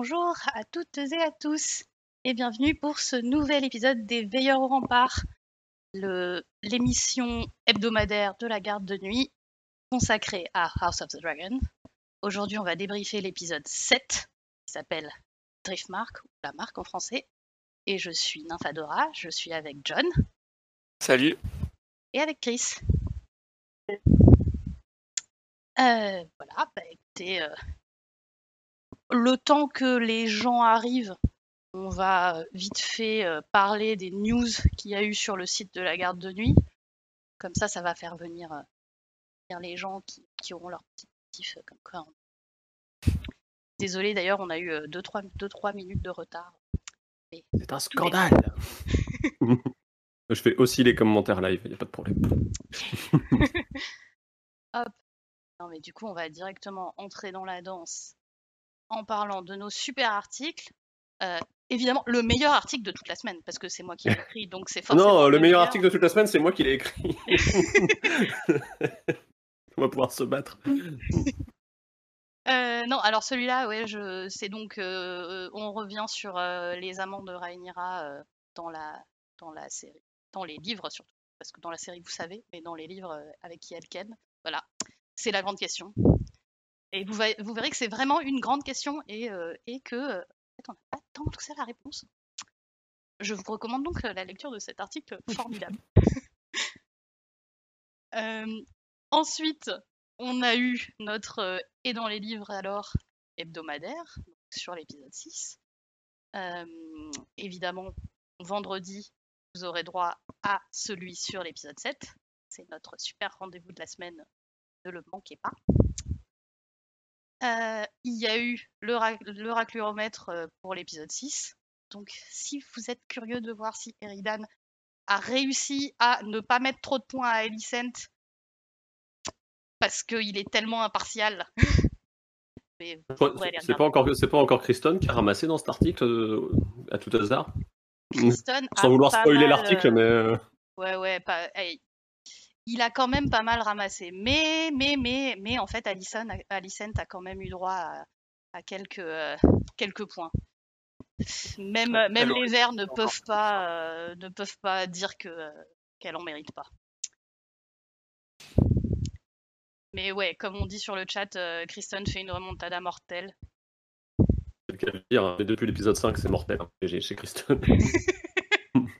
bonjour à toutes et à tous, et bienvenue pour ce nouvel épisode des Veilleurs au rempart, l'émission hebdomadaire de la garde de nuit consacrée à House of the Dragon. Aujourd'hui, on va débriefer l'épisode 7, qui s'appelle Driftmark, ou la marque en français, et je suis Nymphadora, je suis avec John Salut. et avec Chris. Euh, voilà, bah écoutez, euh, le temps que les gens arrivent, on va euh, vite fait euh, parler des news qu'il y a eu sur le site de la garde de nuit. Comme ça, ça va faire venir, euh, venir les gens qui, qui auront leur petit motif euh, comme quoi. on- Désolé d'ailleurs, on a eu 2-3 minutes de retard. C'est un scandale Je fais aussi les commentaires live, il a pas de problème. Non, mais du coup, on va directement entrer dans la danse en parlant de nos super articles. Euh, évidemment, le meilleur article de toute la semaine, parce que c'est moi qui l'ai écrit, donc c'est forcément Non, le meilleur article de toute la semaine, c'est moi qui l'ai écrit. On va pouvoir se battre. Euh, non, alors celui-là, ouais, je... c'est donc, euh, on revient sur euh, les amants de Rhaenyra dans la dans la série, dans les livres surtout, parce que dans la série vous savez, mais dans les livres avec qui elle ken, voilà, c'est la grande question. Et vous, verrez que c'est vraiment une grande question et, euh, et que euh, en fait, on n'a pas tant tout ça la réponse. Je vous recommande donc euh, la lecture de cet article formidable. Euh, ensuite, on a eu notre euh, Et dans les livres alors hebdomadaire sur l'épisode 6. Euh, évidemment, vendredi, vous aurez droit à celui sur l'épisode 7. C'est notre super rendez-vous de la semaine. Ne le manquez pas. Euh, il y a eu le, ra- le racluromètre euh, pour l'épisode 6. Donc, si vous êtes curieux de voir si Eridan a réussi à ne pas mettre trop de points à Alicent parce qu'il est tellement impartial. C'est pas encore, c'est pas encore Kristen qui a ramassé dans cet article euh, à tout hasard? Kristen Sans vouloir spoiler l'article, mais Ouais, ouais, pas... hey, Il a quand même pas mal ramassé. Mais, mais, mais, mais en fait, Alicent a, Alicent a quand même eu droit à, à quelques, euh, quelques points. Même, même les verts ne peuvent pas, euh, ne peuvent pas dire que, euh, qu'elle en mérite pas. Mais ouais, comme on dit sur le chat, euh, Kristen fait une remontada mortelle. c'est le cas de dire, hein, mais depuis l'épisode 5, c'est mortel hein, chez Kristen.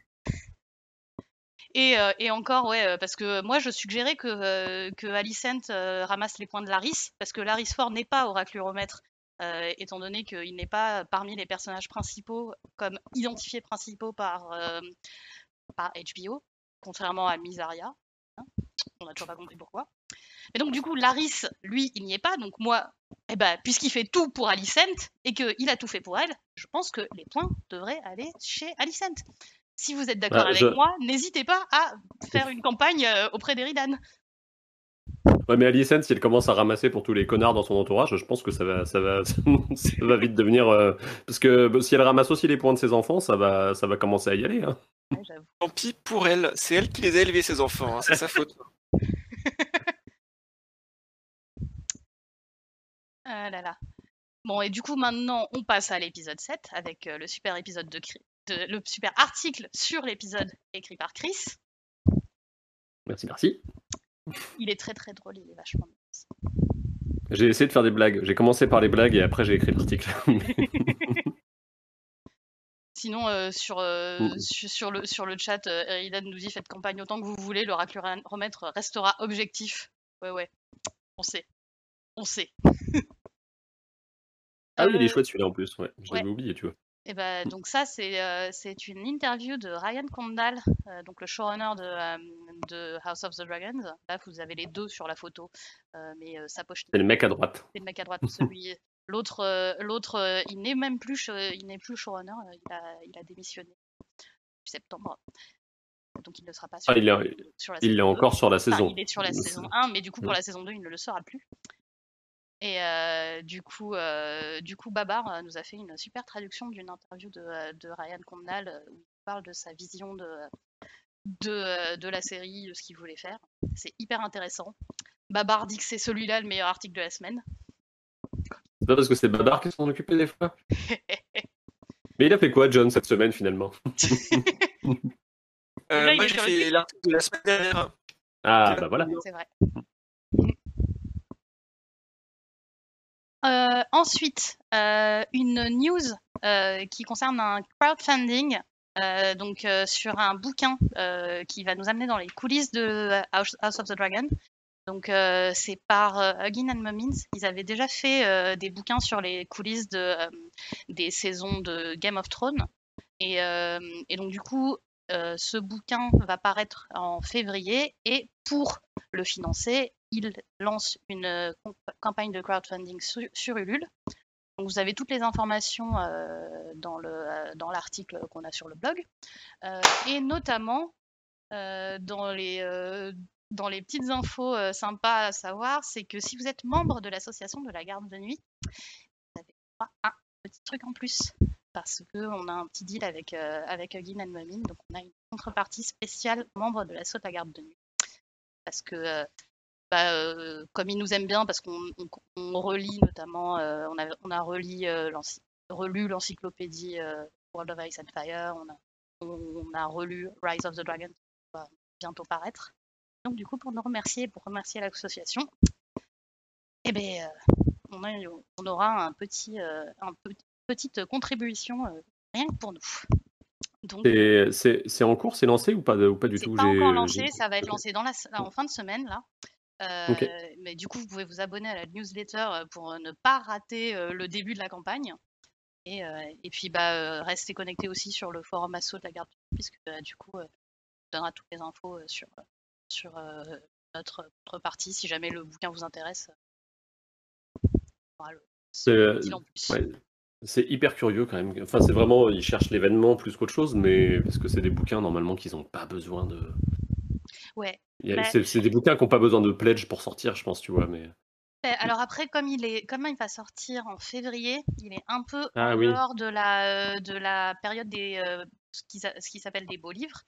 Et, euh, et encore, ouais, euh, parce que moi je suggérais que, euh, que Alicent ramasse les points de Laris, parce que Laris Ford n'est pas au racluromètre, euh, étant donné qu'il n'est pas parmi les personnages principaux, comme identifiés principaux par, par HBO, contrairement à Misaria. hein. On n'a toujours pas compris pourquoi. Mais donc du coup, Laris, lui, il n'y est pas, donc moi, eh ben, puisqu'il fait tout pour Alicent, et qu'il a tout fait pour elle, je pense que les points devraient aller chez Alicent. Si vous êtes d'accord Bah, avec je- moi, n'hésitez pas à faire une campagne euh, auprès d'Eridan. Ouais, mais Alicent, si elle commence à ramasser pour tous les connards dans son entourage, je pense que ça va, ça va, ça va vite devenir. euh, Parce que bah, si elle ramasse aussi les points de ses enfants, ça va, ça va commencer à y aller. hein. Ouais. Tant pis pour elle, c'est elle qui les a élevés, ses enfants, hein, c'est sa faute. Ah là là. Bon, et du coup, maintenant, on passe à l'épisode 7 avec euh, le super épisode de, de- le super article sur l'épisode écrit par Chris. Merci, merci. Il est très très drôle, il est vachement. J'ai essayé de faire des blagues. J'ai commencé par les blagues et après j'ai écrit l'article. Sinon, euh, sur, euh, Mm. su- sur, le, sur le chat, euh, Eridan nous dit faites campagne autant que vous voulez, le racluromètre restera objectif. Ouais, ouais, on sait. On sait. ah oui, il est Euh, chouette celui-là en plus. Ouais, j'avais ouais. oublié, tu vois. Et ben, donc ça, c'est euh, c'est une interview de Ryan Condal, euh, donc le showrunner de, euh, de House of the Dragons. Là, vous avez les deux sur la photo, mais sa poche, C'est le mec à droite. c'est le mec à droite. Celui, l'autre, l'autre, il n'est même plus, il n'est plus showrunner. Il a, il a démissionné en septembre, donc il ne sera pas sur, Ah, il est, sur la il est saison deux. encore sur la Enfin, saison. il est sur la saison 1, mais du coup, pour la saison 2, il ne le sera plus. Et euh, du coup, euh, du coup, Babar euh, nous a fait une super traduction d'une interview de, de Ryan Condal où il parle de sa vision de, de, de la série, de ce qu'il voulait faire. C'est hyper intéressant. Babar dit que c'est celui-là le meilleur article de la semaine. pas parce que c'est Babar qui s'en occupait des fois? Mais il a fait quoi, John, cette semaine finalement? Euh, Là, il moi, j'ai fait l'article de la semaine dernière. Ah, bah voilà. C'est vrai. Euh, ensuite, euh, une news euh, qui concerne un crowdfunding, donc sur un bouquin qui va nous amener dans les coulisses de House of the Dragon. Donc c'est par Huggin and Mummins. Ils avaient déjà fait des bouquins sur les coulisses de, des saisons de Game of Thrones. Et, donc du coup, ce bouquin va paraître en février et pour le financer, il lance une euh, campagne de crowdfunding sur, Ulule. Donc vous avez toutes les informations euh, euh, dans l'article qu'on a sur le blog et notamment dans les petites infos sympas à savoir, c'est que si vous êtes membre de l'association de la garde de nuit, vous avez à un petit truc en plus parce qu'on a un petit deal avec, euh, avec Huggin and donc on a une contrepartie spéciale membre de l'assaut de la garde de nuit. Parce que, bah, euh, comme ils nous aiment bien, parce qu'on on, on relit notamment, euh, on, a, on a reli, euh, relu l'encyclopédie World of Ice and Fire, on a, on, on a relu Rise of the Dragon, qui va bientôt paraître. Donc du coup, pour nous remercier, pour remercier l'association, eh ben, on, a- on aura un petit, un pe- petite contribution rien que pour nous. Donc, C'est c'est en cours, c'est lancé ou pas, ou pas du c'est tout? pas encore lancé, ça va être lancé dans la, en fin de semaine là. Euh. Mais du coup, vous pouvez vous abonner à la newsletter euh, pour euh, ne pas rater le début de la campagne. Et, et puis, bah, restez connectés aussi sur le forum asso de la garde, puisque euh, du coup, on donnera toutes les infos sur, sur notre, notre partie. Si jamais le bouquin vous intéresse, le ouais. C'est hyper curieux quand même. Enfin, c'est vraiment, ils cherchent l'événement plus qu'autre chose, mais parce que c'est des bouquins normalement qu'ils n'ont pas besoin de. Ouais. Mais- C'est c'est des bouquins qui n'ont pas besoin de pledge pour sortir, je pense, tu vois. Mais Ouais, Alors après, comme il est, comme il va sortir en février, il est un peu Ah en oui. dehors de la, euh, de la période des, euh, ce qui, ce qui s'appelle des beaux livres,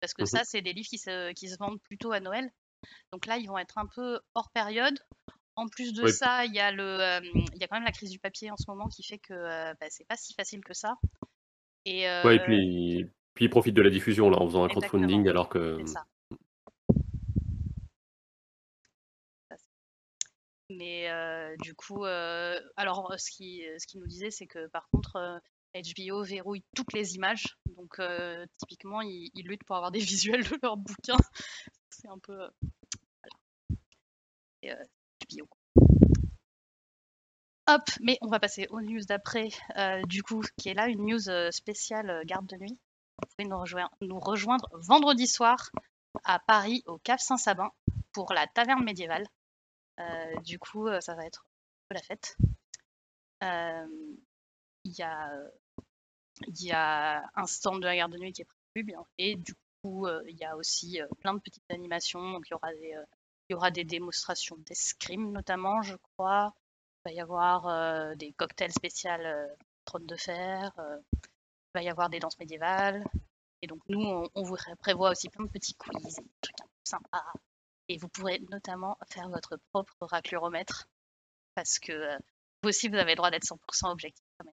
parce que Mhm. ça, c'est des livres qui se, qui se vendent plutôt à Noël. Donc là, ils vont être un peu hors période. En plus de Oui. ça, il y a le, euh, il y a quand même la crise du papier en ce moment qui fait que euh, bah, c'est pas si facile que ça. Et, euh, ouais, et puis, puis ils profitent de la diffusion là en faisant un crowdfunding alors que. c'est ça. Ça, Mais euh, du coup, euh, alors euh, ce qui, ce qui nous disait, c'est que par contre, euh, HBO verrouille toutes les images. Donc euh, typiquement, ils, luttent pour avoir des visuels de leurs bouquins. C'est un peu. euh, voilà. Et, euh, HBO. Hop, mais on va passer aux news d'après, euh, du coup, qui est là une news euh, spéciale euh, garde de nuit. Vous pouvez nous rejoindre, nous rejoindre vendredi soir à Paris, au Cave Saint-Sabin, pour la taverne médiévale. Euh, du coup, euh, ça va être la fête. Euh, Il y, a, un stand de la garde de nuit qui est prévu, bien, et du coup, il y a aussi plein de petites animations. Donc, il y aura des, démonstrations d'escrime, notamment, je crois. Il va y avoir des cocktails spéciaux euh, trône de fer. il va y avoir des danses médiévales. Et donc, nous, on, vous prévoit aussi plein de petits quiz, des trucs un peu sympas. Et vous pourrez notamment faire votre propre racluromètre. Parce que euh, vous aussi, vous avez le droit d'être 100% objectif comme.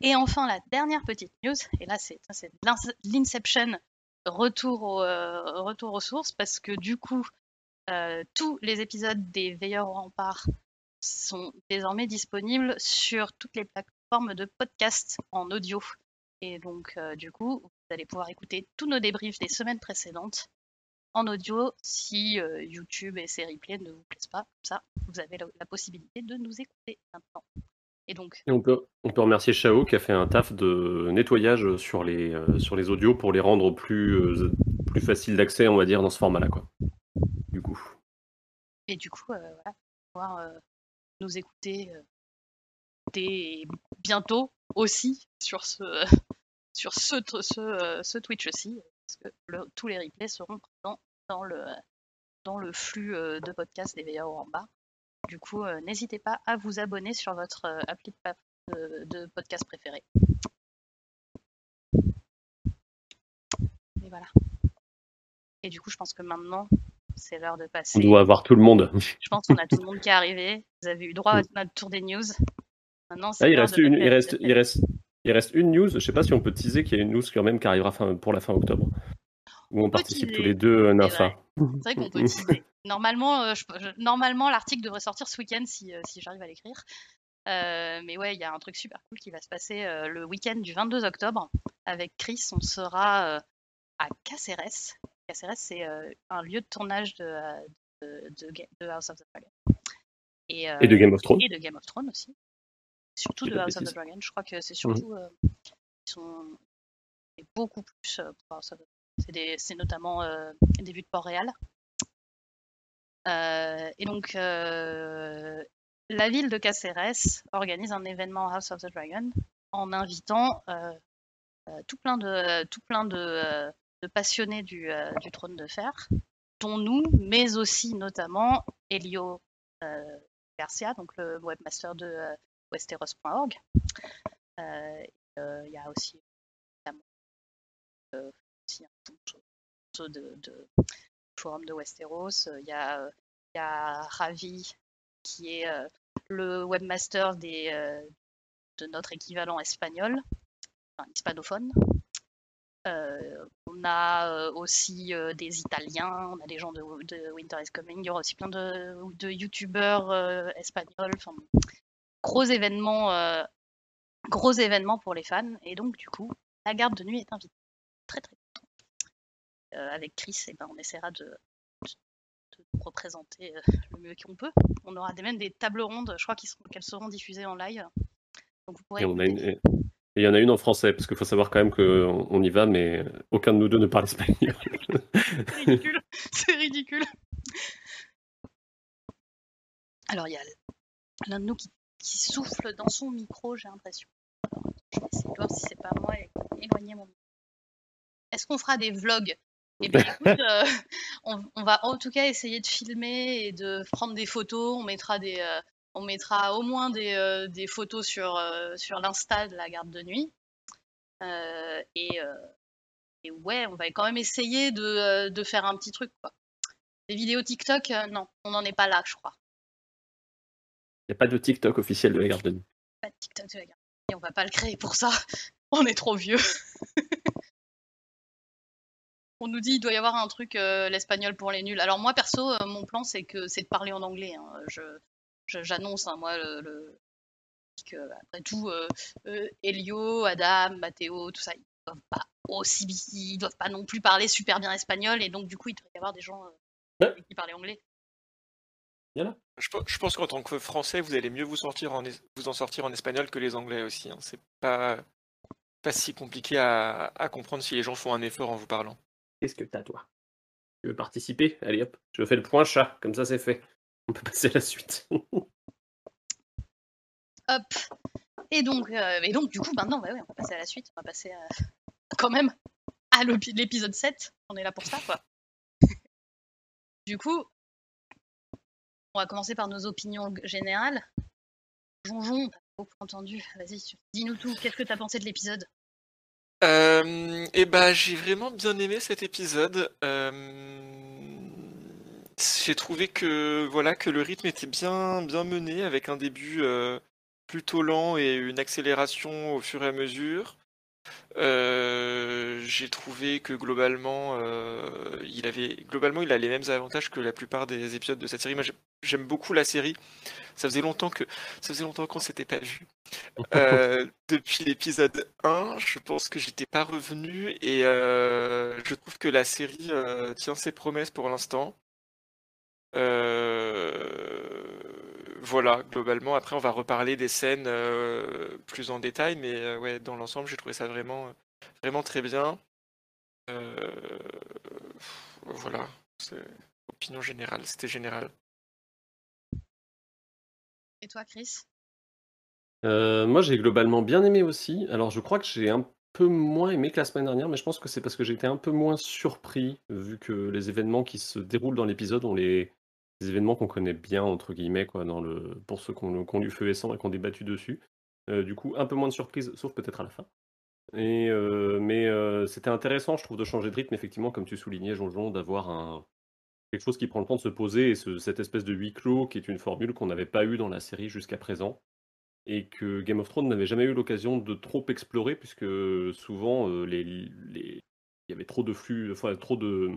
Et enfin, la dernière petite news, et là, c'est l'Inception, euh, retour aux sources, parce que du coup, euh, tous les épisodes des Veilleurs au rempart sont désormais disponibles sur toutes les plateformes de podcast en audio. Et donc, euh, du coup, vous allez pouvoir écouter tous nos débriefs des semaines précédentes en audio si euh, YouTube et ses replays ne vous plaisent pas. Comme ça, vous avez la, la possibilité de nous écouter maintenant. Et donc, Et on peut, on peut remercier Chao qui a fait un taf de nettoyage sur les, euh, sur les audios pour les rendre plus, euh, plus faciles d'accès, on va dire, dans ce format-là. Quoi. Du coup. et du coup, voilà, pouvoir nous écouter dès bientôt aussi sur ce, sur ce, ce, euh, ce Twitch aussi, parce que le- tous les replays seront présents dans le, dans le flux euh, de podcast des Veilleurs au Ramba. Du coup, euh, n'hésitez pas à vous abonner sur votre appli de, podcast préféré. Et voilà. Et du coup, je pense que maintenant, c'est l'heure de On passer. doit avoir tout le monde. Je pense qu'on a tout le monde qui est arrivé. Vous avez eu droit à notre tour des news. Maintenant, Ah, il l'heure reste de une, passer il à la reste, deuxième. il reste, il reste une news. Je sais pas si on peut teaser qu'il y a une news quand même qui arrivera fin- pour la fin octobre, où on participe tous les deux, euh, c'est Nympha. C'est vrai qu'on peut teaser. Normalement, euh, je- je- normalement l'article devrait sortir ce week-end si, euh, si j'arrive à l'écrire. Euh, mais ouais, il y a un truc super cool qui va se passer euh, le week-end du 22 octobre. Avec Chris, on sera euh, à Caceres. Caceres, c'est euh, un lieu de tournage de, euh, de, de Ga- de House of the Dragon. Et, euh, Et de Game of Thrones. et de Game of Thrones aussi. Surtout de House of the. Dragon. Je crois que c'est surtout. euh, ils sont et beaucoup plus euh, pour House of the Dragon. C'est notamment euh, des vues de Port-Réal. Et donc, la ville de Caceres organise un événement House of the Dragon en invitant tout plein de, tout plein de, de passionnés du, du trône de fer, dont nous, mais aussi notamment Elio Garcia, donc le webmaster de Westeros.org. Euh, euh, Il y a aussi, euh, un de, de forum de Westeros. Il y a, Ravi, qui est le webmaster de notre équivalent espagnol, enfin, hispanophone. On a aussi des Italiens, on a des gens de, Winter is Coming, il y aura aussi plein de, de youtubeurs espagnols. Gros événement, euh, gros événement pour les fans. Et donc, du coup, la garde de nuit est invitée. Très, très content. Euh, avec Chris, eh ben, on essaiera de, représenter euh, le mieux qu'on peut. On aura des, même des tables rondes, je crois qu'elles seront, diffusées en live. Donc, vous pourrez Et on a écouter. une, et et il y en a une en français, parce qu'il faut savoir quand même qu'on on y va, mais aucun de nous deux ne parle espagnol. C'est ridicule. C'est ridicule. Alors, il y a l'un de nous qui, qui souffle dans son micro, j'ai l'impression. Je vais essayer de voir si c'est pas moi et éloigner mon micro. Est-ce qu'on fera des vlogs? Eh bien, écoute, euh, on, on va en tout cas essayer de filmer et de prendre des photos. On mettra des, euh, on mettra au moins des, euh, des photos sur, sur l'Insta de la garde de nuit. Et, et ouais, on va quand même essayer de, de faire un petit truc. Quoi. Les vidéos TikTok, non, on n'en est pas là, je crois. Il n'y a pas de TikTok officiel de la garde de nuit. Pas de TikTok de la garde. Et on va pas le créer pour ça. On est trop vieux. on nous dit il doit y avoir un truc euh, l'espagnol pour les nuls. Alors moi perso, euh, mon plan c'est que c'est de parler en anglais. hein. Je je- j'annonce hein, moi le, le- que après tout euh, euh, Elio, Adam, Matteo, tout ça, ils doivent pas aussi ils doivent pas non plus parler super bien espagnol et donc du coup il doit y avoir des gens Ouais. qui parlent anglais. Je, pe- je pense qu'en tant que français, vous allez mieux vous, sortir en, vous en sortir en espagnol que les anglais aussi. hein. C'est pas, pas si compliqué à, à comprendre si les gens font un effort en vous parlant. Qu'est-ce que t'as, toi? Tu veux participer? Allez hop, je fais le point chat, comme ça c'est fait. On peut passer à la suite. Hop. Et donc, euh, et donc du coup, maintenant, bah ouais, on va passer à la suite. On va passer à- quand même à l'épisode 7. On est là pour ça, quoi. du coup, on va commencer par nos opinions générales. Jonjon, beaucoup entendu. Vas-y, tu- dis-nous tout. Qu'est-ce que t'as pensé de l'épisode? Euh, et bah, j'ai vraiment bien aimé cet épisode. Euh, j'ai trouvé que voilà que le rythme était bien bien mené avec un début euh, plutôt lent et une accélération au fur et à mesure. Euh, j'ai trouvé que globalement, euh, il avait globalement il a les mêmes avantages que la plupart des épisodes de cette série. Moi, j'ai- j'aime beaucoup la série. Ça faisait longtemps que ça faisait longtemps qu'on s'était pas vu. Euh, depuis l'épisode 1, je pense que j'étais pas revenu et je trouve que la série tient ses promesses pour l'instant. Euh, voilà, globalement. Après, on va reparler des scènes euh, plus en détail, mais euh, ouais, dans l'ensemble, j'ai trouvé ça vraiment, vraiment très bien. Euh, voilà, c'est opinion générale, c'était général. Et toi, Chris? Euh, moi, j'ai globalement bien aimé aussi. Alors, je crois que j'ai un peu moins aimé que la semaine dernière, mais je pense que c'est parce que j'étais un peu moins surpris, vu que les événements qui se déroulent dans l'épisode ont les, événements qu'on connaît bien, entre guillemets, quoi, dans le, pour ceux qui ont, du feu et sang et qui ont débattu dessus. Euh, du coup, un peu moins de surprise, sauf peut-être à la fin. Et, euh, mais euh, c'était intéressant, je trouve, de changer de rythme, effectivement, comme tu soulignais, Jonjon, d'avoir un, quelque chose qui prend le temps de se poser et ce- cette espèce de huis clos qui est une formule qu'on n'avait pas eu dans la série jusqu'à présent et que Game of Thrones n'avait jamais eu l'occasion de trop explorer puisque souvent les- il y avait trop de flux, enfin trop de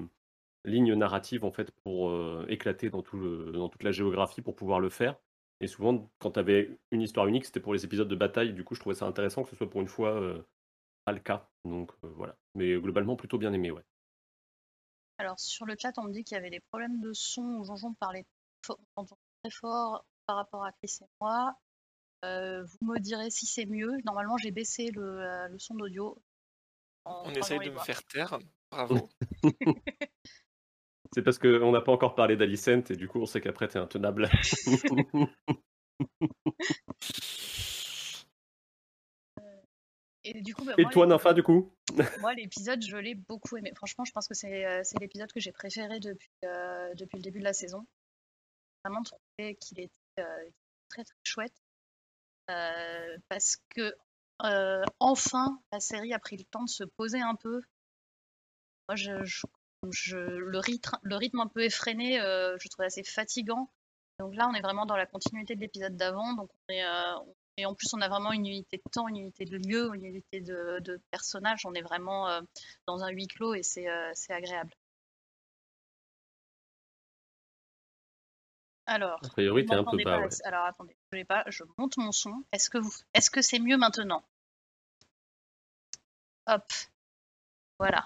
lignes narratives en fait pour euh, éclater dans, tout le- dans toute la géographie pour pouvoir le faire. Et souvent, quand tu avais une histoire unique, c'était pour les épisodes de bataille. Du coup, je trouvais ça intéressant que ce soit pour une fois euh, pas le cas. Donc euh, voilà. Mais globalement, plutôt bien aimé, ouais. Alors, sur le chat, on me dit qu'il y avait des problèmes de son où Jonjon parlait très fort par rapport à Chris et moi. Euh, vous me direz si c'est mieux. Normalement, j'ai baissé le, euh, le son d'audio. On essaye de me faire taire. Bravo. C'est parce qu'on n'a pas encore parlé d'Alicent et du coup, on sait qu'après, t'es intenable. Et du coup, bah, et moi, toi, les- Nympha, du coup? Moi, l'épisode, je l'ai beaucoup aimé. Franchement, je pense que c'est euh, c'est l'épisode que j'ai préféré depuis, euh, depuis le début de la saison. J'ai Vraiment trouvé qu'il était euh, très très chouette. Euh, parce que enfin, la série a pris le temps de se poser un peu. Moi, je, je- je- le, rythme, le rythme un peu effréné, euh, je trouvais assez fatigant. Donc là, on est vraiment dans la continuité de l'épisode d'avant. Donc on est, euh, on- et en plus, on a vraiment une unité de temps, une unité de lieu, une unité de, de personnages. On est vraiment euh, dans un huis clos et c'est agréable. Alors, A priori, vous t'es un peu m'entendez bas, pas ouais. assez- Alors attendez, je, pas, je monte mon son. Est-ce que vous, est-ce que c'est mieux maintenant? Hop, voilà.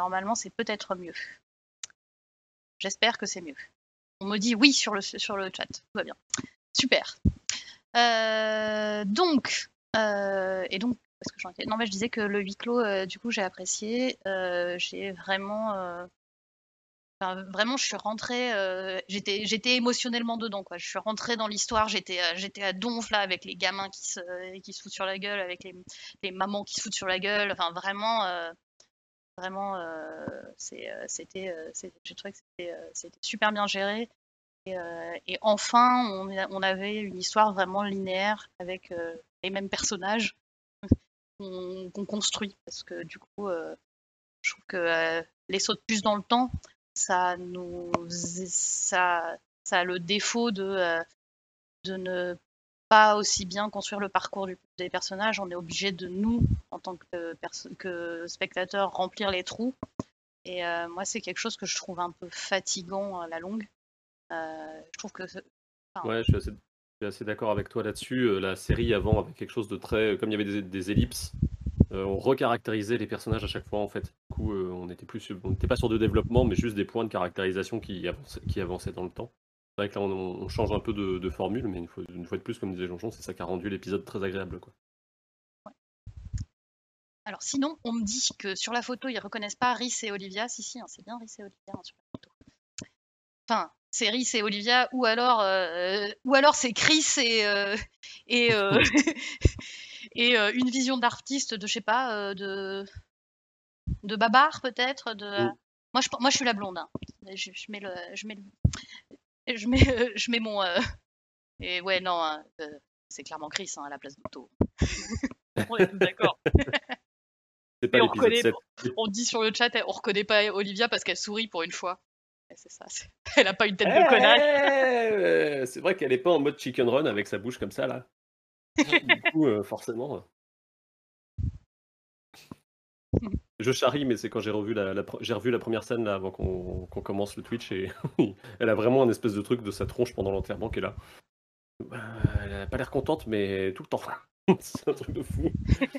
Normalement, c'est peut-être mieux. J'espère que c'est mieux. On me dit oui sur le, sur le chat. Tout va bien. Super. Euh, donc, euh, et donc, parce que j'en étais- non, mais je disais que le huis clos, euh, du coup, j'ai apprécié. J'ai vraiment, enfin, vraiment, je suis rentrée. j'étais, émotionnellement dedans, quoi. Je suis rentrée dans l'histoire. J'étais, à donf là avec les gamins qui se, qui se foutent sur la gueule, avec les, les mamans qui se foutent sur la gueule. Enfin, vraiment. Vraiment, euh, euh, c'était, euh, j'ai trouvé que c'était, super bien géré. Et, enfin, on, avait une histoire vraiment linéaire avec les mêmes personnages qu'on construit. Parce que du coup, je trouve que les sauts de puce dans le temps, ça nous, ça, ça a le défaut de, de ne pas aussi bien construire le parcours des personnages. On est obligé de nous, en tant que, spectateurs, remplir les trous. Et euh, moi, c'est quelque chose que je trouve un peu fatigant à la longue. Euh, je trouve que Ouais, je suis assez, d'accord avec toi là-dessus. Euh, La série avant avait quelque chose de très. Comme il y avait des, ellipses, euh, on recaractérisait les personnages à chaque fois en fait. Du coup, on n'était on n'était pas sur de développement, mais juste des points de caractérisation qui avançaient dans le temps. C'est vrai que là, on, on change un peu de, de formule, mais une fois, une fois de plus, comme disait Jean-Jean, c'est ça qui a rendu l'épisode très agréable. Quoi. Alors sinon, on me dit que sur la photo, ils reconnaissent pas Rhys et Olivia. Si, si, hein, c'est bien Rhys et Olivia hein, sur la photo. Enfin, c'est Rhys et Olivia, ou alors, euh, ou alors c'est Chris et, euh, et, euh, et une vision d'artiste de, je sais pas, de, de Babar peut-être. De... Mm. Moi, je, moi, je suis la blonde. hein. Je, je mets le, je mets le- je mets, euh, je mets mon. euh, Et ouais, non, hein, euh, c'est clairement Chris hein, à la place d'Otto. on est tous d'accord. C'est pas Et on l'épisode reconnaît- 7. On dit sur le chat, on reconnaît pas Olivia parce qu'elle sourit pour une fois. C'est ça. c'est- Elle a pas une tête de connasse. Eh, c'est vrai qu'elle est pas en mode chicken run avec sa bouche comme ça là. du coup, euh, forcément. Je charrie, mais c'est quand j'ai revu la, la pre- j'ai revu la première scène là avant qu'on commence le Twitch et elle a vraiment un espèce de truc de sa tronche pendant l'enterrement qui est là. Euh, elle a pas l'air contente, mais tout le temps. c'est un truc de fou.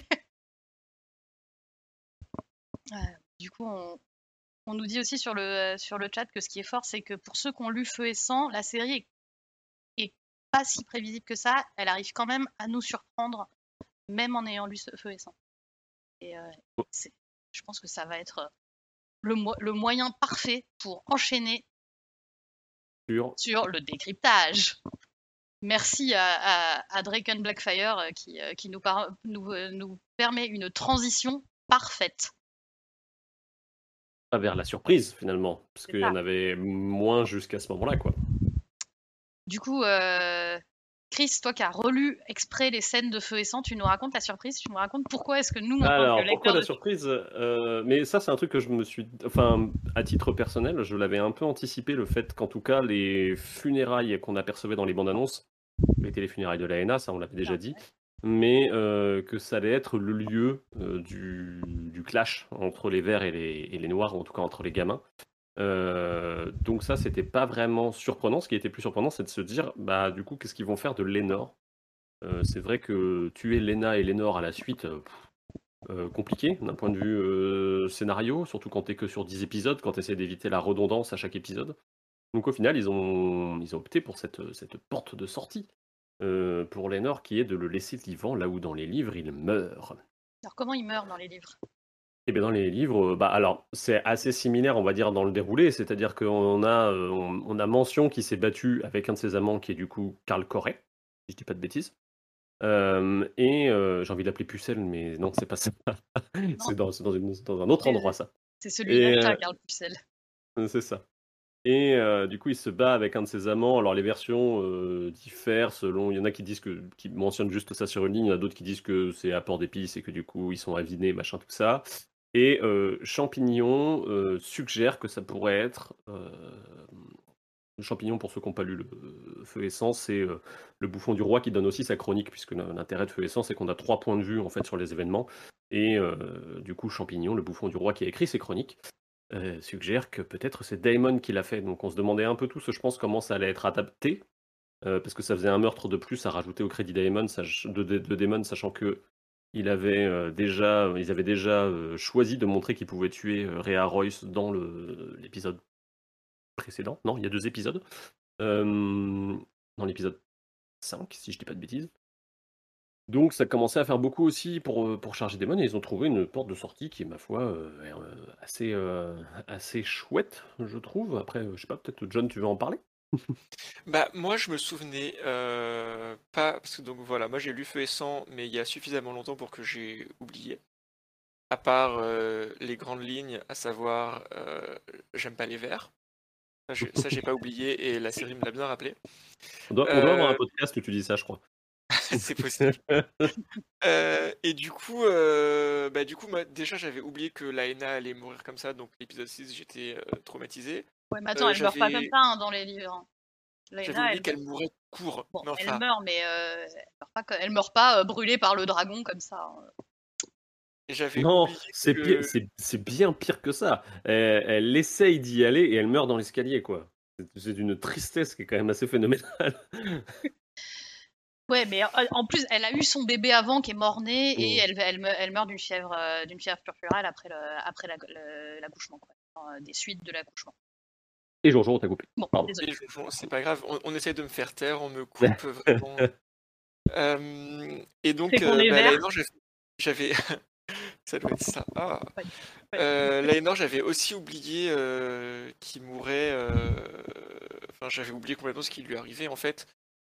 Du coup, on, on nous dit aussi sur le, sur le chat que ce qui est fort, c'est que pour ceux qui ont lu Feu et Sang, la série est, est pas si prévisible que ça. Elle arrive quand même à nous surprendre, même en ayant lu Feu et Sang. Et euh, c'est- je pense que ça va être le, mo- le moyen parfait pour enchaîner Sur- sur le décryptage. Merci à, à, à Draken Blackfire euh, qui, euh, qui nous, par- nous, euh, nous permet une transition parfaite. pas vers la surprise finalement, parce qu'il y en avait moins jusqu'à ce moment-là quoi. Du coup, euh, Chris, toi qui as relu exprès les scènes de feu et sang, tu nous racontes la surprise, tu nous racontes pourquoi est-ce que nous, en Alors, que pourquoi la de- surprise Euh, Mais ça, c'est un truc que je me suis. Enfin, à titre personnel, je l'avais un peu anticipé, le fait qu'en tout cas, les funérailles qu'on apercevait dans les bandes annonces étaient les funérailles de l'ANA, ça on l'avait déjà dit, mais euh, que ça allait être le lieu euh, du, du clash entre les verts et les, et les noirs, ou en tout cas entre les gamins. Euh, donc ça, c'était pas vraiment surprenant. Ce qui était plus surprenant, c'est de se dire, bah du coup, qu'est-ce qu'ils vont faire de Lénore? Euh, C'est vrai que tuer Léna et Lénore à la suite, euh, compliqué d'un point de vue scénario, surtout quand t'es que sur 10 épisodes, quand t'essaies d'éviter la redondance à chaque épisode. Donc au final, ils ont, ils ont opté pour cette, cette porte de sortie pour Lénore, qui est de le laisser vivant là où dans les livres il meurt. Alors comment il meurt dans les livres? Et bien dans les livres, euh, bah alors c'est assez similaire, on va dire, dans le déroulé, c'est-à-dire qu'on a, euh, on, on a mention qui s'est battu avec un de ses amants, qui est du coup Karl Corret, si je dis pas de bêtises. Euh, et j'ai envie d'appeler Pucelle, mais non, c'est pas ça. c'est dans, c'est dans, une- c'est dans un autre C'est- endroit, ça. C'est celui-là Et, t'as, euh, Karl Pucel. Euh, C'est ça. Et du coup, il se bat avec un de ses amants. Alors, les versions diffèrent selon. Il y en a qui disent que, qui mentionnent juste ça sur une ligne. Il y en a d'autres qui disent que c'est apport d'épices et que du coup, ils sont avinés, machin, tout ça. Et euh, Champignon suggère que ça pourrait être. Champignon, pour ceux qui n'ont pas lu le Feu Sang, c'est le bouffon du roi qui donne aussi sa chronique, puisque l'intérêt de Feu Sang, c'est qu'on a trois points de vue en fait sur les événements. Et du coup, Champignon, le bouffon du roi qui a écrit ses chroniques, suggère que peut-être c'est Daemon qui l'a fait. Donc on se demandait un peu tous, je pense, comment ça allait être adapté. parce que ça faisait un meurtre de plus à rajouter au crédit Daemon, sach- de, de, de Daemon, sachant que il avait, euh, déjà, ils avaient déjà euh, choisi de montrer qu'ils pouvaient tuer euh, Rhea Royce dans l'épisode précédent. Non, il y a deux épisodes. Dans l'épisode 5, si je dis pas de bêtises. Donc ça commençait à faire beaucoup aussi pour, pour charger Daemon et ils ont trouvé une porte de sortie qui est ma foi assez, euh, assez chouette, je trouve. Après, je sais pas, peut-être John, tu veux en parler? Bah, moi, je me souvenais euh, pas, parce que donc voilà, moi j'ai lu Feu et Sang, mais il y a suffisamment longtemps pour que j'ai oublié. À part euh, les grandes lignes, à savoir, euh, j'aime pas les verts. Ça, j'ai- Ça, j'ai pas oublié et la série me l'a bien rappelé. on doit, on doit avoir Euh, un podcast où tu dis ça, je crois. C'est possible. Euh, et du coup, euh, bah, du coup moi, déjà, j'avais oublié que Laena allait mourir comme ça, donc l'épisode 6, j'étais euh, traumatisé. Ouais, mais attends, euh, elle meurt pas comme ça hein, dans les livres. hein. J'avais oublié elle, qu'elle mourait court. bon, mais elle meurt, mais euh, elle meurt pas, co- elle meurt pas euh, brûlée par le dragon comme ça. hein. j'avais Non, c'est que- pire- c'est c'est bien pire que ça. Elle, elle essaye d'y aller et elle meurt dans l'escalier, quoi. C'est- d'une tristesse qui est quand même assez phénoménale. Ouais, mais euh, en plus, elle a eu son bébé avant qui est mort-né et Mm. elle, elle, me- elle meurt d'une fièvre, euh, d'une fièvre purpurale après le- après la- le- l'accouchement, quoi. Des suites de l'accouchement. Et Jojo, on t'a coupé. Bon, c'est pas grave, on, on essaie de me faire taire, on me coupe vraiment. Euh, et donc, est bah, j'avais- ça doit être ça. Ah. Ouais. Ouais. Euh, j'avais aussi oublié euh, qu'il mourait. euh, Enfin, j'avais oublié complètement ce qui lui arrivait en fait.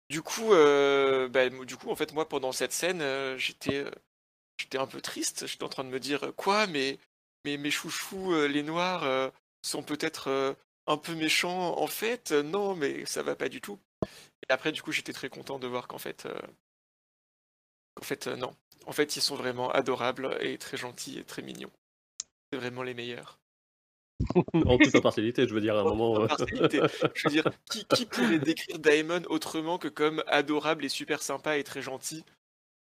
Du coup, euh, bah, du coup, en fait, moi, pendant cette scène, euh, j'étais, euh, j'étais un peu triste. J'étais en train de me dire euh, quoi, mais, mais mes chouchous, euh, les noirs, euh, sont peut-être euh, un peu méchants en fait. Euh, Non, mais ça va pas du tout. Et après, du coup, j'étais très content de voir qu'en fait, euh, qu'en fait, euh, non. En fait, ils sont vraiment adorables et très gentils et très mignons. C'est vraiment les meilleurs. en toute impartialité, je veux dire, à un moment. Impartialité. Je veux dire, qui, qui pourrait décrire Daemon autrement que comme adorable et super sympa et très gentil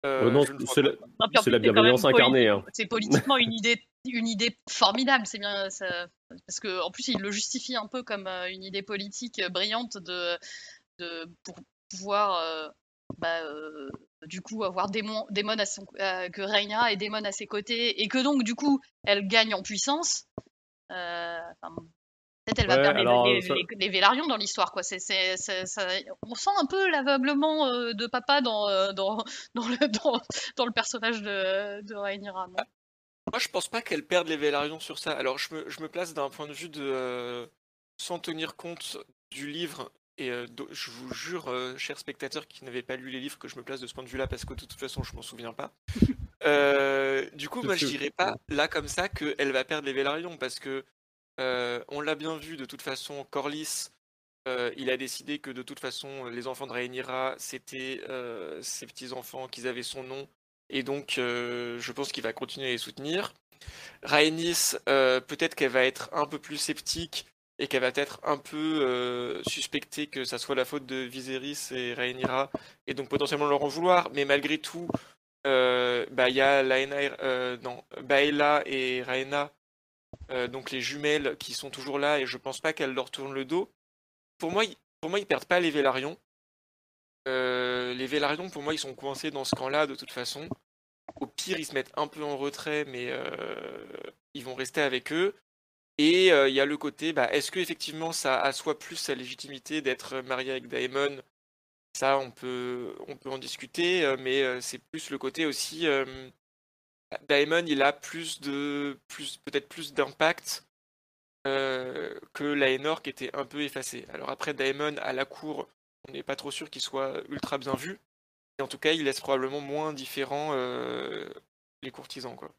Euh, Euh, non, c'est la, bienveillance incarnée. hein. C'est politiquement une idée, une idée formidable. C'est bien, ça- parce que en plus, il le justifie un peu comme euh, une idée politique brillante de, de pour pouvoir, euh, bah, euh, du coup, avoir Daemon, Daemon à son, euh, que Rhaenyra et Daemon à ses côtés, et que donc, du coup, elle gagne en puissance. Euh, enfin, Peut-être elle va Ouais, perdre les- alors, les, ça- les- les Vélarions dans l'histoire, quoi. C'est, c'est- c'est- ça- on sent un peu l'aveuglement euh, de papa dans, euh, dans, dans, le, dans, dans le personnage de, de Rhaenyra, non? Moi, je pense pas qu'elle perde les Vélarions sur ça. Alors, je me, je me place d'un point de vue de. euh, sans tenir compte du livre. Et euh, je vous jure, euh, chers spectateurs qui n'avaient pas lu les livres, que je me place de ce point de vue-là parce que de toute façon, je m'en souviens pas. Euh, du coup, moi, je dirais pas là comme ça qu'elle va perdre les Vélarions parce que euh, on l'a bien vu de toute façon, Corlys il a décidé que de toute façon, les enfants de Rhaenyra, c'était ses petits-enfants, qu'ils avaient son nom, et donc je pense qu'il va continuer à les soutenir. Rhaenys, peut-être qu'elle va être un peu plus sceptique et qu'elle va être un peu suspecter que ça soit la faute de Viserys et Rhaenyra, et donc potentiellement leur en vouloir, mais malgré tout, bah, il y a Laena, Baela et Rhaena, donc les jumelles qui sont toujours là, et je pense pas qu'elles leur tournent le dos pour moi, pour moi, ils perdent pas les Vélarions. Euh, les Vélarions, pour moi, ils sont coincés dans ce camp-là de toute façon. Au pire, ils se mettent un peu en retrait, mais euh, ils vont rester avec eux. Et euh, il y a le côté, bah, est-ce que effectivement ça assoit plus sa légitimité d'être marié avec Daemon? Ça, on peut, on peut en discuter, mais c'est plus le côté aussi. Daemon, il a plus de, plus, peut-être plus d'impact euh, que Laenor qui était un peu effacée. Alors après, Daemon à la cour, on n'est pas trop sûr qu'il soit ultra bien vu. Et en tout cas, il laisse probablement moins différents euh, les courtisans. Quoi.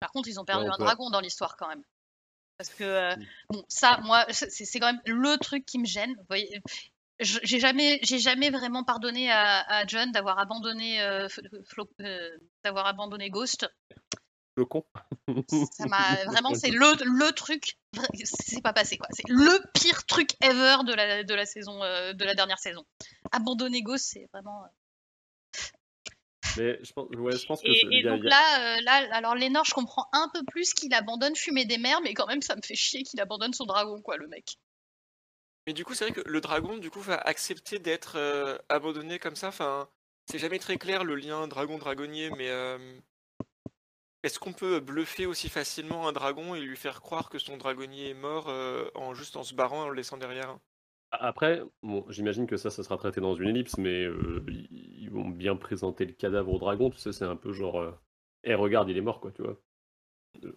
Par contre, ils ont perdu un dragon dans l'histoire quand même. Parce que, euh, mm. bon, ça, moi, c'est quand même le truc qui me gêne. Vous voyez, j'ai jamais, j'ai jamais vraiment pardonné à, John d'avoir abandonné, d'avoir abandonné Ghost le con. Ça m'a vraiment, c'est le, le truc, c'est pas passé quoi. C'est le pire truc ever de la, de la saison, euh, de la dernière saison. Abandonner Ghost, c'est vraiment. Euh, Mais je pense, ouais, je pense que. Et, donc là, euh, là, alors Lénore, je comprends un peu plus qu'il abandonne fumer des mers, mais quand même, ça me fait chier qu'il abandonne son dragon, quoi, le mec. Mais du coup, c'est vrai que le dragon, du coup, va accepter d'être abandonné comme ça. Enfin, c'est jamais très clair le lien dragon-dragonnier, mais est-ce qu'on peut bluffer aussi facilement un dragon et lui faire croire que son dragonnier est mort euh, en juste en se barrant et en le laissant derrière? Après, bon, j'imagine que ça, ça sera traité dans une ellipse, mais euh, ils vont bien présenter le cadavre au dragon. Tu sais, c'est un peu genre, euh, eh regarde, il est mort, quoi, tu vois.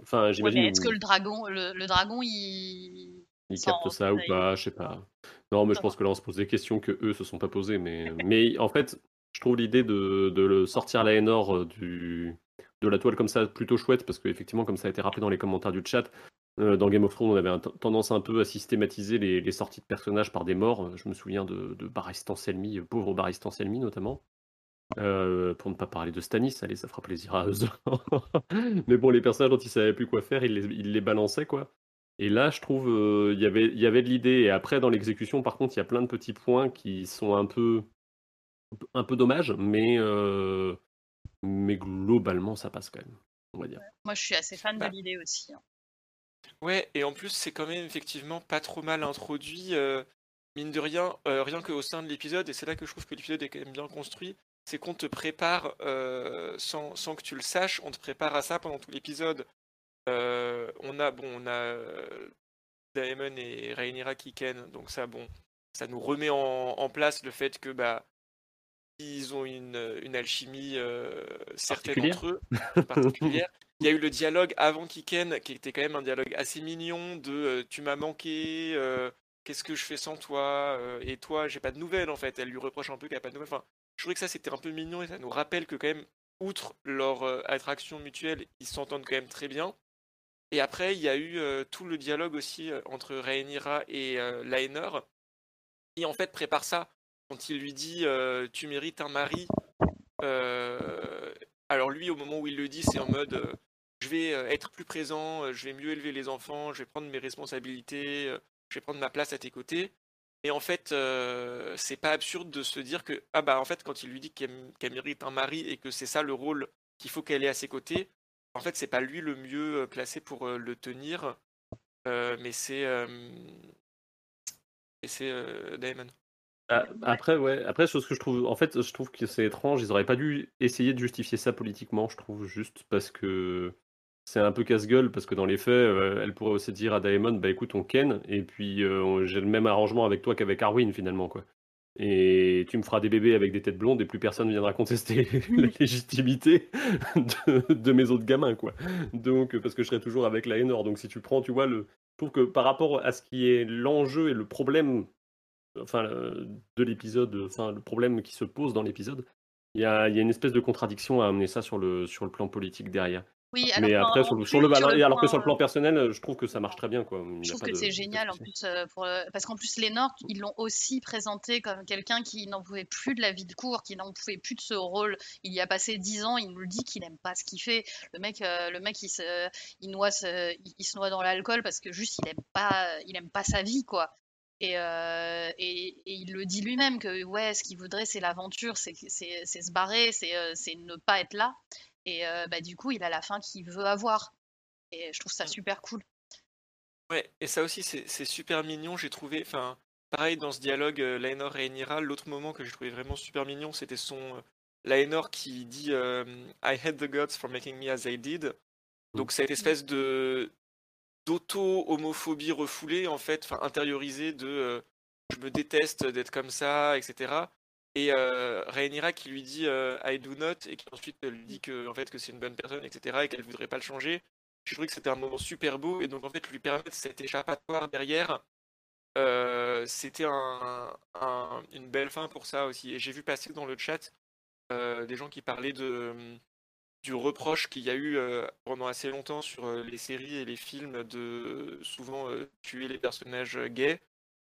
Enfin, j'imagine. est-ce que le dragon, le, dragon, il il capte ça ou pas, je sais pas. Non, mais je pense que là on se pose des questions que eux se sont pas posées, mais mais en fait, je trouve l'idée de, de sortir la Nord du de la toile comme ça plutôt chouette parce qu'effectivement, comme ça a été rappelé dans les commentaires du chat, euh, dans Game of Thrones, on avait tendance un peu à systématiser les, sorties de personnages par des morts. Je me souviens de, de Barristan Selmy, pauvre Barristan Selmy notamment. Euh, pour ne pas parler de Stanis, allez, ça fera plaisir à eux. Mais bon, les personnages dont ils savaient plus quoi faire, ils les, ils les balançaient, quoi. Et là, je trouve, euh, il y avait, il y avait de l'idée. Et après, dans l'exécution, par contre, il y a plein de petits points qui sont un peu, un peu dommages, mais mais globalement, ça passe quand même, on va dire. Moi, je suis assez fan de bah l'idée aussi. Hein. Ouais, et en plus, c'est quand même effectivement pas trop mal introduit. Euh, mine de rien, euh, rien qu'au sein de l'épisode, et c'est là que je trouve que l'épisode est quand même bien construit, c'est qu'on te prépare, euh, sans, sans, que tu le saches, on te prépare à ça pendant tout l'épisode. On a, bon, on a Daemon et Rhaenyra qui ken, donc ça, bon, ça nous remet en, en place le fait que, bah, ils ont une, une alchimie euh, certaine entre eux, particulière. Il y a eu le dialogue avant Kiken, qui était quand même un dialogue assez mignon de euh, tu m'as manqué, euh, qu'est-ce que je fais sans toi, et toi, j'ai pas de nouvelles en fait. Elle lui reproche un peu qu'elle a pas de nouvelles. Enfin, je trouvais que ça c'était un peu mignon et ça nous rappelle que quand même, outre leur attraction mutuelle, ils s'entendent quand même très bien. Et après, il y a eu tout le dialogue aussi entre Rhaenyra et Laenor, qui en fait prépare ça quand il lui dit tu mérites un mari, alors lui au moment où il le dit c'est en mode je vais être plus présent, je vais mieux élever les enfants, je vais prendre mes responsabilités, je vais prendre ma place à tes côtés. Et en fait, c'est pas absurde de se dire que ah bah en fait quand il lui dit qu'elle mérite un mari et que c'est ça le rôle qu'il faut qu'elle ait à ses côtés, en fait c'est pas lui le mieux placé pour le tenir, mais c'est c'est Damon. Ah, après, ouais. Après, chose que je trouve, en fait, je trouve que c'est étrange. Ils auraient pas dû essayer de justifier ça politiquement. Je trouve juste parce que c'est un peu casse-gueule parce que dans les faits, euh, elle pourrait aussi dire à Daemon, bah écoute, on ken et puis euh, j'ai le même arrangement avec toi qu'avec Arwyn finalement, quoi. Et tu me feras des bébés avec des têtes blondes et plus personne ne viendra contester la légitimité de, mes autres gamins, quoi. Donc, parce que je serai toujours avec la Nord. Donc, si tu prends, tu vois, le, je trouve que par rapport à ce qui est l'enjeu et le problème enfin, de l'épisode, enfin, le problème qui se pose dans l'épisode, il y a, y a, une espèce de contradiction à amener ça sur le, sur le plan politique derrière. Oui, Mais alors après, sur le, sur le, sur le alors que sur le euh, plan personnel, euh, je trouve que ça marche très bien, quoi. Il je trouve que c'est génial en souci. plus euh, pour le- parce qu'en plus Lénore, ils l'ont aussi présenté comme quelqu'un qui n'en pouvait plus de la vie de cour, qui n'en pouvait plus de ce rôle. Il y a passé dix ans, il nous le dit qu'il n'aime pas ce qu'il fait. Le mec, euh, le mec, il se, il noie, se- il, se noie dans l'alcool parce que juste il aime pas, il aime pas sa vie quoi. Et, euh, et, et il le dit lui-même que ouais, ce qu'il voudrait c'est l'aventure, c'est se barrer, euh, c'est ne pas être là. Et euh, bah du coup, il a la fin qu'il veut avoir. Et je trouve ça Mm. super cool. Ouais, et ça aussi, c'est super mignon, j'ai trouvé. Enfin, pareil, dans ce dialogue, euh, Laenor et Enira, l'autre moment que j'ai trouvé vraiment super mignon, c'était son. euh, Laenor qui dit euh, I hate the gods for making me as they did. Donc, cette espèce de d'auto-homophobie refoulée, en fait, enfin, intériorisée de euh, je me déteste d'être comme ça, etc. Et euh, Rhaenyra qui lui dit euh, I do not, et qui ensuite lui dit que, en fait, que c'est une bonne personne, etc., et qu'elle voudrait pas le changer. J'ai trouvé que c'était un moment super beau, et donc en fait, lui permettre cet échappatoire derrière, euh, c'était un, un- une belle fin pour ça aussi. Et j'ai vu passer dans le chat euh, des gens qui parlaient du reproche qu'il y a eu pendant assez longtemps sur les séries et les films de souvent tuer les personnages gays,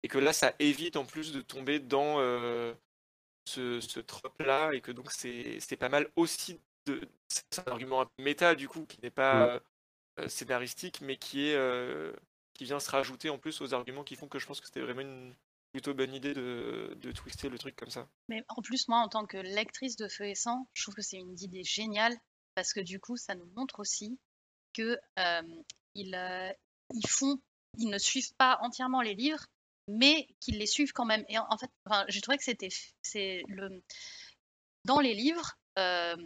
et que là, ça évite en plus de tomber dans ce, ce trope-là, et que donc c'est c'est pas mal aussi de. C'est un argument un peu méta du coup, qui n'est pas euh, euh, scénaristique, mais qui est euh, qui vient se rajouter en plus aux arguments qui font que je pense que c'était vraiment une plutôt bonne idée de, de twister le truc comme ça. Mais en plus, moi, en tant que lectrice de Feu et Sang, je trouve que c'est une idée géniale parce que du coup, ça nous montre aussi que euh, ils, euh, ils font, ils ne suivent pas entièrement les livres, mais qu'ils les suivent quand même. Et en, fait, enfin, j'ai trouvé que c'était, c'est le, dans les livres. euh,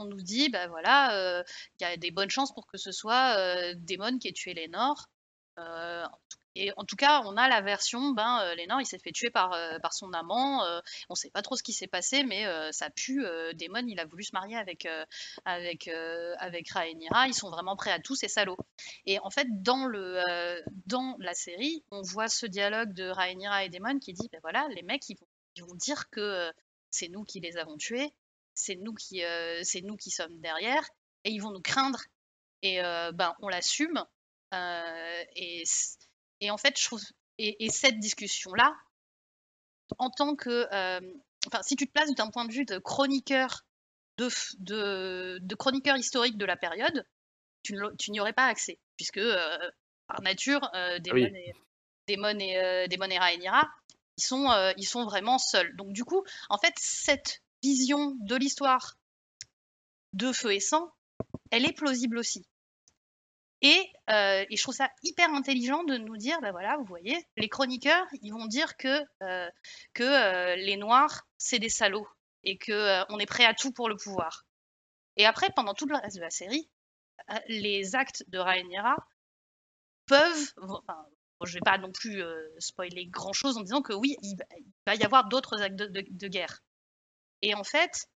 on nous dit, bah voilà, euh, il y a des bonnes chances pour que ce soit euh, Daemon qui ait tué. Euh, et en tout cas, on a la version, ben, euh, Lénore, il s'est fait tuer par, euh, par son amant. euh, on sait pas trop ce qui s'est passé, mais euh, ça pue. Daemon, il a voulu se marier avec, euh, avec, euh, avec Rhaenyra. Ils sont vraiment prêts à tout, ces salauds. Et en fait, dans, le, dans la série, on voit ce dialogue de Rhaenyra et Daemon qui dit, ben voilà, les mecs, ils vont, dire que c'est nous qui les avons tués, c'est nous qui, c'est nous qui sommes derrière, et ils vont nous craindre. Et ben, on l'assume. Et, et en fait, je trouve, et, et cette discussion-là, en tant que, euh, enfin, si tu te places d'un point de vue de chroniqueur, de, de, de chroniqueur historique de la période, tu n'y aurais pas accès, puisque euh, par nature, euh, Daemon, oui. et, Daemon, et, et Rhaenyra, ils sont, ils sont vraiment seuls. Donc du coup, en fait, cette vision de l'histoire de Feu et Sang, elle est plausible aussi. Et, euh, et je trouve ça hyper intelligent de nous dire, ben voilà, vous voyez, les chroniqueurs, ils vont dire que, euh, que euh, les Noirs, c'est des salauds et que on est prêt à tout pour le pouvoir. Et après, pendant tout le reste de la série, les actes de Rhaenyra peuvent, enfin, je vais pas non plus spoiler grand chose en disant que oui, il, va- y avoir d'autres actes de guerre. Et en fait,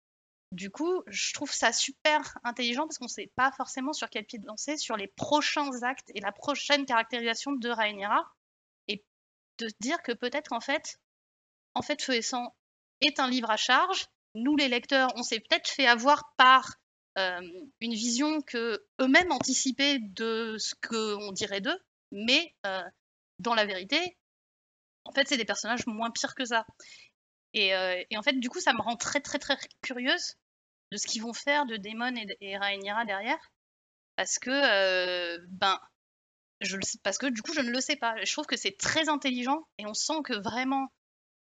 du coup, je trouve ça super intelligent parce qu'on ne sait pas forcément sur quel pied danser sur les prochains actes et la prochaine caractérisation de Rhaenyra. Et de se dire que peut-être qu'en fait, en fait, Feu et Sang est un livre à charge. Nous, les lecteurs, on s'est peut-être fait avoir par euh, une vision que eux-mêmes anticipaient de ce qu'on dirait d'eux, mais euh, dans la vérité, en fait, c'est des personnages moins pires que ça. Et, euh, et en fait, du coup, ça me rend très, très, très curieuse de ce qu'ils vont faire de Daemon et, et Rhaenyra derrière, parce que, euh, ben, parce que du coup, je ne le sais pas. Je trouve que c'est très intelligent et on sent que vraiment,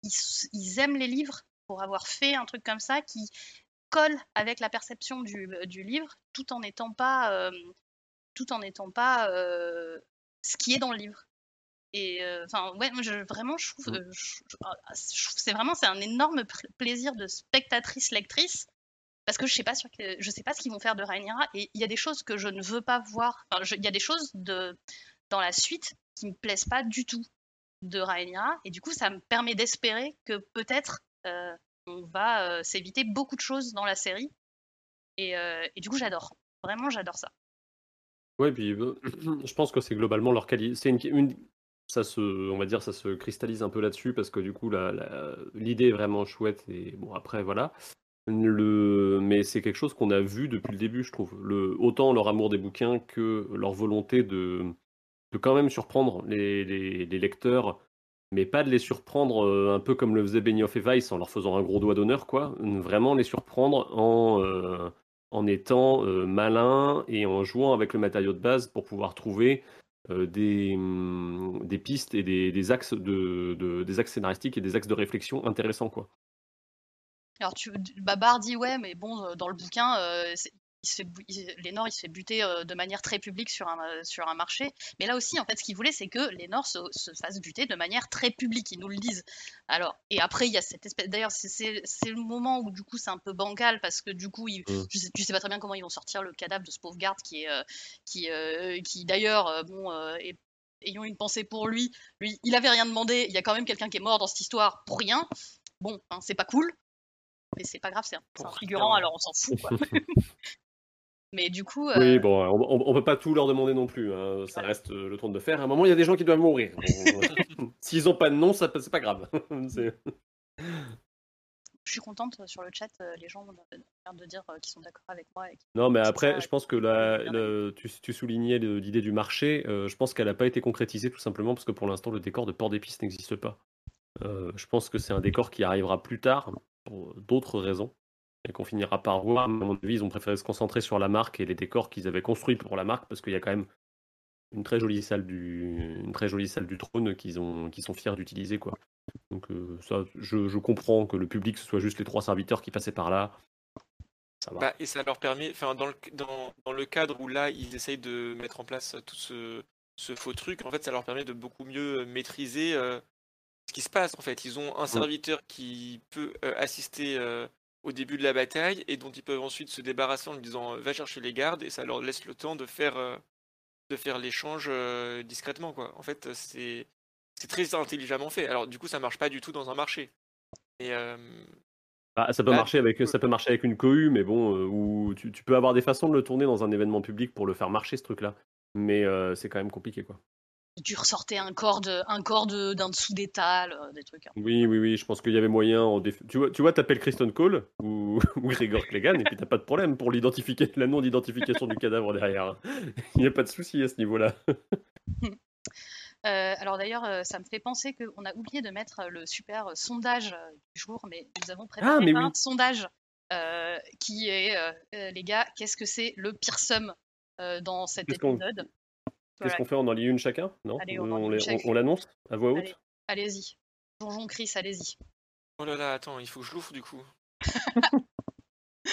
ils, aiment les livres pour avoir fait un truc comme ça qui colle avec la perception du, livre, tout en n'étant pas, tout en n'étant pas euh, ce qui est dans le livre. Et euh, enfin, ouais, moi, je, vraiment, je trouve, Mm. euh, je, je- ah, que c'est vraiment, c'est un énorme plaisir de spectatrice lectrice parce que je sais pas sur que- je sais pas ce qu'ils vont faire de Rhaenyra et il y a des choses que je ne veux pas voir. Il y a des choses de dans la suite qui me plaisent pas du tout de Rhaenyra et du coup, ça me permet d'espérer que peut-être euh, on va s'éviter beaucoup de choses dans la série et, et du coup, j'adore. Vraiment, j'adore ça. Ouais, puis euh, je pense que c'est globalement leur qualité. C'est une, une- ça se, on va dire, ça se cristallise un peu là-dessus parce que du coup, l'idée est vraiment chouette et bon après voilà. Le... Mais c'est quelque chose qu'on a vu depuis le début, je trouve. Le... Autant leur amour des bouquins que leur volonté de, de quand même surprendre les, les... les lecteurs, mais pas de les surprendre euh, un peu comme le faisait Benioff et Weiss en leur faisant un gros doigt d'honneur, quoi. Vraiment les surprendre en, euh, en étant euh, malin et en jouant avec le matériau de base pour pouvoir trouver des, hum, des pistes et des, axes de, de, des axes scénaristiques et des axes de réflexion intéressants, quoi. Alors, tu, Babar dit ouais, mais bon, dans le bouquin, euh, il se fait, Lénore, il se fait buter euh, de manière très publique sur un, euh, sur un marché. Mais là aussi, en fait, ce qu'il voulait, c'est que Lénore se, se fasse buter de manière très publique. Ils nous le disent. Alors, et après, il y a cette espèce. D'ailleurs, c'est le moment où, du coup, c'est un peu bancal parce que, du coup, il, mmh. je, sais, sais, pas très bien comment ils vont sortir le cadavre de ce pauvre garde qui est. qui, qui d'ailleurs, bon, est ayant une pensée pour lui, lui, il avait rien demandé, il y a quand même quelqu'un qui est mort dans cette histoire pour rien. Bon, hein, c'est pas cool mais c'est pas grave, c'est un, figurant, alors on s'en fout. Quoi. mais du coup. Euh... Oui, bon, on, on, peut pas tout leur demander non plus. Hein. Ça reste euh, le trône de fer. À un moment, il y a des gens qui doivent mourir. S'ils ont pas de nom, ça c'est pas grave. je suis contente euh, sur le chat, euh, les gens ont l'air de dire qu'ils sont d'accord avec moi. Et non, mais après, je pense que là, tu, tu, soulignais l'idée du marché. Euh, je pense qu'elle n'a pas été concrétisée tout simplement parce que pour l'instant, le décor de port d'épices n'existe pas. Euh, je pense que c'est un décor qui arrivera plus tard pour d'autres raisons et qu'on finira par voir. À mon avis, ils ont préféré se concentrer sur la marque et les décors qu'ils avaient construits pour la marque parce qu'il y a quand même une très jolie salle du, une très jolie salle du trône qu'ils ont, qui sont fiers d'utiliser quoi. Donc euh, ça, je, je, comprends que le public ce soit juste les trois serviteurs qui passaient par là. Ça va. Bah, et ça leur permet, enfin dans le, dans, dans le cadre où là ils essayent de mettre en place tout ce, ce faux truc, en fait ça leur permet de beaucoup mieux maîtriser euh, ce qui se passe en fait. Ils ont un serviteur qui peut euh, assister euh, au début de la bataille et dont ils peuvent ensuite se débarrasser en lui disant va chercher les gardes et ça leur laisse le temps de faire euh, de faire l'échange discrètement quoi. En fait, c'est c'est très intelligemment fait. Alors du coup, ça marche pas du tout dans un marché. Et bah, ça peut marcher avec ça peut marcher avec une cohue, mais bon, où tu, tu, peux avoir des façons de le tourner dans un événement public pour le faire marcher ce truc-là. Mais c'est quand même compliqué quoi tu ressortais un corps de, un corps d'un dessous d'étal, euh, des trucs. Hein. Oui, oui, oui, je pense qu'il y avait moyen. En Tu vois, tu vois, t'appelles Kristen Cole ou, ou Gregor Clegane et puis t'as pas de problème pour l'identifier, la non d'identification du cadavre derrière. Il n'y a pas de souci à ce niveau-là. Euh, alors d'ailleurs, euh, ça me fait penser qu'on a oublié de mettre le super sondage du jour, mais nous avons préparé ah, un sondage qui est, les gars, qu'est-ce que c'est le pire somme dans cet épisode? Qu'est-ce qu'on fait? On en lit une chacun? Non? On, l'annonce à voix haute? Allez-y. Donjon Chris, allez-y. Oh là là, attends, il faut que je l'ouvre du coup.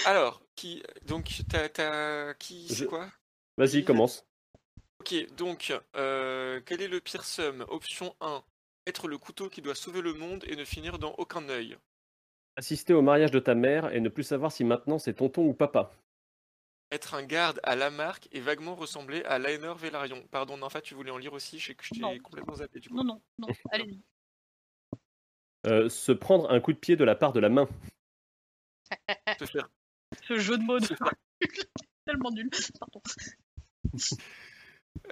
Alors, qui donc t'as qui c'est quoi? Vas-y, commence. Ok, donc euh, quel est le pire somme Option 1 être le couteau qui doit sauver le monde et ne finir dans aucun œil. Assister au mariage de ta mère et ne plus savoir si maintenant c'est tonton ou papa être un garde à Lamarck et vaguement ressembler à Lainer Velaryon. Pardon, fait, tu voulais en lire aussi, je sais que je t'ai complètement zappé du coup. Non, non, non, allez-y. Euh, se prendre un coup de pied de la part de la main. se faire... Ce jeu de mots tellement nul. Pardon.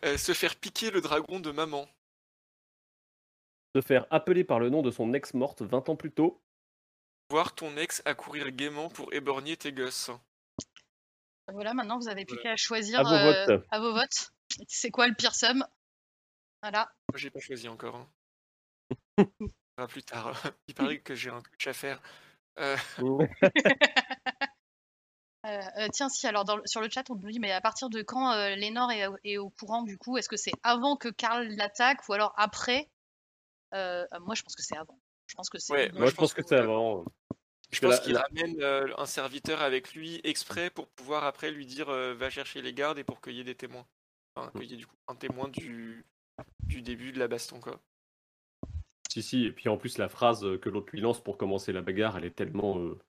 Euh, se faire piquer le dragon de maman. Se faire appeler par le nom de son ex morte 20 ans plus tôt. Voir ton ex accourir gaiement pour éborgner tes gosses. Voilà, maintenant vous avez plus qu'à choisir à vos, euh, votes. à vos votes. C'est quoi le pire somme? Voilà. Moi j'ai pas choisi encore. Hein. ah, plus tard. Il paraît que j'ai un truc à faire. Euh... Euh, euh, tiens, si, alors sur le chat, on nous dit, mais à partir de quand Lénore est, est, au courant du coup? Est-ce que c'est avant que Karl l'attaque ou alors après? Moi, je pense que c'est avant. Je pense que c'est. Ouais, moi, je pense, que c'est avant. Je pense qu'il amène euh, un serviteur avec lui exprès pour pouvoir après lui dire euh, va chercher les gardes et pour cueillir des témoins. Enfin, cueillir du coup un témoin du, du début de la baston quoi. Si si, et puis en plus la phrase que l'autre lui lance pour commencer la bagarre, elle est tellement euh,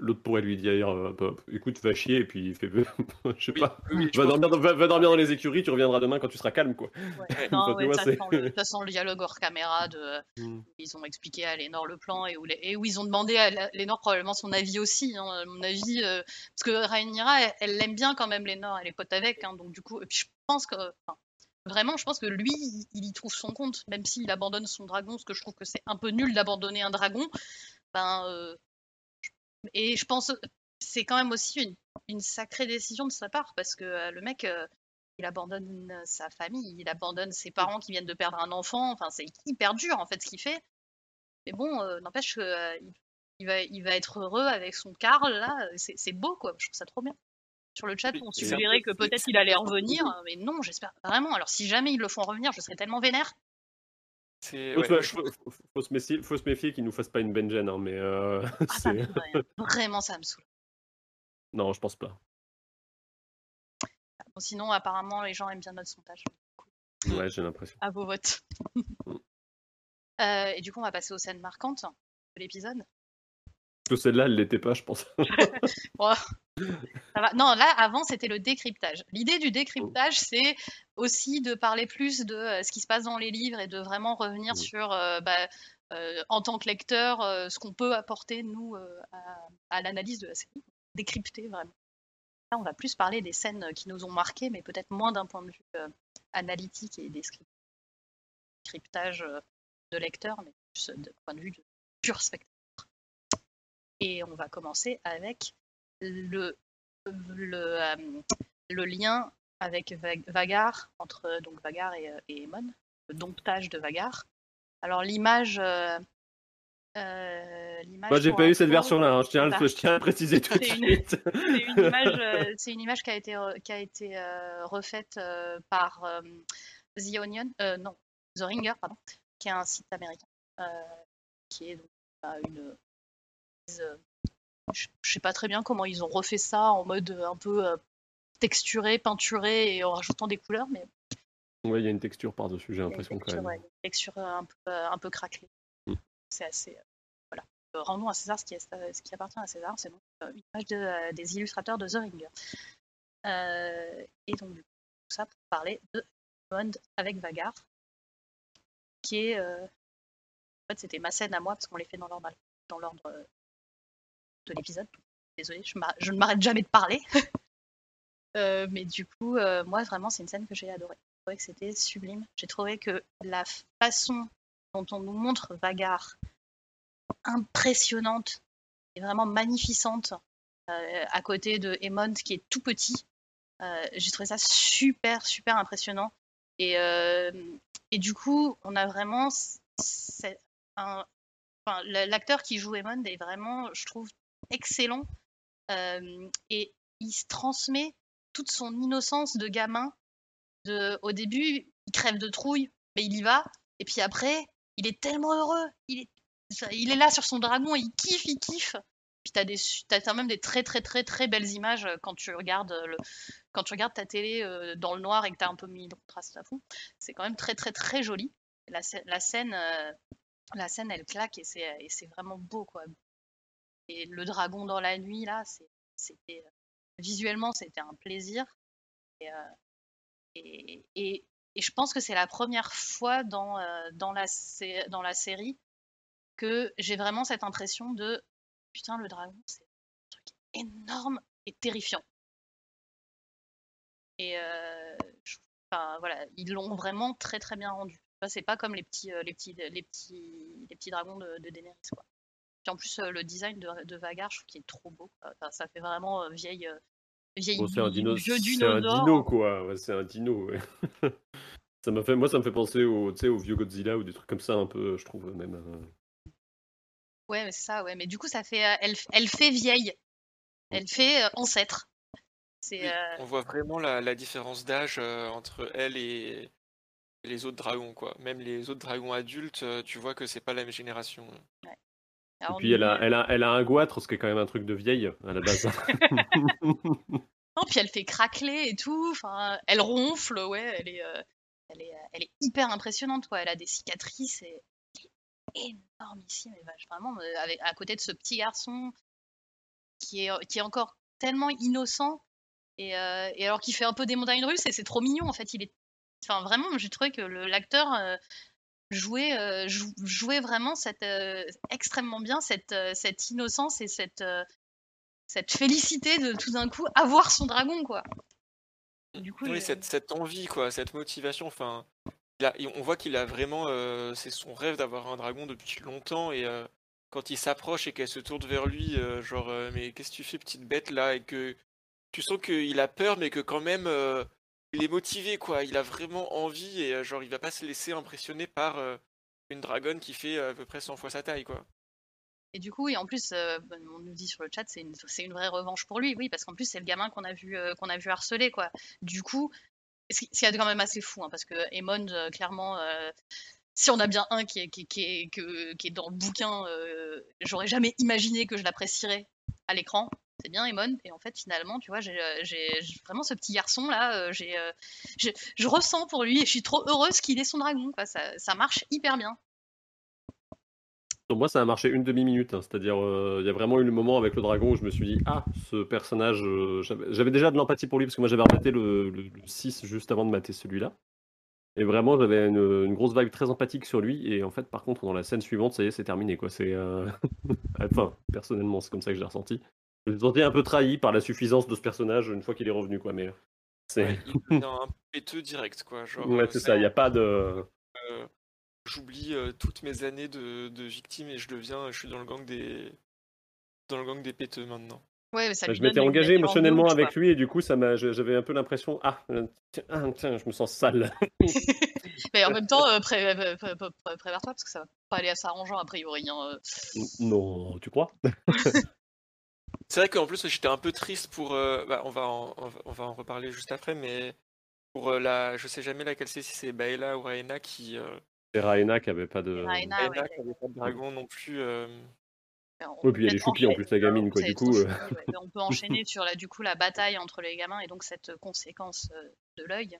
L'autre pourrait lui dire euh, bah, écoute, va chier, et puis fait, je sais pas, va, dormir, va, dormir, dans les écuries, tu reviendras demain quand tu seras calme, quoi. Ouais. non, ouais, ça, sent le, le, dialogue hors caméra de, mm. ils ont expliqué à Lénore le plan et où, et où ils ont demandé à Lénore probablement son avis aussi, hein, à mon avis, euh, parce que Rhaenyra, elle l'aime bien quand même Lénore, elle est pote avec, hein, donc du coup, et puis je pense que, enfin, vraiment, je pense que lui, il y trouve son compte, même s'il abandonne son dragon, parce que je trouve que c'est un peu nul d'abandonner un dragon. Ben, euh, et je pense c'est quand même aussi une, une, sacrée décision de sa part parce que le mec il abandonne sa famille, il abandonne ses parents qui viennent de perdre un enfant. Enfin, c'est hyper dur en fait ce qu'il fait. Mais bon, n'empêche qu'il il va, il va être heureux avec son Karl là. C'est beau quoi. Je trouve ça trop bien. Sur le chat, on suggérait que peut-être il allait revenir, mais non, j'espère vraiment. Alors si jamais ils le font revenir, je serais tellement vénère. Ouais, faut, faut, se méfier, faut se méfier qu'il nous fasse pas une Benjen, hein, mais euh, ah, vraiment ça me saoule. Non, je pense pas. Bon, sinon, apparemment, les gens aiment bien notre sondage. Ouais, j'ai l'impression. À vos votes. Mm. euh, et du coup, on va passer aux scènes marquantes de l'épisode. Que celle-là, elle l'était pas, je pense. Non, là, avant, c'était le décryptage. L'idée du décryptage, c'est aussi de parler plus de euh, ce qui se passe dans les livres et de vraiment revenir sur, euh, bah, euh, en tant que lecteur, ce qu'on peut apporter, nous, à, à l'analyse de la série. Décrypter, vraiment. Là, on va plus parler des scènes qui nous ont marqués, mais peut-être moins d'un point de vue analytique et décryptage de lecteur, mais plus d'un point de vue de pur spectateur. Et on va commencer avec le, le, euh, le lien avec Vagar, entre donc Vagar et, euh, et Emon, le domptage de Vagar. Alors l'image. Euh, euh Moi, j'ai pas eu cette version-là, hein. je, tiens, je, tiens, à préciser tout de suite. C'est une, image, une image qui a été, qui a été refaite par The Onion, non, The Ringer, pardon, qui est un site américain, qui est donc, bah, une, je sais pas très bien comment ils ont refait ça en mode euh, un peu euh, texturé, peinturé et en rajoutant des couleurs, mais. Il y a une texture par-dessus, j'ai l'impression quand même. une texture un peu, euh, un peu craquelée. Mm. C'est assez. voilà. rendons à César ce qui, est, ce qui appartient à César, c'est donc une image de, des illustrateurs de The Ringer. et donc, tout ça pour parler de Bond avec Vagar, qui est. en fait, c'était ma scène à moi parce qu'on les fait dans l'ordre dans l'ordre de l'épisode. Désolée, je, ne m'arrête jamais de parler. Euh, mais du coup, euh, moi, vraiment, c'est une scène que j'ai adorée. J'ai trouvé que c'était sublime. J'ai trouvé que la façon dont on nous montre Vagar, impressionnante et vraiment magnificente, euh, à côté de Emond qui est tout petit, j'ai trouvé ça super, super impressionnant. Et, et du coup, on a vraiment l'acteur qui joue Emond est vraiment, je trouve, excellent et il se transmet toute son innocence de gamin. De, au début, il crève de trouille, mais il y va. Et puis après, il est tellement heureux. Il est, là sur son dragon, il kiffe, il kiffe. Puis t'as des, as quand même des très très très très belles images quand tu regardes le, quand tu regardes ta télé dans le noir et que t'as un peu mis de contraste à fond. C'est quand même très très très joli. La, la scène, la scène elle claque et c'est vraiment beau quoi. Et le dragon dans la nuit, là, c'était euh, visuellement, c'était un plaisir. Et, euh, et, je pense que c'est la première fois dans, euh, dans, la, série que j'ai vraiment cette impression de putain, le dragon, c'est un truc énorme et terrifiant. Et enfin, voilà, ils l'ont vraiment très très bien rendu. C'est pas comme les petits, les petits, les petits, les petits dragons de, de Daenerys, quoi. Puis en plus, euh, le design de, de Vagar, je trouve qu'il est trop beau. ça fait vraiment euh, vieille, euh, vieille c'est un, dino, c'est un dino, quoi. c'est un dino. ça m'a fait, moi, ça me fait penser au, au vieux Godzilla ou des trucs comme ça, un peu, je trouve même. Ouais, c'est ça, ouais. Mais du coup, ça fait, elle, elle fait vieille. Elle fait ancêtre. On voit vraiment la, la différence d'âge entre elle et les autres dragons, quoi. Même les autres dragons adultes, tu vois que c'est pas la même génération. Ouais et puis elle a, elle, a, elle a un goitre, ce qui est quand même un truc de vieille à la base. non, puis elle fait craqueler et tout. Enfin, elle ronfle, ouais. Elle est, euh, elle est, elle est hyper impressionnante, quoi. Elle a des cicatrices et elle est énormissime. Et vraiment, euh, avec, à côté de ce petit garçon qui est, qui est encore tellement innocent et, euh, et alors qu'il fait un peu des montagnes russes et c'est trop mignon en fait. Il est, enfin vraiment, j'ai trouvé que l'acteur jouer, euh, jouer vraiment cette, euh, extrêmement bien cette, euh, cette innocence et cette, cette félicité de tout d'un coup avoir son dragon, quoi. Du coup, oui, cette, cette, envie, quoi, cette motivation. Enfin, on voit qu'il a vraiment, c'est son rêve d'avoir un dragon depuis longtemps et quand il s'approche et qu'elle se tourne vers lui, euh, genre, euh, mais qu'est-ce que tu fais, petite bête, là Et que tu sens qu'il a peur, mais que quand même, euh, il est motivé, quoi. Il a vraiment envie et, euh, genre, il va pas se laisser impressionner par euh, une dragonne qui fait euh, à peu près 100 fois sa taille, quoi. Et du coup, et en plus, on nous dit sur le chat, c'est une, vraie revanche pour lui, oui, parce qu'en plus, c'est le gamin qu'on a vu, qu'on a vu harceler, quoi. Du coup, ce qui est quand même assez fou, hein, parce que Emond, clairement, si on a bien un qui est, qui, est- dans le bouquin, j'aurais jamais imaginé que je l'apprécierais à l'écran. C'est bien Emond, et en fait, finalement, tu vois, j'ai euh, j'ai- j'ai vraiment ce petit garçon là, euh, j'ai, euh, je, ressens pour lui, et je suis trop heureuse qu'il ait son dragon. Ça, marche hyper bien. Pour moi, ça a marché une demi-minute. hein. C'est-à-dire, il y a vraiment eu le moment avec le dragon où je me suis dit Ah, ce personnage. j'avais déjà de l'empathie pour lui parce que moi, j'avais rematé le, le- le 6 juste avant de mater celui-là. Et vraiment, j'avais une, grosse vibe très empathique sur lui. Et en fait, par contre, dans la scène suivante, ça y est, c'est terminé. Enfin, personnellement, c'est comme ça que je l'ai ressenti. Je me senti un peu trahi par la suffisance de ce personnage une fois qu'il est revenu. Quoi. Mais c'est Ouais, il devient un péteux direct, quoi. Genre, ouais, euh, c'est ça. Il n'y a pas de. euh, j'oublie euh, toutes mes années de, de victime et je deviens, je suis dans le gang des, dans le gang des péteux maintenant. Ouais, mais ça Bah, lui je m'étais engagé émotionnellement avec quoi. lui et du coup, ça m'a, j'avais un peu l'impression Ah, euh, tiens, ah, tiens, je me sens sale. Mais en même temps, euh, pré- euh, pré- pré- pré- prépare-toi parce que ça va pas aller à s'arrangeant a priori. hein, euh. non, tu crois C'est vrai qu'en plus j'étais un peu triste pour, euh, bah, on va en, on va- en reparler juste après, mais pour euh, la, je sais jamais laquelle c'est, si c'est Baela ou Raena qui, euh, C'est Raena qui avait pas de. Raena, Raena ouais, qui avait pas de dragon non plus. euh, on Oui, puis elle est peut-être choupie en enchaîner- plus, la gamine, quoi. Du coup, euh, choupi, ouais. On peut enchaîner sur la, du coup, la bataille entre les gamins et donc cette conséquence de l'œil.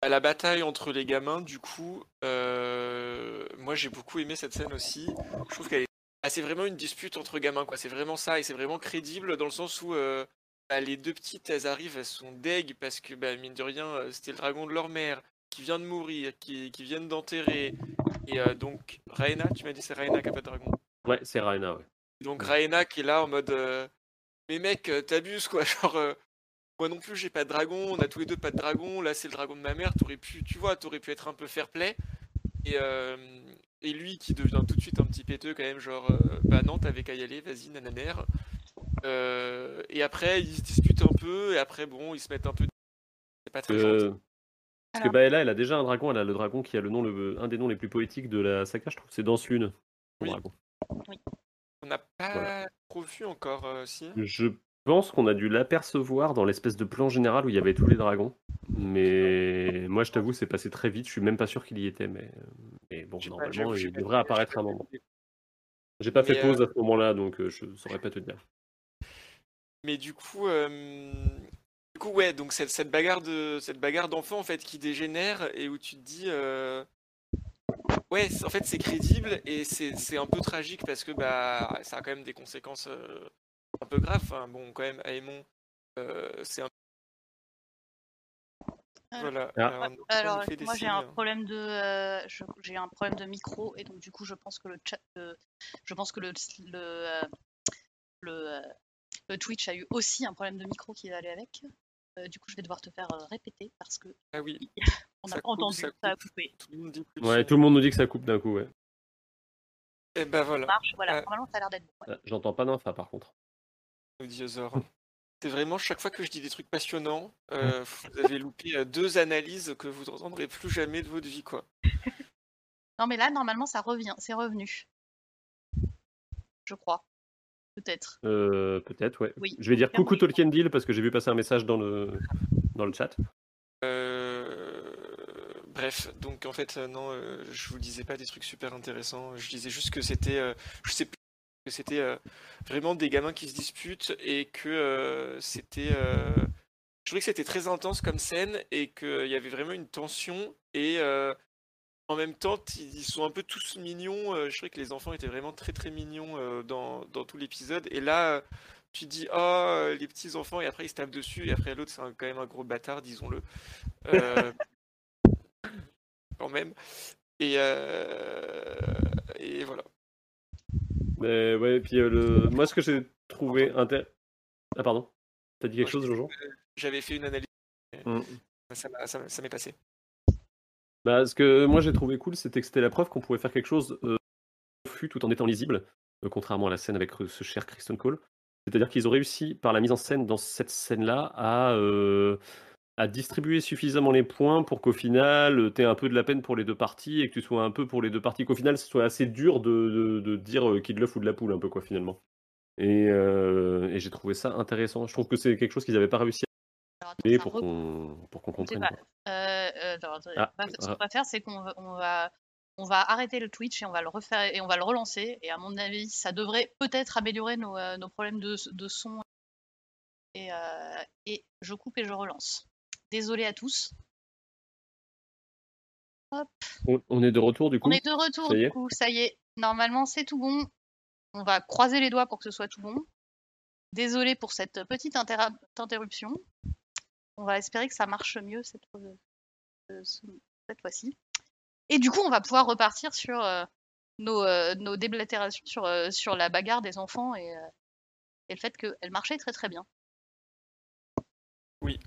à la bataille entre les gamins, du coup, euh, moi j'ai beaucoup aimé cette scène aussi. Je trouve qu'elle est, ah, c'est vraiment une dispute entre gamins, quoi. C'est vraiment ça, et c'est vraiment crédible dans le sens où euh, bah, les deux petites, elles arrivent, elles sont deg parce que, bah, mine de rien, euh, c'était le dragon de leur mère qui vient de mourir, qui, qui viennent d'enterrer. Et euh, donc, Raena, tu m'as dit c'est Raena qui a pas de dragon. ouais, c'est Raena, ouais. Donc Raena qui est là en mode euh, Mais mec, t'abuses quoi, genre moi non plus j'ai pas de dragon, on a tous les deux pas de dragon, là c'est le dragon de ma mère, t'aurais pu, tu vois, t'aurais pu être un peu fair play. Et, euh, et lui qui devient tout de suite un petit péteux quand même, genre euh, bah non t'avais qu'à y aller, vas-y nananer. Euh, et après ils se disputent un peu, et après bon ils se mettent un peu. C'est pas très Euh, gentil. Parce que. Baella, elle a déjà un dragon, elle a le dragon qui a le nom, le, un des noms les plus poétiques de la saga, je trouve. C'est Danse Lune, Oui. dragon. On n'a pas voilà. trop vu encore euh, si? Je pense qu'on a dû l'apercevoir dans l'espèce de plan général où il y avait tous les dragons. Mais moi, je t'avoue, c'est passé très vite. Je suis même pas sûr qu'il y était. Mais, mais bon, pas- normalement, il devrait apparaître pas un moment. J'ai pas fait pause euh, à ce moment-là, donc euh, je saurais pas te dire. Mais du coup, euh, du coup, ouais, donc cette, cette bagarre de cette bagarre d'enfants en fait qui dégénère et où tu te dis, euh, ouais, en fait c'est crédible et c'est un peu tragique parce que bah ça a quand même des conséquences un peu graves. Enfin, bon, quand même, Aemon, c'est un Alors- voilà. Ah. Alors, moi j'ai un problème de, euh, j'ai un problème de micro et donc du coup je pense que le chat, euh, je pense que le le, euh, le, le Twitch a eu aussi un problème de micro qui va aller avec. Euh, du coup je vais devoir te faire répéter parce que Ah oui, on Ça n'a pas coupe, entendu, ça ça a coupé. tout le monde dit plus de Ouais, tout le monde nous dit que ça coupe d'un coup, ouais. Et ben voilà, Ça marche, voilà. Normalement ça a l'air d'être bon. ouais. Ah, J'entends pas d'infa par contre. C'est vraiment chaque fois que je dis des trucs passionnants, euh, vous avez loupé euh, deux analyses que vous n'entendrez plus jamais de votre vie, quoi. Non mais là normalement ça revient, c'est revenu. Je crois. Peut-être. Euh, Peut-être, ouais. Oui. Je vais dire coucou. Tolkien Deal parce que j'ai vu passer un message dans le, dans le chat. Euh, Bref, donc en fait, non, euh, je vous disais pas des trucs super intéressants. Je disais juste que c'était, euh, je sais plus, que c'était euh, vraiment des gamins qui se disputent et que euh, c'était, euh, je trouvais que c'était très intense comme scène et qu'il y avait vraiment une tension et en même temps, ils sont un peu tous mignons. Je trouvais que les enfants étaient vraiment très très mignons dans, dans tout l'épisode. Et là, tu dis, oh, les petits enfants, et après ils se tapent dessus, et après l'autre, c'est quand même un gros bâtard, disons-le. Quand même. Et, et voilà. Mais ouais, puis euh, le... moi, ce que j'ai trouvé intéressant. Ah, pardon. T'as dit quelque chose, Jojo? J'avais fait une analyse, Mm. ça m'a- ça ça m'est passé. Bah, ce que moi j'ai trouvé cool, c'était que c'était la preuve qu'on pouvait faire quelque chose euh, tout en étant lisible, euh, contrairement à la scène avec ce cher Kristen Cole. C'est-à-dire qu'ils ont réussi, par la mise en scène dans cette scène-là, à, à distribuer suffisamment les points pour qu'au final, tu aies un peu de la peine pour les deux parties et que tu sois un peu pour les deux parties, qu'au final, ce soit assez dur de, de, dire qui de l'œuf ou de la poule, un peu, quoi, finalement. Et, et j'ai trouvé ça intéressant. Je trouve que c'est quelque chose qu'ils n'avaient pas réussi à pour qu'on pour qu'on comprenne. Euh, euh, ah, ce qu'on ah. va faire, c'est qu'on va, on va, on va arrêter le Twitch et on va le refaire et on va le relancer. Et à mon avis, ça devrait peut-être améliorer nos, euh, nos, problèmes de, de son. Et, et, je coupe et je relance. Désolé à tous. Hop. On, est de retour du coup. On est de retour du coup, ça y est. Normalement, c'est tout bon. On va croiser les doigts pour que ce soit tout bon. Désolé pour cette petite interruption. On va espérer que ça marche mieux cette, euh, cette fois-ci. Et du coup, on va pouvoir repartir sur euh, nos, euh, nos, déblatérations sur, sur la bagarre des enfants et, et le fait qu'elle marchait très très bien. Oui.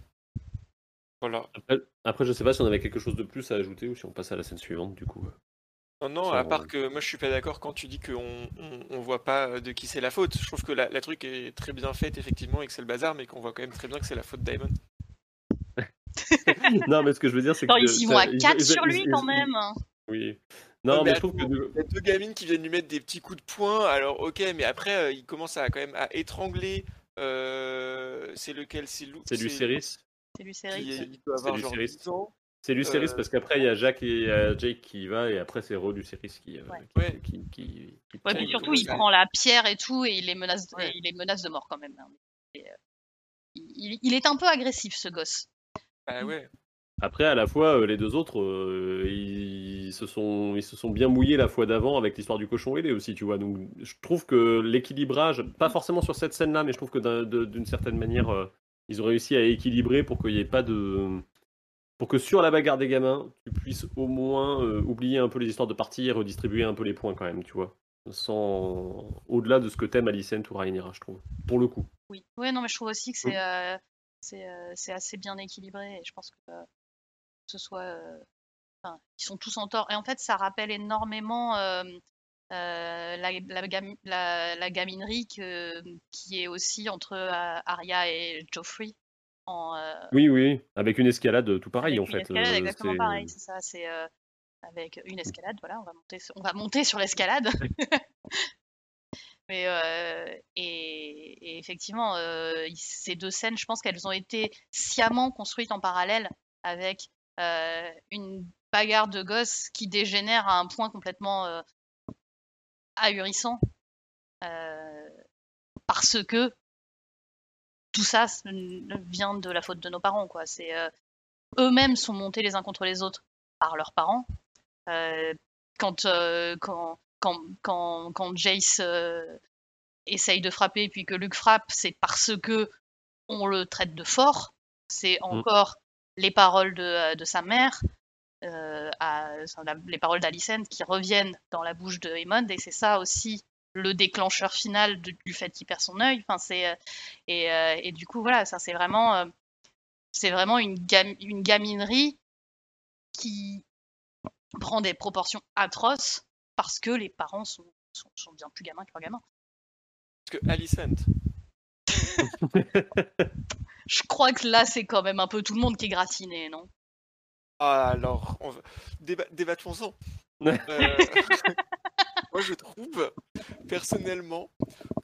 Voilà. Après, après, je sais pas si on avait quelque chose de plus à ajouter ou si on passe à la scène suivante du coup. Non, non, à part que moi je suis pas d'accord quand tu dis qu'on on, voit pas de qui c'est la faute. Je trouve que la, la, truc est très bien faite effectivement et que c'est le bazar, mais qu'on voit quand même très bien que c'est la faute Diamond. non, mais ce que je veux dire, c'est que. Ils vont à 4 sur lui quand même. Oui. Non, mais, je trouve que. Il y a deux gamines qui viennent lui mettre des petits coups de poing, alors ok, mais après, euh, il commence à quand même à étrangler. Euh, c'est lequel? C'est C'est Luceris. C'est Luceris. Il doit avoir genre 10 ans. C'est Luceris euh, parce qu'après il y a Jacques et Jake qui y va et après c'est Ro Luceris qui, ouais. qui, qui, qui, ouais, puis surtout il prend la pierre et tout et il les menace, il les menace de mort quand même. Hein. il, il, est un peu agressif ce gosse. Bah ouais. Après, à la fois, euh, les deux autres, euh, ils, se sont, ils se sont bien mouillés la fois d'avant avec l'histoire du cochon ailé aussi, tu vois. Donc, je trouve que l'équilibrage, pas forcément sur cette scène-là, mais je trouve que d'une certaine manière, euh, ils ont réussi à équilibrer pour qu'il n'y ait pas de. Pour que sur la bagarre des gamins, tu puisses au moins oublier un peu les histoires de partie et redistribuer un peu les points quand même, tu vois. Sans. Au-delà de ce que t'aimes Alicent ou Rhaenyra, je trouve. Pour le coup. Oui, ouais, non, mais je trouve aussi que c'est. Euh, c'est assez bien équilibré et je pense que euh, ce soit. Euh, enfin, ils sont tous en tort. Et en fait, ça rappelle énormément la, la, gaminerie qui est aussi entre Arya et Joffrey. En, oui, oui, avec une escalade tout pareil en fait. Escalade, exactement pareil, c'est ça. C'est avec une escalade, voilà, on va monter, on va monter sur l'escalade. Mais et, effectivement, ces deux scènes, je pense qu'elles ont été sciemment construites en parallèle avec une bagarre de gosses qui dégénère à un point complètement ahurissant parce que tout ça vient de la faute de nos parents, quoi. C'est eux-mêmes sont montés les uns contre les autres par leurs parents. quand, quand quand, quand, quand Jace euh, essaye de frapper puis que Luke frappe, c'est parce que on le traite de fort. C'est mm. encore les paroles de, euh, de sa mère, euh, à, les paroles d'Alicent qui reviennent dans la bouche de Aemond, et c'est ça aussi le déclencheur final du fait qu'il perd son œil. Enfin, c'est et, et, du coup voilà, ça c'est vraiment c'est vraiment une, une gaminerie qui prend des proportions atroces parce que les parents sont, sont, bien plus gamins que leurs gamins. Parce que Alicent. Je crois que là, c'est quand même un peu tout le monde qui est gratiné, non? Alors, on débattons-en. Euh, moi, je trouve personnellement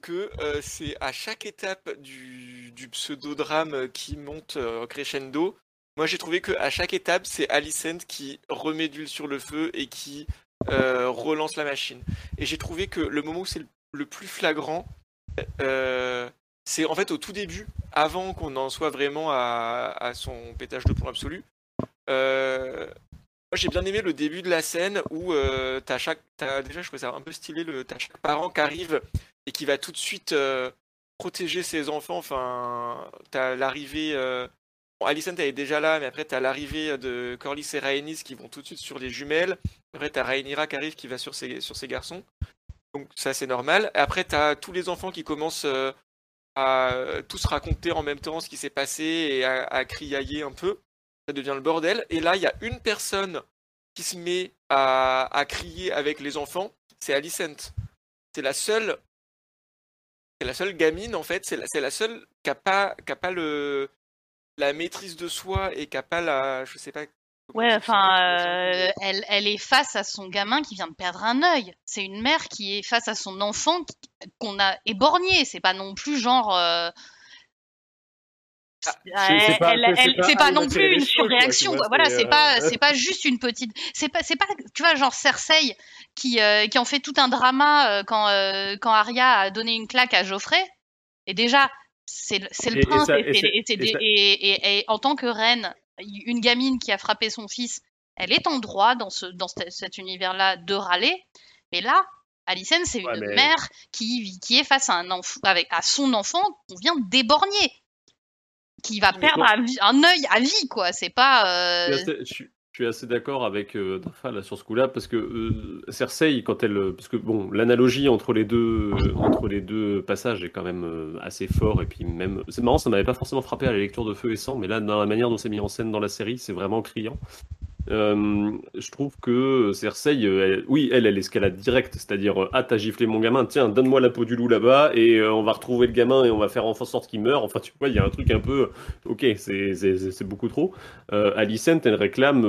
que euh, c'est à chaque étape du, du pseudo-drame qui monte euh, crescendo. Moi, j'ai trouvé que à chaque étape, c'est Alicent qui remet d'huile sur le feu et qui euh, relance la machine. Et j'ai trouvé que le moment où c'est le, plus flagrant, c'est en fait au tout début, avant qu'on en soit vraiment à, son pétage de plomb absolu. Euh, moi j'ai bien aimé le début de la scène où t'as chaque, as, déjà je un peu stylé, le, t'as chaque parent qui arrive et qui va tout de suite protéger ses enfants. Enfin, t'as l'arrivée Alicent elle est déjà là, mais après tu as l'arrivée de Corlys et Rhaenys qui vont tout de suite sur les jumelles. Après tu as Rhaenyra qui arrive qui va sur ses, sur ses garçons. Donc ça c'est normal. Après tu as tous les enfants qui commencent euh, à tous raconter en même temps ce qui s'est passé et à, à, criailler un peu. Ça devient le bordel. Et là il y a une personne qui se met à, à crier avec les enfants. c'est Alicent. C'est la seule. C'est la seule gamine, en fait. C'est la, seule qui n'a pas, qui a pas le, la maîtrise de soi et qui n'a pas la. Je sais pas. Ouais, enfin, euh, elle, elle est face à son gamin qui vient de perdre un œil. C'est une mère qui est face à son enfant qu'on a éborgné. C'est pas non plus genre. euh, c'est pas- non plus une quoi, surréaction. vois. Voilà, c'est, pas, euh, c'est pas juste une petite. C'est pas, c'est pas, tu vois, genre Cersei qui, euh, qui en fait tout un drama euh, quand, euh, quand Arya a donné une claque à Geoffrey. Et déjà, c'est le, prince. et en tant que reine, une gamine qui a frappé son fils, elle est en droit dans, ce, dans cet, cet univers-là de râler. Mais là, Alicent, c'est une Ouais, mais- mère qui, qui est face à, un enfant, avec, à son enfant qu'on vient d'éborgner. Qui va perdre vie- un œil à vie, quoi. C'est pas. euh, Je suis assez- je suis- je suis assez d'accord avec euh, là, sur ce coup-là parce que euh, Cersei, quand elle, euh, parce que bon, l'analogie entre les deux, euh, entre les deux passages est quand même euh, assez fort et puis même, c'est marrant, ça m'avait pas forcément frappé à la lecture de Feu et Sang, mais là, dans la manière dont c'est mis en scène dans la série, c'est vraiment criant. Euh, je trouve que Cersei, euh, elle- oui, elle, elle escalade direct, c'est-à-dire, euh, ah, t'as giflé mon gamin, tiens, donne-moi la peau du loup là-bas, et on va retrouver le gamin et on va faire en sorte qu'il meure. Enfin, tu vois, il y a un truc un peu, ok, c'est beaucoup trop. Alicent, elle réclame,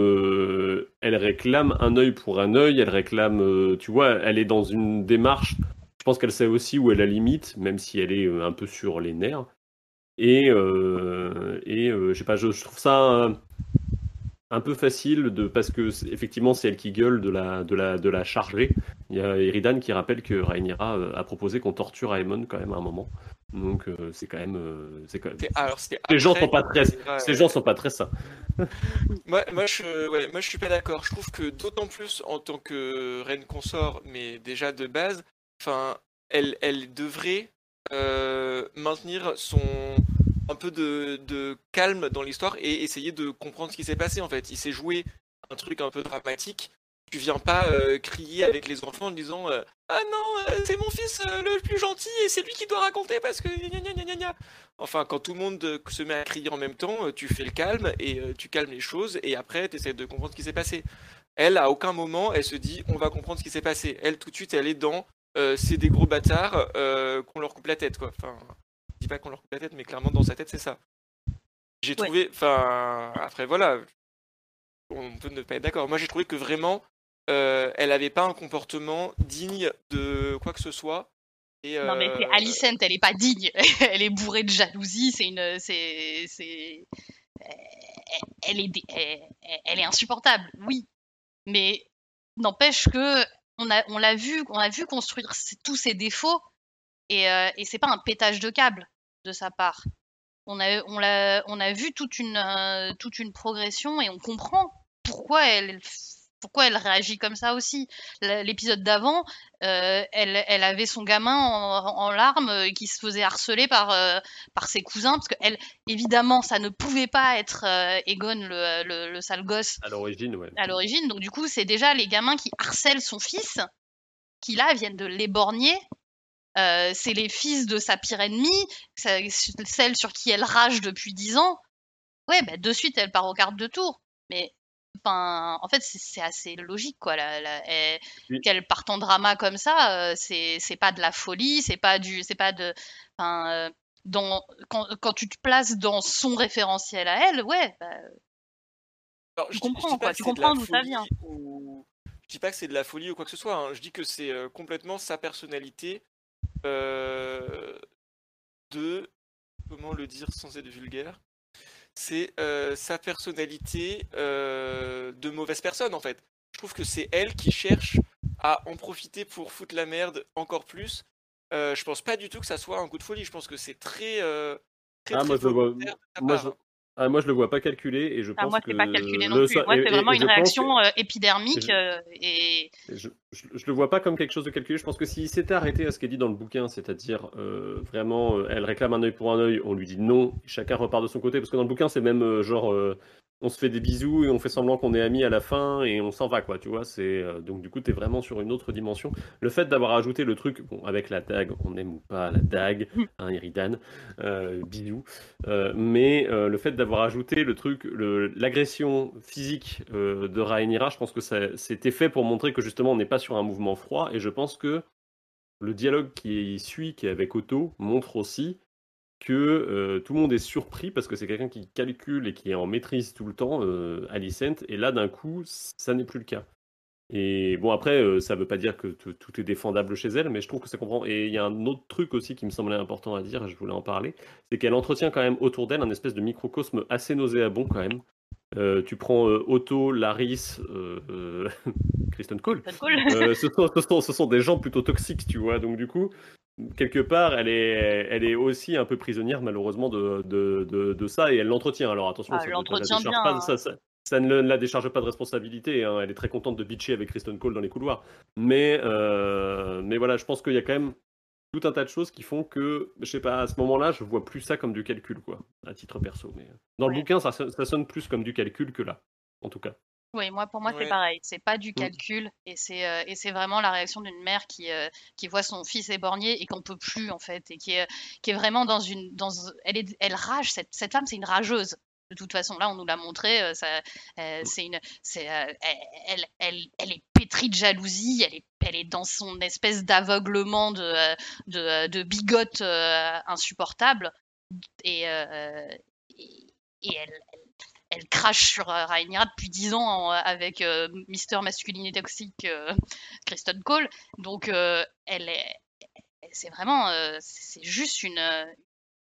elle réclame un œil pour un œil, elle réclame, tu vois, elle est dans une démarche. Je pense qu'elle sait aussi où est la limite, même si elle est un peu sur les nerfs. Et, et je sais pas, je trouve ça un, peu facile de parce que effectivement c'est elle qui gueule de la de la de la charger. Il y a Eridan qui rappelle que Rhaenyra euh, a proposé qu'on torture Aemon quand même à un moment. Donc euh, c'est quand même c'est c'est quand même alors, les gens sont pas très Ouais, ces ouais. gens sont pas très sains. Moi, moi, je, ouais, moi, je suis pas d'accord. Je trouve que d'autant plus en tant que reine consort, mais déjà de base, enfin, elle, elle devrait euh, maintenir son un peu de, calme dans l'histoire et essayer de comprendre ce qui s'est passé en fait. Il s'est joué un truc un peu dramatique. Tu viens pas euh, crier avec les enfants en disant euh, ah non euh, c'est mon fils le plus gentil et c'est lui qui doit raconter parce que. Enfin, quand tout le monde se met à crier en même temps, tu fais le calme et tu calmes les choses et après tu essaies de comprendre ce qui s'est passé. Elle, à aucun moment, elle se dit on va comprendre ce qui s'est passé. Elle, tout de suite, elle est dans c'est des gros bâtards qu'on leur coupe la tête, quoi. Enfin, dis pas qu'on leur coupe la tête, mais clairement dans sa tête, c'est ça. J'ai trouvé, enfin, après voilà, on peut ne pas être d'accord. Moi, j'ai trouvé que vraiment, euh, elle avait pas un comportement digne de quoi que ce soit. Et, Non mais c'est euh, Alicent, elle est pas digne. elle est bourrée de jalousie. C'est une, c'est, c'est, elle est, dé- elle, est insupportable. Oui, mais n'empêche que on a, on l'a vu, on a vu construire tous ses défauts et, euh, et c'est pas un pétage de câble de sa part. On a, on on a vu toute une, euh, toute une progression et on comprend pourquoi elle, pourquoi elle réagit comme ça aussi. L'épisode d'avant, euh, elle, elle avait son gamin en, en larmes euh, qui se faisait harceler par, euh, par ses cousins parce que elle, évidemment, ça ne pouvait pas être Egon le, le, le sale gosse À l'origine, ouais. à l'origine. Donc du coup, c'est déjà les gamins qui harcèlent son fils, qui là viennent de l'éborgner. Euh, c'est les fils de sa pire ennemie, celle sur qui elle rage depuis dix ans. Ouais, bah, de suite, elle part aux cartes de tour. Mais en fait, c'est assez logique, quoi. Oui. Qu'elle parte en drama comme ça, euh, c'est pas de la folie, c'est pas du, c'est pas de, enfin, euh, dans, quand, quand tu te places dans son référentiel à elle, ouais, bah, Alors, Tu je comprends, dis quoi, tu c'est de comprends la d'où ça folie vient. ou- Je dis pas que c'est de la folie ou quoi que ce soit. hein. Je dis que c'est euh, complètement sa personnalité de comment le dire sans être vulgaire. C'est euh, sa personnalité euh, de mauvaise personne en fait. Je trouve que c'est elle qui cherche à en profiter pour foutre la merde encore plus. Euh, je pense pas du tout que ça soit un coup de folie. Je pense que c'est très, euh, très, Ah, très moi, je le vois- volontaire de sa moi, part, je-. Ah, moi, je le vois pas calculé et je Ah, pense moi, que c'est pas calculé non le plus. sa- Moi, et- c'est et- vraiment et une réaction que- euh, épidermique je- euh, et Je, je, je le vois pas comme quelque chose de calculé. Je pense que s'il s'était arrêté à ce qu'elle dit dans le bouquin, c'est-à-dire euh, vraiment, euh, elle réclame un œil pour un œil, on lui dit non, chacun repart de son côté. Parce que dans le bouquin, c'est même euh, genre, on se fait des bisous et on fait semblant qu'on est amis à la fin et on s'en va, quoi. Tu vois, c'est donc du coup, t'es vraiment sur une autre dimension. Le fait d'avoir ajouté le truc, bon, avec la dague, on aime ou pas la dague, hein, Eridan, euh, bisous. Mais le fait d'avoir ajouté le truc, l'agression physique de Rhaenyra, je pense que c'était fait pour montrer que justement on n'est pas sur un mouvement froid. Et je pense que le dialogue qui suit, qui est avec Otto, montre aussi que euh, tout le monde est surpris parce que c'est quelqu'un qui calcule et qui est en maîtrise tout le temps, euh, Alicent, et là d'un coup, ça n'est plus le cas. Et bon, après, euh, ça veut pas dire que tout est défendable chez elle, mais je trouve que ça comprend. Et il y a un autre truc aussi qui me semblait important à dire, je voulais en parler, c'est qu'elle entretient quand même autour d'elle un espèce de microcosme assez nauséabond quand même. Euh, tu prends euh, Otto, Laris, Kristen Cole. ce, sont, des gens plutôt toxiques, tu vois. Donc du coup, quelque part, elle est, elle est aussi un peu prisonnière malheureusement de, de, ça et elle l'entretient. Alors attention, ah, ça, bien, pas, hein ça ne la décharge pas de responsabilité. Hein. Elle est très contente de bitcher avec Kristen Cole dans les couloirs. Mais, euh, mais voilà, je pense qu'il y a quand même tout un tas de choses qui font que, je sais pas, à ce moment-là, je vois plus ça comme du calcul, quoi, à titre perso. Mais dans le bouquin, ça, ça, sonne plus comme du calcul que là, en tout cas. Oui, moi pour moi c'est pareil, c'est pas du mmh. calcul et c'est euh, et c'est vraiment la réaction d'une mère qui euh, qui voit son fils éborgné et qu'on peut plus en fait et qui est qui est vraiment dans une dans elle est elle rage cette, cette femme c'est une rageuse de toute façon, là, on nous l'a montré, euh, ça, euh, c'est une, c'est, euh, elle, elle, elle, est pétrie de jalousie, elle est, elle est dans son espèce d'aveuglement de, de, de bigote insupportable, et, et, elle, elle, crache sur Rhaenyra depuis dix ans avec Mister Masculine et Toxique Kristen Cole, donc elle est, c'est vraiment, c'est juste une,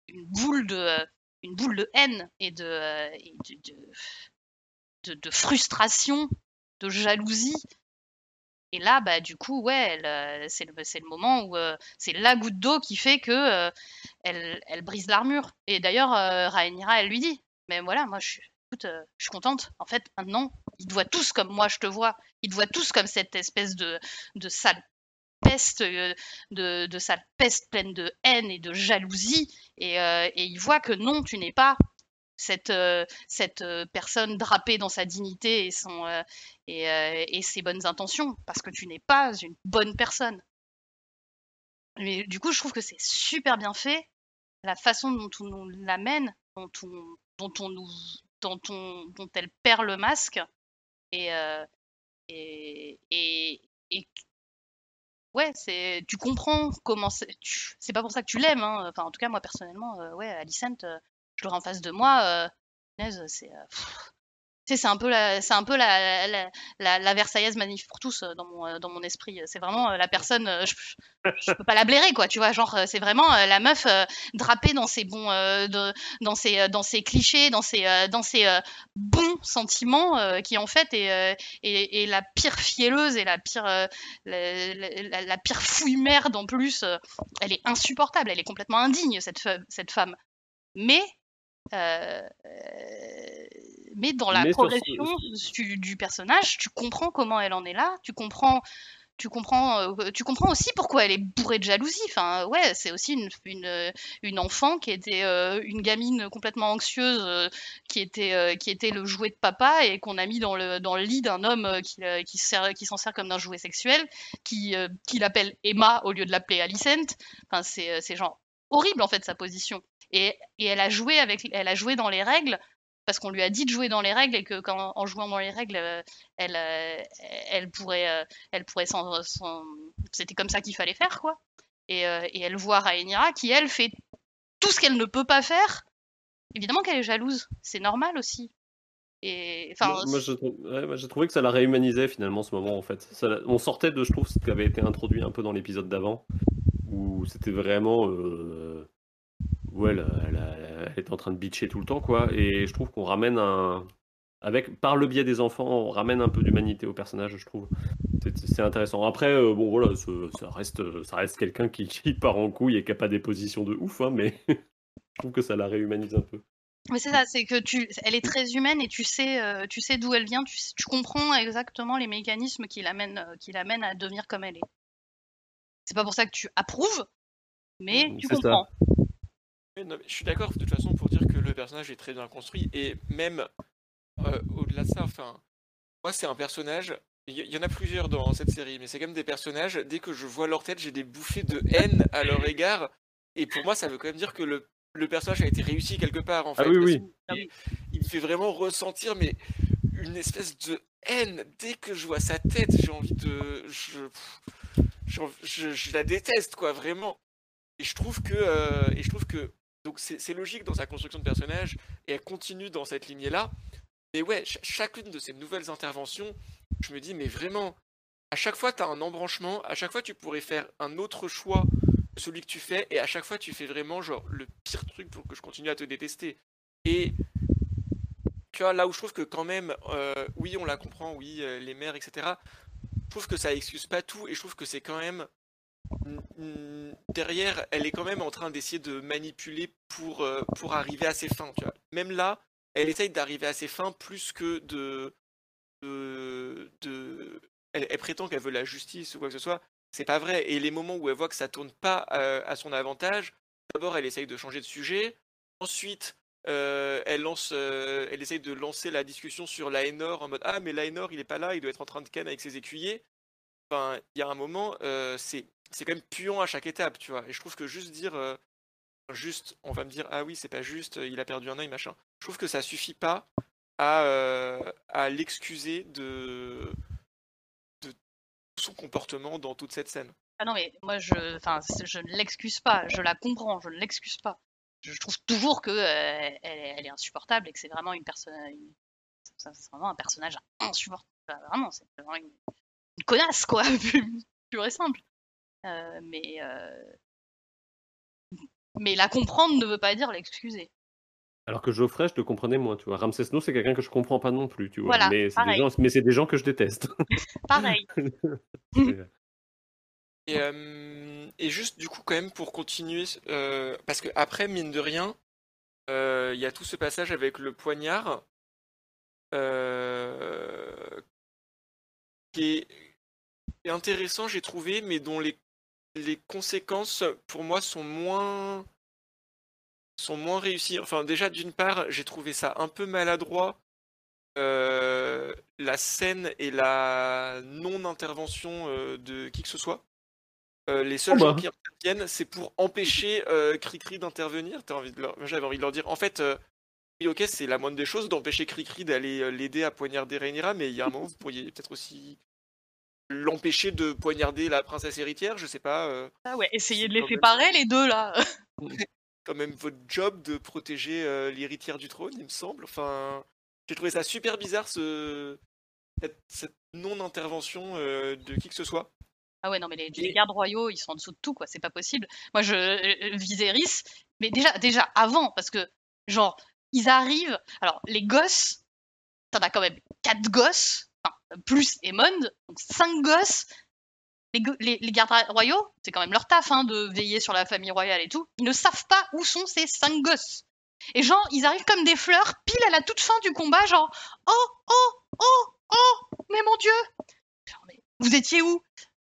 une boule de une boule de haine et de, euh, de, de, frustration, de jalousie. Et là, bah, du coup, ouais, euh, c'est le, le, moment où euh, c'est la goutte d'eau qui fait que elle, elle, brise l'armure. Et d'ailleurs, Rhaenyra, elle lui dit, mais voilà, moi, je suis, je suis contente. En fait, maintenant, ils te voient tous comme moi, je te vois. Ils te voient tous comme cette espèce de, de sale peste, euh, de, de, sa peste pleine de haine et de jalousie, et, euh, et il voit que non, tu n'es pas cette, euh, cette personne drapée dans sa dignité et, son, et, et, ses bonnes intentions, parce que tu n'es pas une bonne personne. Mais du coup, je trouve que c'est super bien fait, la façon dont on nous l'amène, dont on, dont on nous, dont, on, dont elle perd le masque, et, ouais, c'est tu comprends comment c'est. C'est pas pour ça que tu l'aimes. Hein. Enfin, en tout cas, moi personnellement, euh, ouais, Alicent, euh, je l'aurais en face de moi. Euh, c'est c'est un peu la, c'est un peu la, la, la, Versaillaise manif pour tous dans mon, dans mon esprit. C'est vraiment la personne, je, je, peux pas la blairer quoi, tu vois. Genre, c'est vraiment la meuf drapée dans ses bons, dans ses, dans ses clichés, dans ses, dans ses bons sentiments, qui en fait est, est, la pire fielleuse et la pire, la, la, pire fouille merde en plus. elle est insupportable, elle est complètement indigne cette, cette femme. Mais euh, mais dans la progression du, personnage, tu comprends comment elle en est là, tu comprends, tu comprends, euh, tu comprends aussi pourquoi elle est bourrée de jalousie. Enfin, ouais, c'est aussi une, une, une, enfant qui était euh, une gamine complètement anxieuse, qui était, qui était le jouet de papa et qu'on a mis dans le, dans le lit d'un homme qui, qui, qui s'en sert comme d'un jouet sexuel, qui, qui l'appelle Emma au lieu de l'appeler Alicent. Enfin, c'est genre horrible en fait sa position. Et, elle a joué avec, elle a joué dans les règles parce qu'on lui a dit de jouer dans les règles et que quand, en jouant dans les règles, euh, elle, euh, elle pourrait, euh, elle pourrait c'était comme ça qu'il fallait faire quoi. Et, et elle voit Rhaenyra qui elle fait tout ce qu'elle ne peut pas faire. Évidemment qu'elle est jalouse, c'est normal aussi. Et, enfin, moi, j'ai trouvé que ça la réhumanisait finalement ce moment en fait. on sortait de, je trouve, ce qui avait été introduit un peu dans l'épisode d'avant, où c'était vraiment où elle, est en train de bitcher tout le temps, quoi. Et je trouve qu'on ramène un. Avec, par le biais des enfants, on ramène un peu d'humanité au personnage, je trouve. C'est intéressant. Après, euh, bon, voilà, ça reste, ça reste quelqu'un qui, part en couille et qui n'a pas des positions de ouf, hein, mais je trouve que ça la réhumanise un peu. Mais c'est ça, c'est que tu, elle est très humaine et tu sais, euh, tu sais d'où elle vient, tu, tu, comprends exactement les mécanismes qui l'amènent, euh, qui l'amènent à devenir comme elle est. C'est pas pour ça que tu approuves, mais mmh, tu comprends je suis d'accord de toute façon pour dire que le personnage est très bien construit et même euh, au-delà de ça, enfin, moi c'est un personnage. Il y, en a plusieurs dans cette série, mais c'est quand même des personnages. Dès que je vois leur tête, j'ai des bouffées de haine à leur égard. Et pour moi, ça veut quand même dire que le, le personnage a été réussi quelque part en ah fait. Ah oui, oui. Il, il, me fait vraiment ressentir mais une espèce de haine. Dès que je vois sa tête, j'ai envie de. Je, je, je, la déteste, quoi, vraiment. Et je trouve que. Euh, et je trouve que. Donc c'est logique dans sa construction de personnage, et elle continue dans cette lignée-là. Mais ouais, chacune de ces nouvelles interventions, je me dis, mais vraiment, à chaque fois, tu as un embranchement, à chaque fois, tu pourrais faire un autre choix celui que tu fais, et à chaque fois, tu fais vraiment genre le pire truc pour que je continue à te détester. Et tu vois, là où je trouve que quand même, euh, oui, on la comprend, oui, euh, les mères, etc. Je trouve que ça excuse pas tout, et je trouve que c'est quand même derrière, elle est quand même en train d'essayer de manipuler pour, euh, pour arriver à ses fins. Tu vois. Même là, elle essaye d'arriver à ses fins plus que de. de. Elle, prétend qu'elle veut la justice ou quoi que ce soit. C'est pas vrai. Et les moments où elle voit que ça tourne pas euh, à son avantage, d'abord elle essaye de changer de sujet. Ensuite, euh, elle lance, elle essaye de lancer la discussion sur l'Aenor en mode ah mais l'Aenor il est pas là, il doit être en train de ken avec ses écuyers. Enfin, il y a un moment, c'est c'est quand même puant à chaque étape, tu vois. Et je trouve que juste dire, juste, on va me dire ah oui c'est pas juste, il a perdu un œil machin. Je trouve que ça suffit pas à à l'excuser de son comportement dans toute cette scène. Ah non, mais moi, je, je ne l'excuse pas, je la comprends, je ne l'excuse pas. Je trouve toujours que euh, elle, est insupportable et que c'est vraiment une personne, c'est vraiment un personnage insupportable. Vraiment, c'est vraiment une, connasse, quoi, pure et simple. Euh, mais, euh, mais la comprendre ne veut pas dire l'excuser. Alors que Geoffrey, je te comprenais moins, tu vois. Ramsès No, c'est quelqu'un que je comprends pas non plus, tu vois. mais c'est des, gens, mais c'est des gens que je déteste. pareil. et, et, juste, du coup, quand même, pour continuer, euh, parce que après, mine de rien, euh, il y a tout ce passage avec le poignard euh, qui est, intéressant, j'ai trouvé, mais dont les, les conséquences, pour moi, sont moins sont moins réussis. Enfin, déjà, d'une part, j'ai trouvé ça un peu maladroit. Euh, la scène et la non-intervention euh, de qui que ce soit. Euh, les seuls oh gens bah. qui interviennent, c'est pour empêcher Cricri d'intervenir. J'avais envie de leur dire, en fait, oui, ok, c'est la moindre des choses d'empêcher Cricri d'aller l'aider à poignarder Rhaenyra, mais il y a un moment, vous pourriez peut-être aussi l'empêcher de poignarder la princesse héritière, je sais pas. Ah ouais, essayer de les séparer, les deux, là quand même votre job de protéger euh, l'héritière du trône, il me semble. Enfin, j'ai trouvé ça super bizarre ce... cette, non-intervention euh, de qui que ce soit. Ah ouais, non, mais les, gardes royaux, ils sont en dessous de tout, quoi. C'est pas possible. Moi, je. Euh, Viserys, mais déjà, déjà avant, parce que, genre, ils arrivent. Alors, les gosses, t'en as quand même quatre gosses, plus Emond, donc cinq gosses les, gardes royaux, c'est quand même leur taf hein, de veiller sur la famille royale et tout, ils ne savent pas où sont ces cinq gosses. Et genre, ils arrivent comme des fleurs, pile à la toute fin du combat, genre Oh, oh, oh, oh, mais mon Dieu Vous étiez où?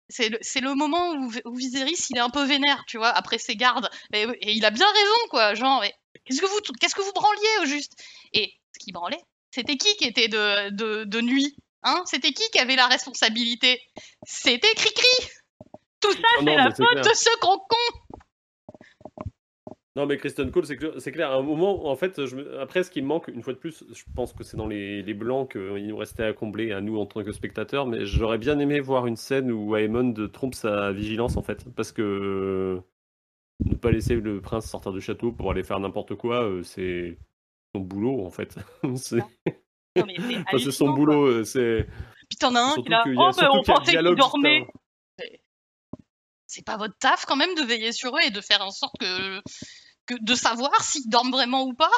C'est le, moment où, Viserys, il est un peu vénère, tu vois, après ses gardes. Et, il a bien raison, quoi. Genre, qu'est-ce que vous, qu'est-ce que vous branliez au juste? Et ce qui branlait, c'était qui qui était de nuit? Hein C'était qui qui avait la responsabilité? C'était Cricri. Tout ça, c'est la faute de ce gros con. Non, mais Kristen Cole, c'est clair, À un moment, en fait, après, ce qui me manque, une fois de plus, je pense que c'est dans les, blancs qu'il nous restait à combler, à nous en tant que spectateurs, mais j'aurais bien aimé voir une scène où Aemon trompe sa vigilance, en fait, parce que ne pas laisser le prince sortir du château pour aller faire n'importe quoi, euh, c'est son boulot, en fait. c'est son boulot, euh, c'est. Puis t'en as un qui a, oh, ben, on pensait qu'il dormait. C'est pas votre taf quand même de veiller sur eux et de faire en sorte que, que de savoir s'ils dorment vraiment ou pas.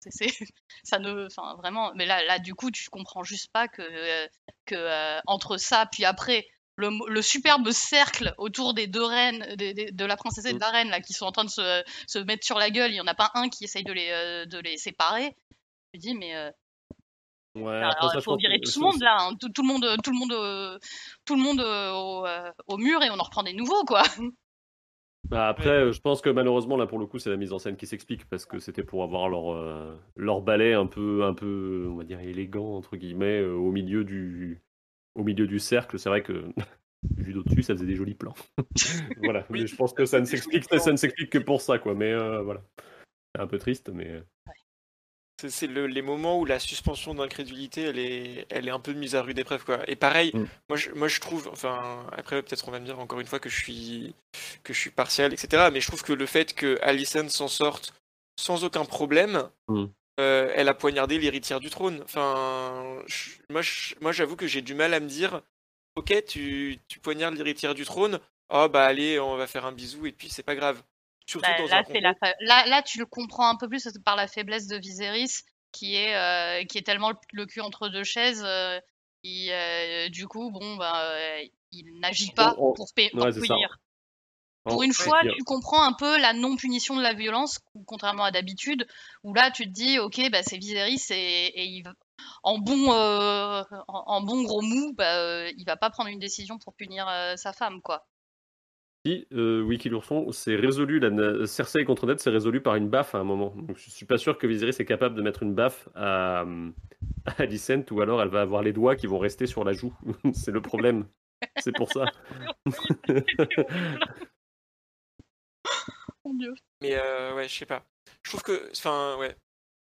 C'est, ça ne, enfin vraiment. Mais là, là, du coup, tu comprends juste pas que, que euh, entre ça, puis après, le, le, superbe cercle autour des deux reines, de la princesse et de la reine, là, qui sont en train de se, se mettre sur la gueule, il y en a pas un qui essaye de les, euh, de les séparer. Je me dis, mais Ouais, il faut virer tout le monde là, hein. tout, le monde, tout le monde, euh, tout le monde euh, euh, au, mur et on en reprend des nouveaux quoi. Bah après, je pense que malheureusement là pour le coup c'est la mise en scène qui s'explique parce que c'était pour avoir leur leur balai un peu un peu on va dire élégant entre guillemets au milieu du au milieu du cercle. C'est vrai que vu d'au-dessus ça faisait des jolis plans. voilà, mais je pense que ça ne s'explique ça ne s'explique que pour ça quoi. Mais voilà, c'est un peu triste mais. C'est le, les moments où la suspension d'incrédulité, elle est, elle est un peu mise à rude épreuve, quoi. Et pareil, Mm. moi, je, moi je trouve, enfin, après peut-être on va me dire encore une fois que je suis, que je suis partial, etc. Mais je trouve que le fait que Alicent s'en sorte sans aucun problème, Mm. euh, elle a poignardé l'héritière du trône. Enfin, je- moi, je- moi, j'avoue que j'ai du mal à me dire, ok, tu, tu poignardes l'héritière du trône, oh bah allez, on va faire un bisou et puis c'est pas grave. Surtout Bah, dans là, un c'est la complot. fa- là, là, tu le comprends un peu plus par la faiblesse de Viserys, qui est, euh, qui est tellement le, cul entre deux chaises. euh, il, euh, du coup, bon, bah, euh, il n'agit pas On- on- pour, pa- pour Ouais, ça. punir. Pour une fois, tu comprends un peu la non-punition de la violence, contrairement à d'habitude, où là, tu te dis, ok, bah, c'est Viserys et, et il, en bon, euh, en, en bon gros mou, bah, euh, il va pas prendre une décision pour punir euh, sa femme, quoi. Si, euh, Wiki l'ourson, c'est résolu, la Cersei contre Ned, c'est résolu par une baffe à un moment. Donc, je suis pas sûr que Viserys est capable de mettre une baffe à, à Alicent, ou alors elle va avoir les doigts qui vont rester sur la joue. c'est le problème. C'est pour ça. Mon Dieu. Mais euh, ouais, je sais pas. Je trouve que, enfin, ouais.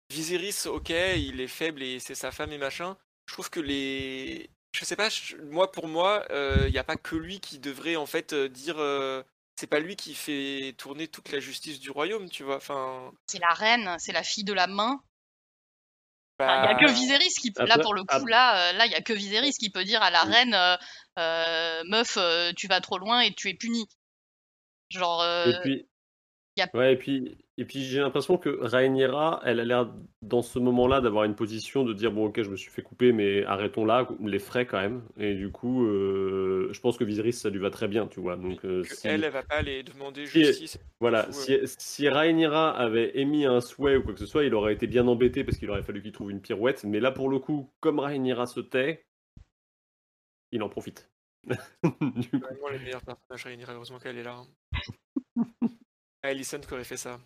Viserys, ok, il est faible et c'est sa femme et machin. Je trouve que les. Je sais pas, je- moi, pour moi, il n'y a pas que lui qui devrait, en fait, euh, dire. euh, C'est pas lui qui fait tourner toute la justice du royaume, tu vois. Enfin. C'est la reine, c'est la fille de la main. Il n'y a bah, que Viserys qui peut, là pour le coup, après- là, euh, là, il y a que Viserys qui peut dire à la Oui. reine, euh, euh, meuf, euh, tu vas trop loin et tu es puni. Genre, euh, Et puis, y a- ouais, et puis, et puis j'ai l'impression que Rhaenyra, elle a l'air dans ce moment-là d'avoir une position de dire bon ok je me suis fait couper mais arrêtons là les frais quand même et du coup euh, je pense que Viserys ça lui va très bien tu vois donc euh, si- elle, elle va pas aller demander Si- justice. Voilà, Du coup, si, si Rhaenyra avait émis un souhait ou quoi que ce soit, il aurait été bien embêté parce qu'il aurait fallu qu'il trouve une pirouette. Mais là, pour le coup, comme Rhaenyra se tait, il en profite. Du coup, Vraiment les meilleurs personnages réunis, heureusement qu'elle est là. hein. Ah, Alicent qui aurait fait ça.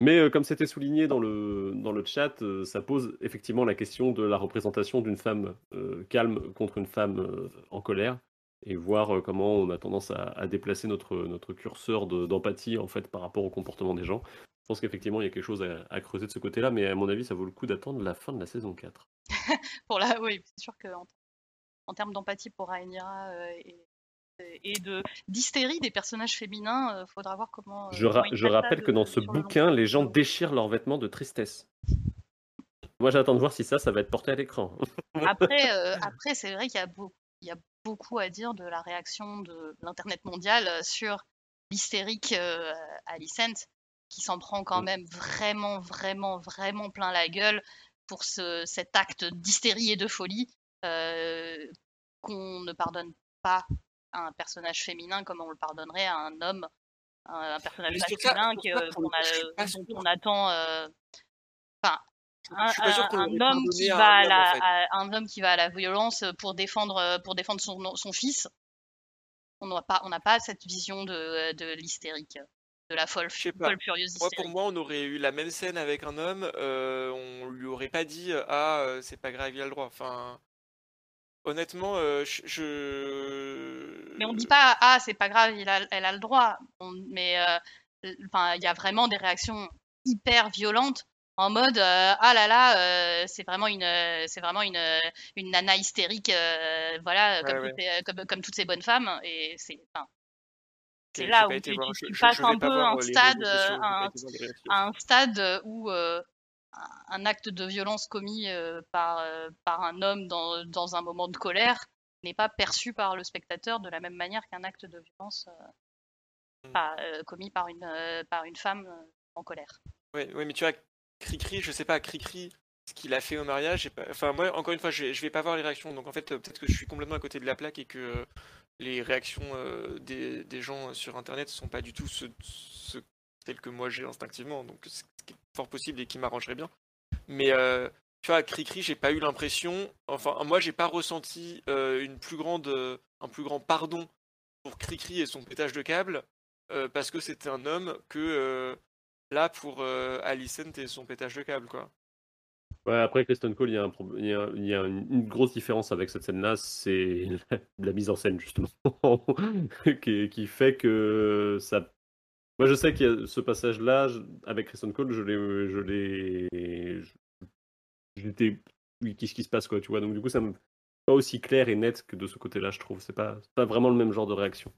Mais euh, comme c'était souligné dans le, dans le chat, euh, ça pose effectivement la question de la représentation d'une femme euh, calme contre une femme en colère et voir comment on a tendance à, déplacer notre, notre curseur de- d'empathie en fait par rapport au comportement des gens. Je pense qu'effectivement il y a quelque chose à, creuser de ce côté-là, mais à mon avis ça vaut le coup d'attendre la fin de la saison 4. pour la, oui, c'est sûr que en, termes d'empathie pour Rhaenyra et, et de d'hystérie des personnages féminins, euh, faudra voir comment. euh, Je, ra- comment rappelle de- que dans ce le bouquin, les gens déchirent leurs vêtements de tristesse. Moi, j'attends de voir si ça, ça va être porté à l'écran. Après, euh, après c'est vrai qu'il y, y a beaucoup à dire de la réaction de l'internet mondial euh, sur l'hystérique euh, Alicent, qui s'en prend quand Mm. même vraiment, vraiment, vraiment plein la gueule pour ce, cet acte d'hystérie et de folie qu'on ne pardonne pas à un personnage féminin comme on le pardonnerait à un homme, un, un personnage masculin qu'on attend. euh, Enfin, un, homme qui va à la, en fait. à- un homme qui va à la violence pour défendre euh, pour défendre son, son fils. On n'a pas on n'a pas cette vision de, de l'hystérique, de la folle, folle furieuse Moi, pour moi, on aurait eu la même scène avec un homme, euh, on lui aurait pas dit ah euh, c'est pas grave, il a le droit. Enfin, honnêtement, euh, je, Mais on dit pas ah c'est pas grave, il a, elle a le droit. On- mais euh, enfin il y a vraiment des réactions hyper violentes en mode euh, ah là là euh, c'est vraiment une euh, c'est vraiment une une nana hystérique voilà comme, ouais. toutes ces- comme comme toutes ces bonnes femmes et c'est enfin, c'est J'ai- là où tu, voir- tu- je- tu je- passes un peu un stade un, stade où un- acte de violence commis euh, par, euh, par un homme dans, dans un moment de colère n'est pas perçu par le spectateur de la même manière qu'un acte de violence euh, Mm. commis par une, par une femme en colère. Ouais, ouais, mais tu vois, Cricri, je sais pas, Cricri, ce qu'il a fait au mariage, pas... enfin moi, encore une fois, je vais, je vais pas voir les réactions, donc en fait, peut-être que je suis complètement à côté de la plaque et que euh, les réactions euh, des, des gens sur Internet sont pas du tout ce, ce- celles que moi j'ai instinctivement, donc fort possible et qui m'arrangerait bien. Mais euh, tu vois, Cricri, j'ai pas eu l'impression, enfin moi, j'ai pas ressenti euh, une plus grande, euh, un plus grand pardon pour Cricri et son pétage de câble euh, parce que c'était un homme que là pour Alicent et son pétage de câble quoi. Ouais, après Kristen Cole, il y a, un prob- il y a- une, grosse différence avec cette scène-là, c'est la, la mise en scène justement, qui, qui fait que ça Moi, je sais a ce passage-là, avec Kristen Cole, je l'ai. Je l'ai. J'étais. Oui, qu'est-ce qui se passe, quoi, tu vois. Donc, du coup, ça me. Pas aussi clair et net que de ce côté-là, je trouve. C'est pas, pas vraiment le même genre de réaction.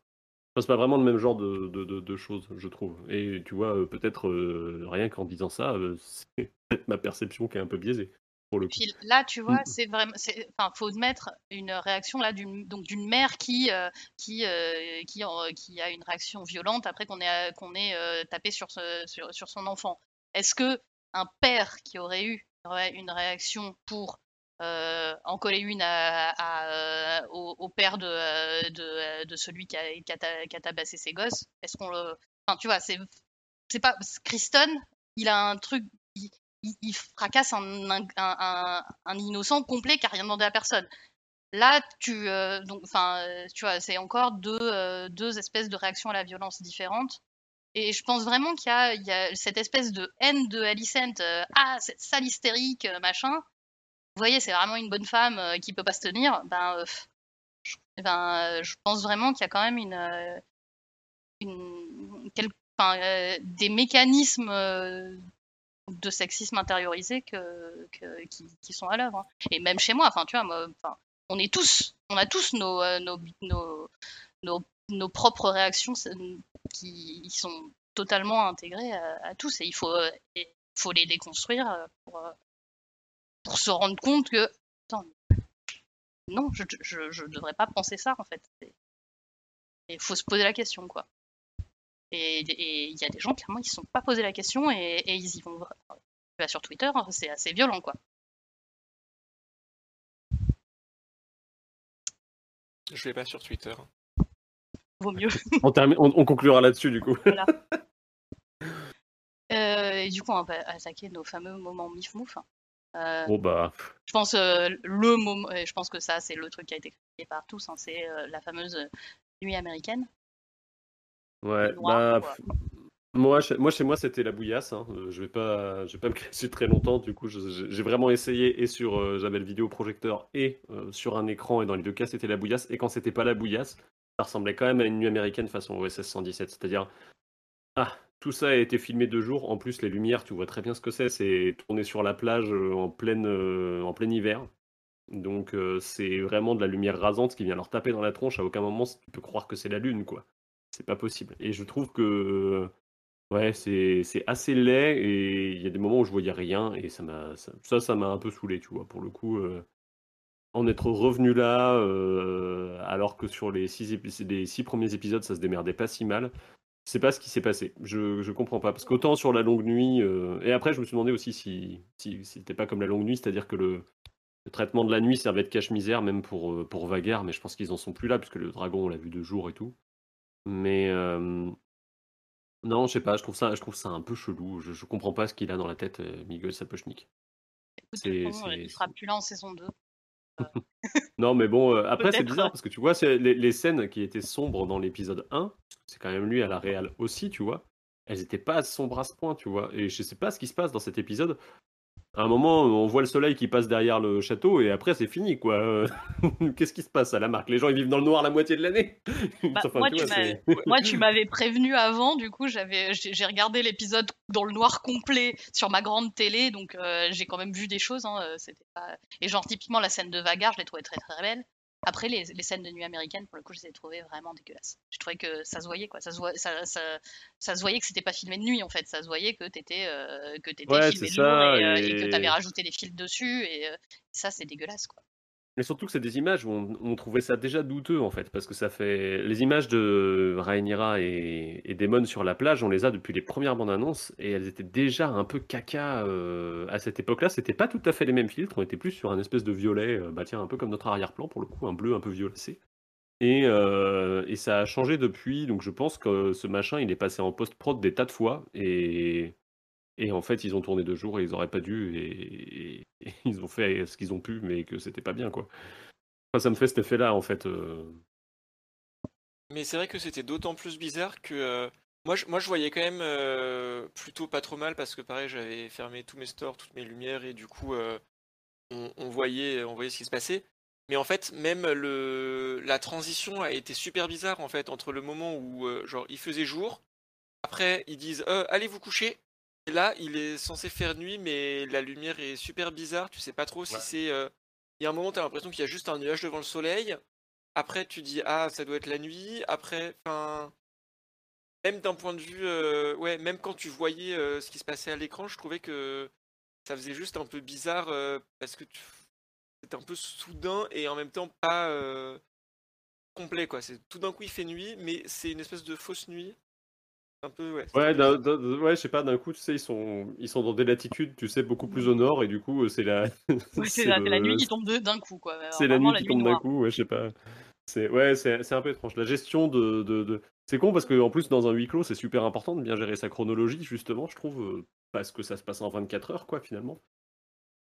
Enfin, c'est pas vraiment le même genre de choses, je trouve. Et tu vois, euh, peut-être euh, rien qu'en disant ça, euh, c'est peut-être ma perception qui est un peu biaisée, pour le coup. Puis là, tu vois, Mm. c'est vraiment, enfin, faut mettre une réaction là d'une, donc d'une mère qui, euh, qui, euh, qui, a une réaction violente après qu'on ait, qu'on ait euh, tapé sur, ce- sur, sur son enfant. Est-ce que un père qui aurait eu une réaction pour en coller une à, à, au, au père de, de, de celui qui a, qui a ta- qui a tabassé ses gosses, est-ce qu'on le, enfin, tu vois, c'est, c'est pas Kristen, il a un truc, il, fracasse un, innocent complet qui a rien demandé à personne. Là, tu, euh, euh, tu vois, c'est encore deux, euh, deux espèces de réactions à la violence différentes. Et je pense vraiment qu'il y a, cette espèce de haine de Alicent, ah, cette sale hystérique, machin. Vous voyez, c'est vraiment une bonne femme qui peut pas se tenir. Ben, je, ben, je pense vraiment qu'il y a quand même des mécanismes de sexisme intériorisé qui, sont à l'œuvre. hein. Et même chez moi, enfin, tu vois, moi, on est tous, on a tous nos, euh, nos, nos, propres réactions qui sont totalement intégrées à, tous. Et il faut, euh, faut les déconstruire euh, pour, pour se rendre compte que, non, je, je devrais pas penser ça, en fait. Il faut se poser la question, quoi. Et il y a des gens, clairement, ils ne se sont pas posé la question et, et ils y vont. vra- Tu vas sur Twitter, c'est assez violent, quoi. Je vais pas sur Twitter. Vaut mieux. On, termine- on- on conclura là-dessus, du coup. Euh, et du coup, on va attaquer nos fameux moments mif-mouf. Euh, Bon, bah. Je pense euh, le moment, je pense que ça, c'est le truc qui a été créé par tous, hein, c'est euh, la fameuse nuit américaine. Ouais, bah. Moi, chez, moi, chez moi, c'était la bouillasse. hein. Euh, Je vais pas, je vais pas me cacher très longtemps. Du coup, j'ai vraiment essayé et sur, euh, j'avais le vidéoprojecteur et euh, sur un écran. Et dans les deux cas, c'était la bouillasse. Et quand c'était pas la bouillasse, ça ressemblait quand même à une nuit américaine façon OSS 117. C'est-à-dire, ah, tout ça a été filmé de jour. En plus, les lumières, tu vois très bien ce que c'est. C'est tourné sur la plage en pleine, euh, en plein hiver. Donc, c'est vraiment de la lumière rasante qui vient leur taper dans la tronche. À aucun moment, tu peux croire que c'est la lune, quoi. C'est pas possible. Et je trouve que Ouais, c'est c'est assez laid et il y a des moments où je voyais rien et ça m'a ça ça m'a un peu saoulé, tu vois? Pour le coup, heu, en être revenu là, heu, alors que sur les 6 épis les 6 premiers épisodes, ça se démerdait pas si mal. Sais pas ce qui s'est passé. Je je comprends pas parce qu'autant sur la longue nuit, heu et après je me suis demandé aussi si si c'était pas comme la longue nuit, c'est-à-dire que le traitement de la nuit servait de cache-misère même pour, pour mais je pense qu'ils en sont plus là puisque le dragon, on l'a vu de jour et tout. Mais, non, je sais pas, je trouve ça, je trouve ça un peu chelou. Je, je comprends pas ce qu'il a dans la tête, euh, Miguel Sapochnik. Écoute, C'est- il sera plus là en saison 2. Non, mais bon, euh, après, c'est Peut-être. bizarre parce que tu vois, c'est- les, les scènes qui étaient sombres dans l'épisode 1, c'est quand même lui à la réal aussi, tu vois. Elles étaient pas sombres à ce point, tu vois. Et je sais pas ce qui se passe dans cet épisode. À un moment, on voit le soleil qui passe derrière le château et après, c'est fini, quoi. Euh, Qu'est-ce qui se passe à la marque? Les gens, ils vivent dans le noir la moitié de l'année. Bah, Enfin, moi, tu Moi, m'avais prévenu avant, du coup, j'avais, j'ai regardé l'épisode dans le noir complet sur ma grande télé, donc euh, j'ai quand même vu des choses. Hein, euh, c'était pas... Et genre, typiquement, la scène de Vagar, je l'ai trouvée très très belle. Après, les, les scènes de nuit américaine, pour le coup, je les ai trouvées vraiment dégueulasses. Je trouvais que ça se voyait, quoi. Ça se, voit, ça, ça, ça se voyait que c'était pas filmé de nuit, en fait. Ça se voyait que t'étais euh, que t'étais Ouais, filmé de jour ça, et, euh, et que et- t'avais rajouté des fils dessus. Et euh, ça, c'est dégueulasse, quoi. Mais surtout que c'est des images où on, trouvait ça déjà douteux en fait, parce que ça fait les images de Rhaenyra et, et Daemon sur la plage, on les a depuis les premières bandes annonces et elles étaient déjà un peu caca euh, à cette époque-là. C'était pas tout à fait les mêmes filtres, on était plus sur un espèce de violet, euh, bah tiens un peu comme notre arrière-plan pour le coup, un bleu un peu violacé. Et, euh, et ça a changé depuis, donc je pense que ce machin il est passé en post-prod des tas de fois et et en fait, ils ont tourné deux jours et ils auraient pas dû, et, ils ont fait ce qu'ils ont pu, mais que c'était pas bien, quoi. Ça me fait cet effet-là, en fait. euh. Mais c'est vrai que c'était d'autant plus bizarre que euh, moi, je, moi je voyais quand même euh, plutôt pas trop mal parce que pareil j'avais fermé tous mes stores, toutes mes lumières et du coup on, on voyait, on voyait ce qui se passait. Mais en fait même le, la transition a été super bizarre en fait entre le moment où genre il faisait jour, Après, ils disent allez vous coucher. Et là, il est censé faire nuit, mais la lumière est super bizarre. Tu sais pas trop si c'est. euh, Il y a un moment, tu as l'impression qu'il y a juste un nuage devant le soleil. Après, tu dis ah, ça doit être la nuit. Après, enfin. Même d'un point de vue. euh, Ouais, même quand tu voyais euh, ce qui se passait à l'écran, je trouvais que ça faisait juste un peu bizarre parce que tu- c'était un peu soudain et en même temps pas complet quoi. C'est tout d'un coup il fait nuit, mais c'est une espèce de fausse nuit. Un peu ouais. Ouais, d'un- d'un- je sais pas, d'un coup, tu sais, ils sont, ils sont dans des latitudes, tu sais, beaucoup plus au nord, et du coup, c'est la, Ouais, c'est c'est la, nuit qui tombe de- d'un coup, quoi. Alors, c'est la nuit qui tombe d'un coup, ouais, je sais pas. C'est, ouais, c'est, c'est un peu étrange. La gestion de, de, de- c'est con parce que en plus dans un huis clos, c'est super important de bien gérer sa chronologie, justement, je trouve, euh, parce que ça se passe en 24 heures, quoi, finalement.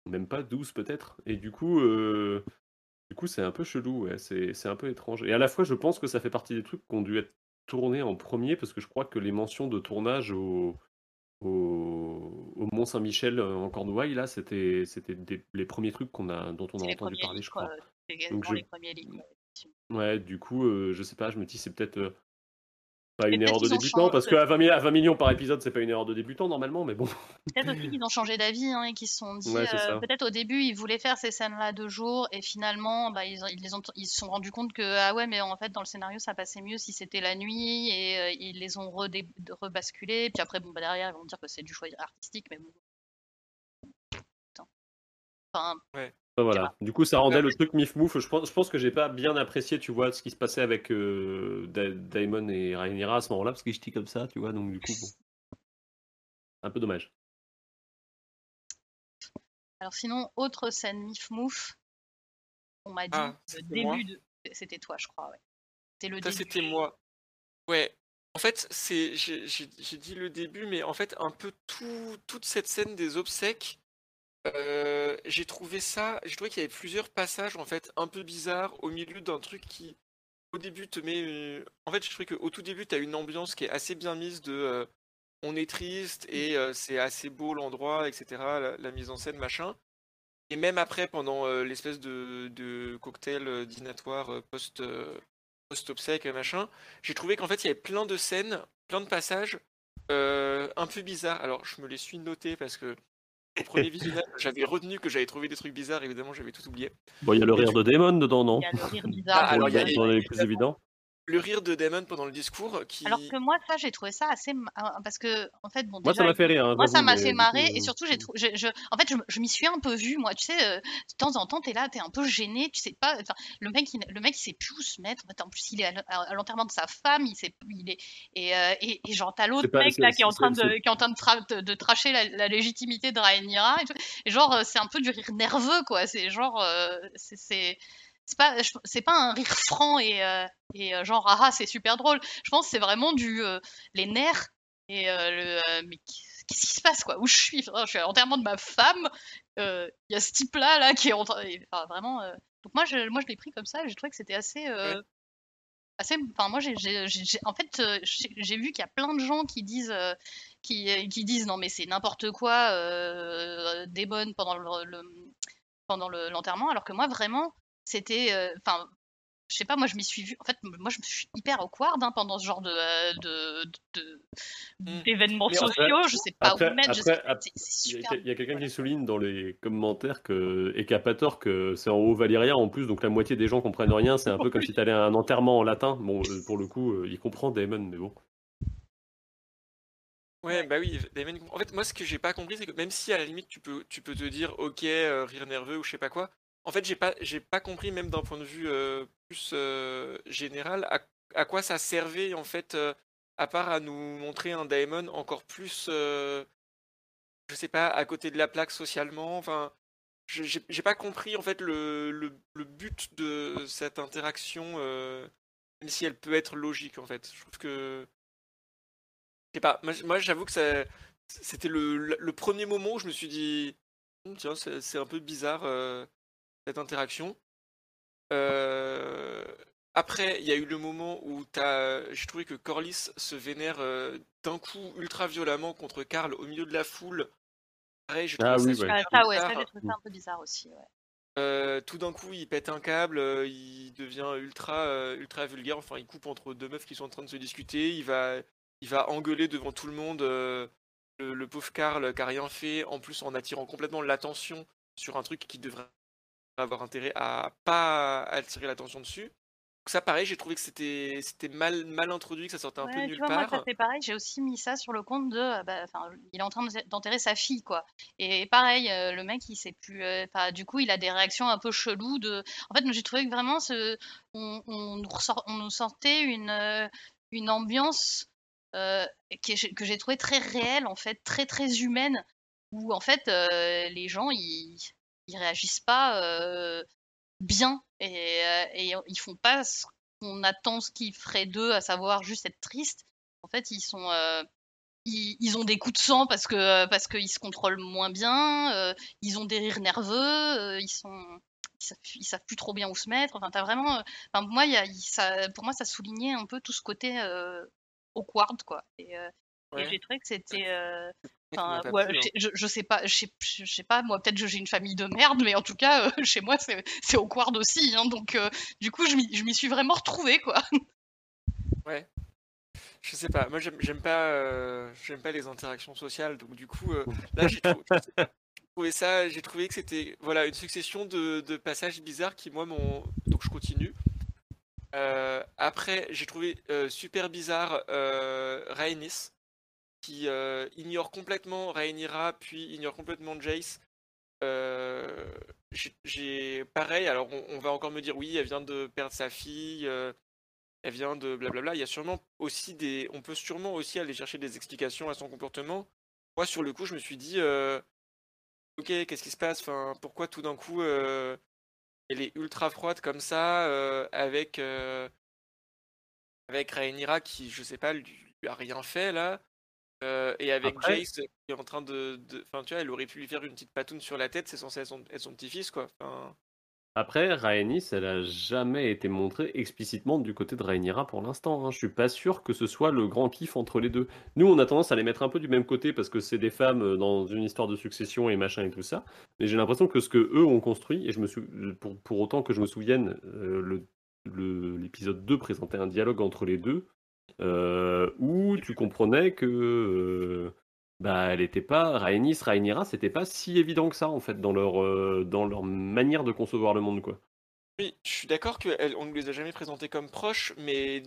Même pas 12 peut-être. Et du coup, euh, du coup, c'est un peu chelou, ouais, c'est, c'est un peu étrange. Et à la fois, je pense que ça fait partie des trucs qui ont dû être tournés en premier, parce que je crois que les mentions de tournage au, au, au Mont Saint-Michel euh, en Cornouailles, là, c'était, c'était des- les premiers trucs qu'on a, dont on a entendu parler, je crois. C'est Donc je- les premiers leaks. ouais. Ouais, du coup, euh, je sais pas, je me dis c'est peut-être euh, pas une peut-être erreur de débutant, parce qu'à 20, mi- à 20 millions par épisode, c'est pas une erreur de débutant normalement, mais bon. Peut-être aussi qu'ils ont changé d'avis hein, et qu'ils se sont dit, Ouais, c'est euh, ça. peut-être au début ils voulaient faire ces scènes-là de jour et finalement bah, ils, ont- ils, les ont, ils se sont rendus compte que ah ouais mais en fait dans le scénario ça passait mieux si c'était la nuit et euh, ils les ont redé- rebasculés puis après bon bah derrière ils vont dire que c'est du choix artistique mais bon. Putain. Enfin, Enfin, voilà. Du coup, ça Bah, rendait le truc mif mouf. Je pense, je pense que j'ai pas bien apprécié, tu vois, ce qui se passait avec euh, Da- Daemon et Rhaenyra à ce moment-là, parce qu'ils étaient comme ça, tu vois, donc du coup, bon. Un peu dommage. alors sinon autre scène mif mouf on m'a dit Ah, le début de c'était toi je crois ouais. C'était le Ça début. c'était moi. Ouais. En fait, c'est j'ai dit le début, mais en fait un peu tout, toute cette scène des obsèques. Euh, j'ai trouvé ça, j'ai trouvé qu'il y avait plusieurs passages en fait un peu bizarres au milieu d'un truc qui au début te met une- en fait je trouvais qu'au tout début tu as une ambiance qui est assez bien mise de euh, on est triste et euh, c'est assez beau l'endroit etc la, mise en scène machin. Et même après pendant euh, l'espèce de, cocktail euh, dînatoire euh, post euh, post obsèque machin j'ai trouvé qu'en fait il y avait plein de scènes plein de passages euh, un peu bizarres. Alors je me les suis notés parce que au premier visionnage j'avais retenu que j'avais trouvé des trucs bizarres évidemment j'avais tout oublié Bon, il y a le rire de Daemon dedans, non? Il y a le rire bizarre. Ah, alors, il y a- de- Dans les plus évidents. Le rire de Damon pendant le discours qui Alors que moi, ça, j'ai trouvé ça assez. ah, Parce que, en fait, bon, Moi, déjà, ça m'a fait rire. hein, Moi, ça m'a fait marrer coup, et euh, surtout, j'ai trou- je, je- en fait, je, je m'y suis un peu vue, moi. Tu sais, euh, de temps en temps, t'es là, t'es un peu gêné, tu sais pas. enfin, Le mec, il, le mec, il sait plus où se mettre. En, fait, en plus, il est à l'enterrement de sa femme, il sait, il est et, euh, et, et genre t'as l'autre mec là qui est en train de, qui est en train de, tra- de, de tracher la, la légitimité de Rhaenyra et, tout. Et genre, euh, c'est un peu du rire nerveux, quoi. C'est genre, euh, c'est c'est pas, c'est pas un rire franc et, euh, et euh, genre, ah, ah, c'est super drôle. Je pense que c'est vraiment du euh, les nerfs et euh, le, mais qu'est-ce qui se passe quoi? Où je suis? Enfin, Je suis à l'enterrement de ma femme. Il y a ce type-là là qui est en train. enfin, vraiment. Donc moi, je, moi, je l'ai pris comme ça. J'ai trouvé que c'était assez. assez enfin moi j'ai en fait j'ai vu qu'il y a plein de gens qui disent qui, qui disent non mais c'est n'importe quoi des bonnes pendant le, le- pendant le- l'enterrement alors que moi vraiment c'était euh, enfin je sais pas moi je m'y suis vue en fait moi je me suis hyper awkward hein, pendant ce genre de euh, de- de- Mm. d'événements après- sociaux je sais pas après- où me mettre je après- sais pas, après- c'est- c'est Il y a, super il y a quelqu'un qui souligne dans les commentaires que, et qui a pas tort que c'est en haut valérien en plus, donc la moitié des gens comprennent rien. C'est un peu comme si tu allais à un enterrement en latin. Bon, euh, pour le coup, il comprend Damon, mais bon. Ouais, bah oui, Damon comprend. En fait, moi, ce que j'ai pas compris, c'est que même si à la limite tu peux, tu peux te dire, ok, euh, rire nerveux ou je sais pas quoi, en fait, j'ai pas, j'ai pas compris, même d'un point de vue euh, plus euh, général, à, quoi ça servait, en fait, euh, à part à nous montrer un Daemon encore plus, je sais pas, à côté de la plaque socialement. Enfin, j'ai j'ai pas compris, en fait, le, le, but de cette interaction, même si elle peut être logique, en fait. Je trouve que. Je sais pas, moi, j'avoue que ça, c'était le, le- premier moment où je me suis dit, tiens, c'est c'est un peu bizarre cette interaction. Euh, Après, il y a eu le moment où t'as, j'ai trouvé que Corlys se vénère euh, d'un coup ultra violemment contre Karl au milieu de la foule. Pareil, je trouve Ah ça ouais. ouais j'ai un peu bizarre aussi ouais. Euh, tout d'un coup, il pète un câble, euh, il devient ultra, euh, ultra vulgaire. Enfin, il coupe entre deux meufs qui sont en train de se discuter. Il va, il va engueuler devant tout le monde le, le, pauvre Karl qui a rien fait, en plus en attirant complètement l'attention sur un truc qui devrait avoir intérêt à pas attirer l'attention dessus ça, pareil, j'ai trouvé que c'était c'était mal mal introduit, que ça sortait un peu nulle part. Moi, ça pareil. J'ai aussi mis ça sur le compte de, euh, bah, il est en train d'enterrer sa fille, quoi. Et pareil, euh, le mec, il sait plus. Euh, du coup, il a des réactions un peu cheloues. De, en fait, j'ai trouvé que vraiment, ce, on, on, nous ressort, on nous sortait une une ambiance que j'ai trouvé très réelle, en fait, très très humaine, où en fait, les gens, ils ils réagissent pas bien et, et ils font pas ce qu'on attend ce qu'ils feraient d'eux, à savoir juste être tristes. En fait, ils sont euh, ils, ont des coups de sang parce que parce qu'ils se contrôlent moins bien, euh, ils ont des rires nerveux, ils sont ils savent, plus trop bien où se mettre. Enfin, as vraiment, enfin, moi, y a, ça, pour moi, ça soulignait un peu tout ce côté awkward, quoi. Et, et j'ai trouvé que c'était Enfin, je, je, sais pas, je sais, je sais pas, moi peut-être que j'ai une famille de merde, mais en tout cas, euh, chez moi c'est au quart aussi, hein, donc euh, du coup je m'y suis vraiment retrouvée quoi. Ouais. Je sais pas, moi j'aime pas, euh, j'aime pas les interactions sociales, donc du coup là j'ai trouvé, ça, j'ai trouvé que c'était voilà une succession de, de, passages bizarres qui moi m'ont, donc je continue. après j'ai trouvé super bizarre Rhaenys qui euh, ignore complètement Rhaenyra, puis ignore complètement Jace. Euh, j'ai pareil, alors on, va encore me dire oui, elle vient de perdre sa fille, euh, elle vient de blablabla. Il y a sûrement aussi des, on peut sûrement aussi aller chercher des explications à son comportement. Moi, sur le coup, je me suis dit, ok, qu'est-ce qui se passe? Enfin, pourquoi tout d'un coup, elle est ultra froide comme ça, avec avec Rhaenyra qui, je sais pas, lui, lui a rien fait là? Euh, et avec Jace qui est en train de. Enfin, tu vois, elle aurait pu lui faire une petite patoune sur la tête, c'est censé être son, petit-fils, quoi. Après, Rhaenys, elle a jamais été montrée explicitement du côté de Rhaenyra pour l'instant. Hein. Je suis pas sûr que ce soit le grand kiff entre les deux. Nous, on a tendance à les mettre un peu du même côté parce que c'est des femmes euh, dans une histoire de succession et machin et tout ça. Mais j'ai l'impression que ce que eux ont construit, et je me suis, pour, pour autant que je me souvienne, euh, l'épisode 2 présentait un dialogue entre les deux euh, où tu comprenais que euh, bah, elle était pas Rhaenys, Rhaenyra, c'était pas si évident que ça en fait dans leur euh, dans leur manière de concevoir le monde quoi. Oui, je suis d'accord qu'on ne les a jamais présentés comme proches, mais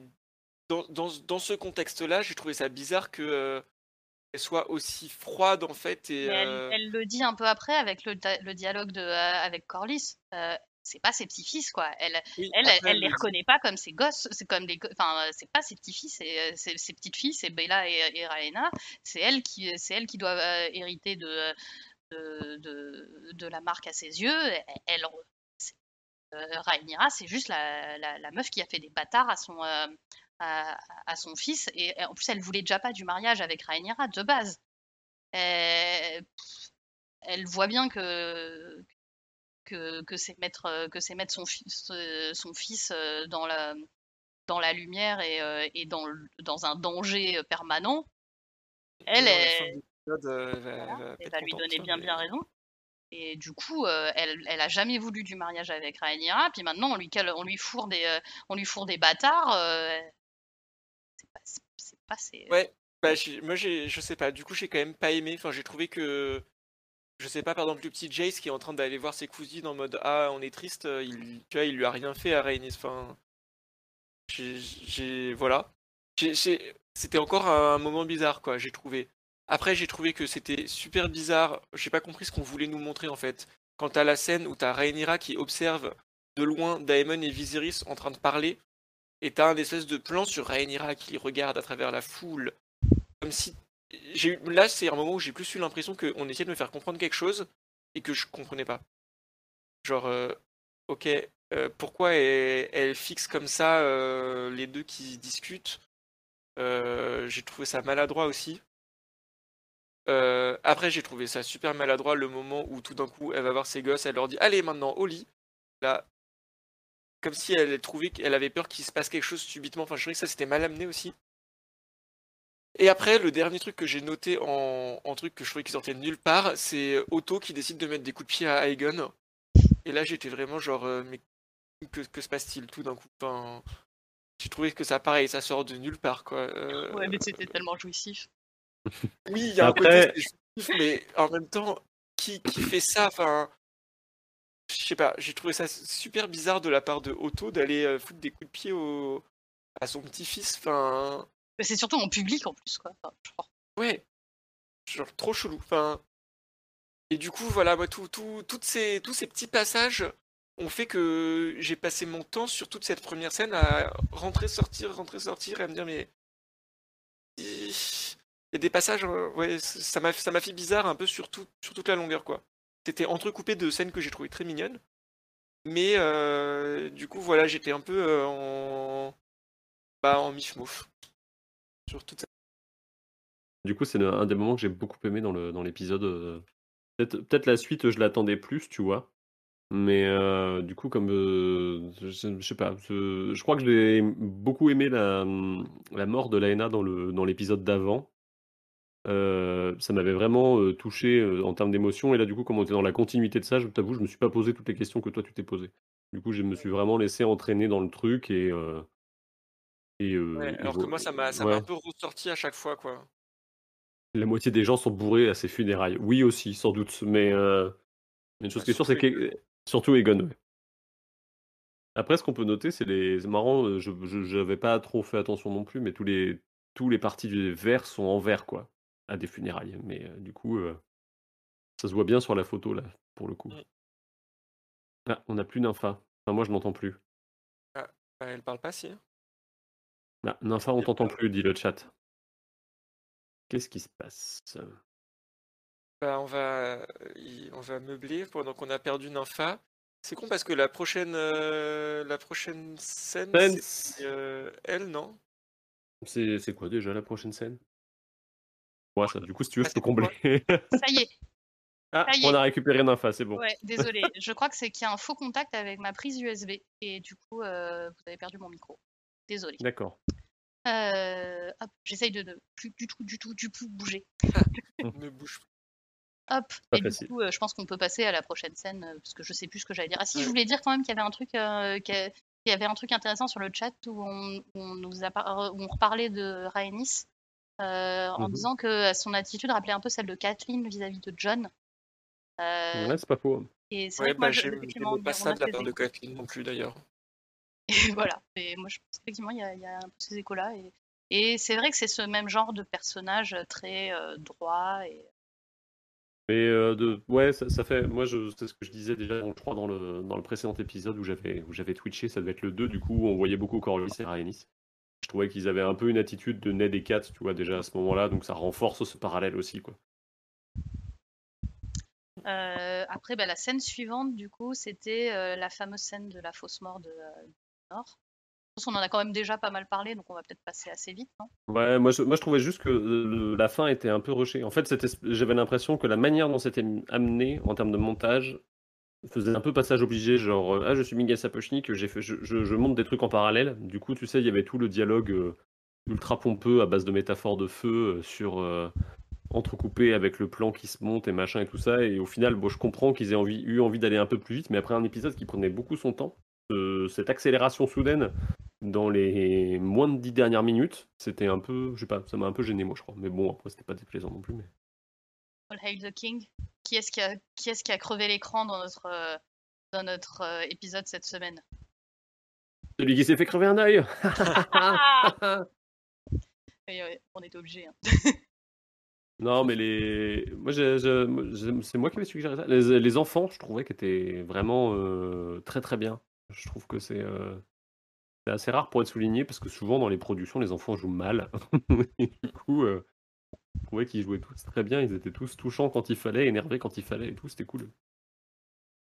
dans, dans, dans ce contexte-là, j'ai trouvé ça bizarre que elle soit aussi froide en fait. Et, elle, le dit un peu après avec le, le dialogue de, avec Corlys c'est pas ses petits-fils, quoi. Elle, elle, elle, les reconnaît pas comme ses gosses, c'est comme des, enfin, c'est pas ses petits-fils, c'est ses petites-filles, c'est Bella et, et Raena. C'est elle qui, c'est elle qui doit euh, hériter de, de, de, la marque à ses yeux. Elle, euh, Rhaenyra, c'est juste la, la, meuf qui a fait des bâtards à son, euh, à, à, son fils. Et en plus, elle voulait déjà pas du mariage avec Rhaenyra de base. elle voit bien que, que, que c'est mettre, euh, que c'est mettre son, fils, euh, son fils euh, dans la, dans la lumière et, et dans, dans un danger permanent, elle, est, va lui donner bien bien raison. Et du coup, elle, elle a jamais voulu du mariage avec Rhaenyra, puis maintenant on lui, on lui fourre des, on lui fourre des bâtards. c'est pas, c'est Ouais, bah, moi je sais pas. Du coup, j'ai quand même pas aimé. Enfin, j'ai trouvé que je sais pas, par exemple, le petit Jace qui est en train d'aller voir ses cousines en mode Ah, on est triste, euh, il, tu vois, il lui a rien fait à Rhaenys. Enfin, j'ai. Voilà. C'était encore un moment bizarre, quoi, j'ai trouvé. Après, j'ai trouvé que c'était super bizarre. J'ai pas compris ce qu'on voulait nous montrer, en fait. Quant à la scène où t'as Rhaenyra qui observe de loin Daemon et Viserys en train de parler, et t'as un espèce de plan sur Rhaenyra qui regarde à travers la foule, comme si là, c'est un moment où j'ai plus eu l'impression qu'on essayait de me faire comprendre quelque chose et que je comprenais pas. Genre, euh, ok, euh, pourquoi elle, fixe comme ça euh, les deux qui discutent J'ai trouvé ça maladroit aussi. après, j'ai trouvé ça super maladroit le moment où tout d'un coup elle va voir ses gosses, elle leur dit Allez maintenant au lit. Là, comme si elle trouvait qu'elle avait peur qu'il se passe quelque chose subitement. Enfin, je trouvais que ça c'était mal amené aussi. Et après, le dernier truc que j'ai noté en, truc que je trouvais qui sortait de nulle part, c'est Otto qui décide de mettre des coups de pied à Aegon. Et là, j'étais vraiment genre, euh, mais que, se passe-t-il tout d'un coup? Enfin, j'ai trouvé que ça, pareil, ça sort de nulle part, quoi. Euh, Ouais, mais c'était tellement jouissif. Oui, il y a Après- un côté jouissif, mais en même temps, qui, qui fait ça? Enfin, je sais pas, j'ai trouvé ça super bizarre de la part de Otto d'aller euh, foutre des coups de pied au... à son petit-fils. Enfin, C'est surtout en public en plus, quoi. Ouais, genre trop chelou. Enfin, et du coup, voilà, moi, tout, tout, toutes ces, tous ces petits passages ont fait que j'ai passé mon temps sur toute cette première scène à rentrer, sortir, rentrer, sortir, et à me dire, mais. Il y a des passages, euh, ouais, ça m'a fait bizarre un peu sur, tout- toute la longueur, quoi. C'était entrecoupé de scènes que j'ai trouvées très mignonnes. Mais euh, du coup, voilà, j'étais un peu euh, en. Bah, en mif-mouf. Du coup, c'est un des moments que j'ai beaucoup aimé dans l'épisode. euh. Peut-être la suite, je l'attendais plus, tu vois. Mais euh, du coup, comme euh, je, je sais pas, je, crois que j'ai beaucoup aimé la, la mort de Laena dans dans l'épisode d'avant. Ça m'avait vraiment touché en termes d'émotion. Et là, du coup, comme on était dans la continuité de ça, je t'avoue, je me suis pas posé toutes les questions que toi tu t'es posées. Du coup, je me suis vraiment laissé entraîner dans le truc et et, euh, Ouais, et alors que moi, ça m'a ouais. un peu ressorti à chaque fois, quoi. La moitié des gens sont bourrés à ses funérailles. Oui aussi, sans doute. Mais euh, une chose Bah, qui est sûre, c'est que surtout Egon. ouais. Après, ce qu'on peut noter, c'est les. C'est marrant. Je n'avais pas trop fait attention non plus, mais tous les tous les parties du verre sont en verre, quoi, à des funérailles. Mais euh, du coup, ça se voit bien sur la photo là, pour le coup. Mm. Ah, on n'a plus Nympha. Enfin, moi, je n'entends plus. Bah, elle parle pas, si. Ah, Nympha, on Bien t'entend sûr. plus, dit le chat. Qu'est-ce qui se passe? Bah, on va, y- on va meubler pendant qu'on a perdu Nympha. C'est con parce que la prochaine, euh, la prochaine scène, c'est euh, elle, non? C'est c'est quoi déjà la prochaine scène? Ouais, ça, du coup, si tu veux, Ah, je peux combler. Ça y est, ah, Ça y on est. a récupéré Nympha, c'est bon. ouais, désolé. Je crois que c'est qu'il y a un faux contact avec ma prise USB. Et du coup, euh, vous avez perdu mon micro. Désolé. D'accord. Euh, hop, j'essaye de ne plus du tout, du tout, du tout bouger. Ne bouge pas. Hop. Pas Et du coup, euh, je pense qu'on peut passer à la prochaine scène euh, parce que je sais plus ce que j'allais dire. Ah si, je voulais dire quand même qu'il y avait un truc, euh, qu'il y avait un truc intéressant sur le chat où on, où on nous a par- où on reparlait de Rhaenys euh, en Mhm. disant que son attitude rappelait un peu celle de Kathleen vis-à-vis de John. Euh, Ouais, c'est pas faux. Et c'est Ouais, vrai que moi, bah, j'aimais pas ça de la part de. Kathleen non plus, d'ailleurs. Et voilà. Et moi, je pense qu'effectivement, il y a, il y a un peu ces échos-là. Et, et c'est vrai que c'est ce même genre de personnage très euh, droit. Et... Mais euh, de... ouais, ça, ça fait. Moi, je... c'est ce que je disais déjà, je crois, dans le, dans le précédent épisode où j'avais où j'avais twitché, ça devait être le 2, du coup, où on voyait beaucoup Corlys et Rhaenys. Je trouvais qu'ils avaient un peu une attitude de Ned et Kat, tu vois, déjà à ce moment-là, donc ça renforce ce parallèle aussi, quoi. Euh, après, bah, la scène suivante, du coup, c'était euh, la fameuse scène de la fausse mort de Nord. En a quand même déjà pas mal parlé, donc on va peut-être passer assez vite, non? Ouais, moi je, trouvais juste que le- la fin était un peu rushée. En fait, j'avais l'impression que la manière dont c'était amené en termes de montage faisait un peu passage obligé, genre euh, ah je suis Miguel Sapochnik, j'ai fait, je, monte des trucs en parallèle. Du coup, tu sais, il y avait tout le dialogue euh, ultra pompeux à base de métaphores de feu euh, sur euh, entrecoupé avec le plan qui se monte et machin et tout ça. Et au final, je comprends qu'ils aient eu envie d'aller un peu plus vite, mais après un épisode qui prenait beaucoup son temps, cette accélération soudaine dans les moins de dix dernières minutes, c'était un peu, je sais pas, ça m'a un peu gêné moi je crois. Mais bon, après c'était pas déplaisant non plus. Mais... All Hail the King. Qui est-ce qui a, qui est-ce qui a crevé l'écran dans notre, euh, dans notre euh, épisode cette semaine? Celui qui s'est fait crever un œil On était obligé. Hein. Non, mais les. Moi, moi, j'ai- c'est moi qui avais suggéré ça. Les, les enfants, je trouvais qu'ils étaient vraiment euh, très très bien. Je trouve que c'est euh, c'est assez rare pour être souligné parce que souvent dans les productions, les enfants jouent mal. Et du coup, euh, je trouvais qu'ils jouaient tous très bien. Ils étaient tous touchants quand il fallait, énervés quand il fallait et tout. C'était cool.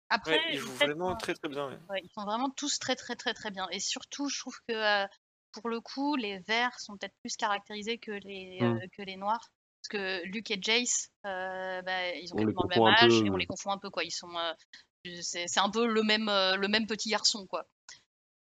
Après, Ouais, ils jouent vraiment très très bien. ouais. Ouais, ils sont vraiment tous très très très très bien. Et surtout, je trouve que euh, pour le coup, les verts sont peut-être plus caractérisés que les, Mm. euh, que les noirs. Parce que Luke et Jace, euh, bah, ils ont On quasiment le même âge peu, et on les confond un peu quoi. Ils sont, euh, c'est un peu le même euh, le même petit garçon quoi.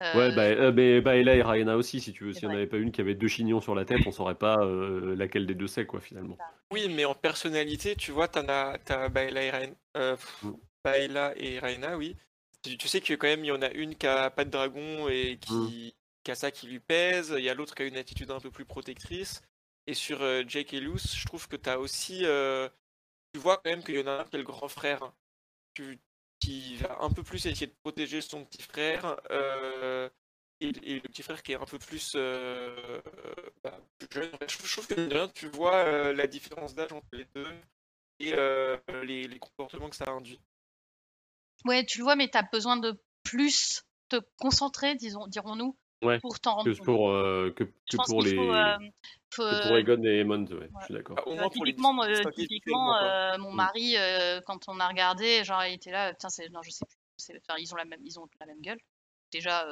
Euh, Ouais, bah, euh, mais Baella et Rayana aussi, si tu veux. S'il n'y en avait pas une qui avait deux chignons sur la tête, on saurait pas euh, laquelle des deux c'est, quoi, finalement. Oui, mais en personnalité, tu vois, t'en as, t'as Baela et Raina, euh, Mm. Baela et Raina, oui. Tu, tu sais que quand même, il y en a une qui a pas de dragon et qui, qui a ça qui lui pèse, il y a l'autre qui a une attitude un peu plus protectrice. Et sur Jake et Luce, je trouve que tu as aussi. tu vois quand même qu'il y en a un qui est le grand frère. Qui va un peu plus essayer de protéger son petit frère. Et, le petit frère qui est un peu plus, bah, jeune. Je, trouve que tu vois la différence d'âge entre les deux et les, les, comportements que ça induit. Ouais, tu le vois, mais tu as besoin de plus te concentrer, disons, dirons-nous, pour t'en rendre compte. Pour, euh, que, que pour les. Euh, pour Egon et Emond, ouais, je suis d'accord. Ah, typiquement, typiquement mon mm. mari, euh, quand on a regardé, genre, il était là, putain, non, je sais plus, enfin, ils ont la même, ils ont la même gueule. Déjà,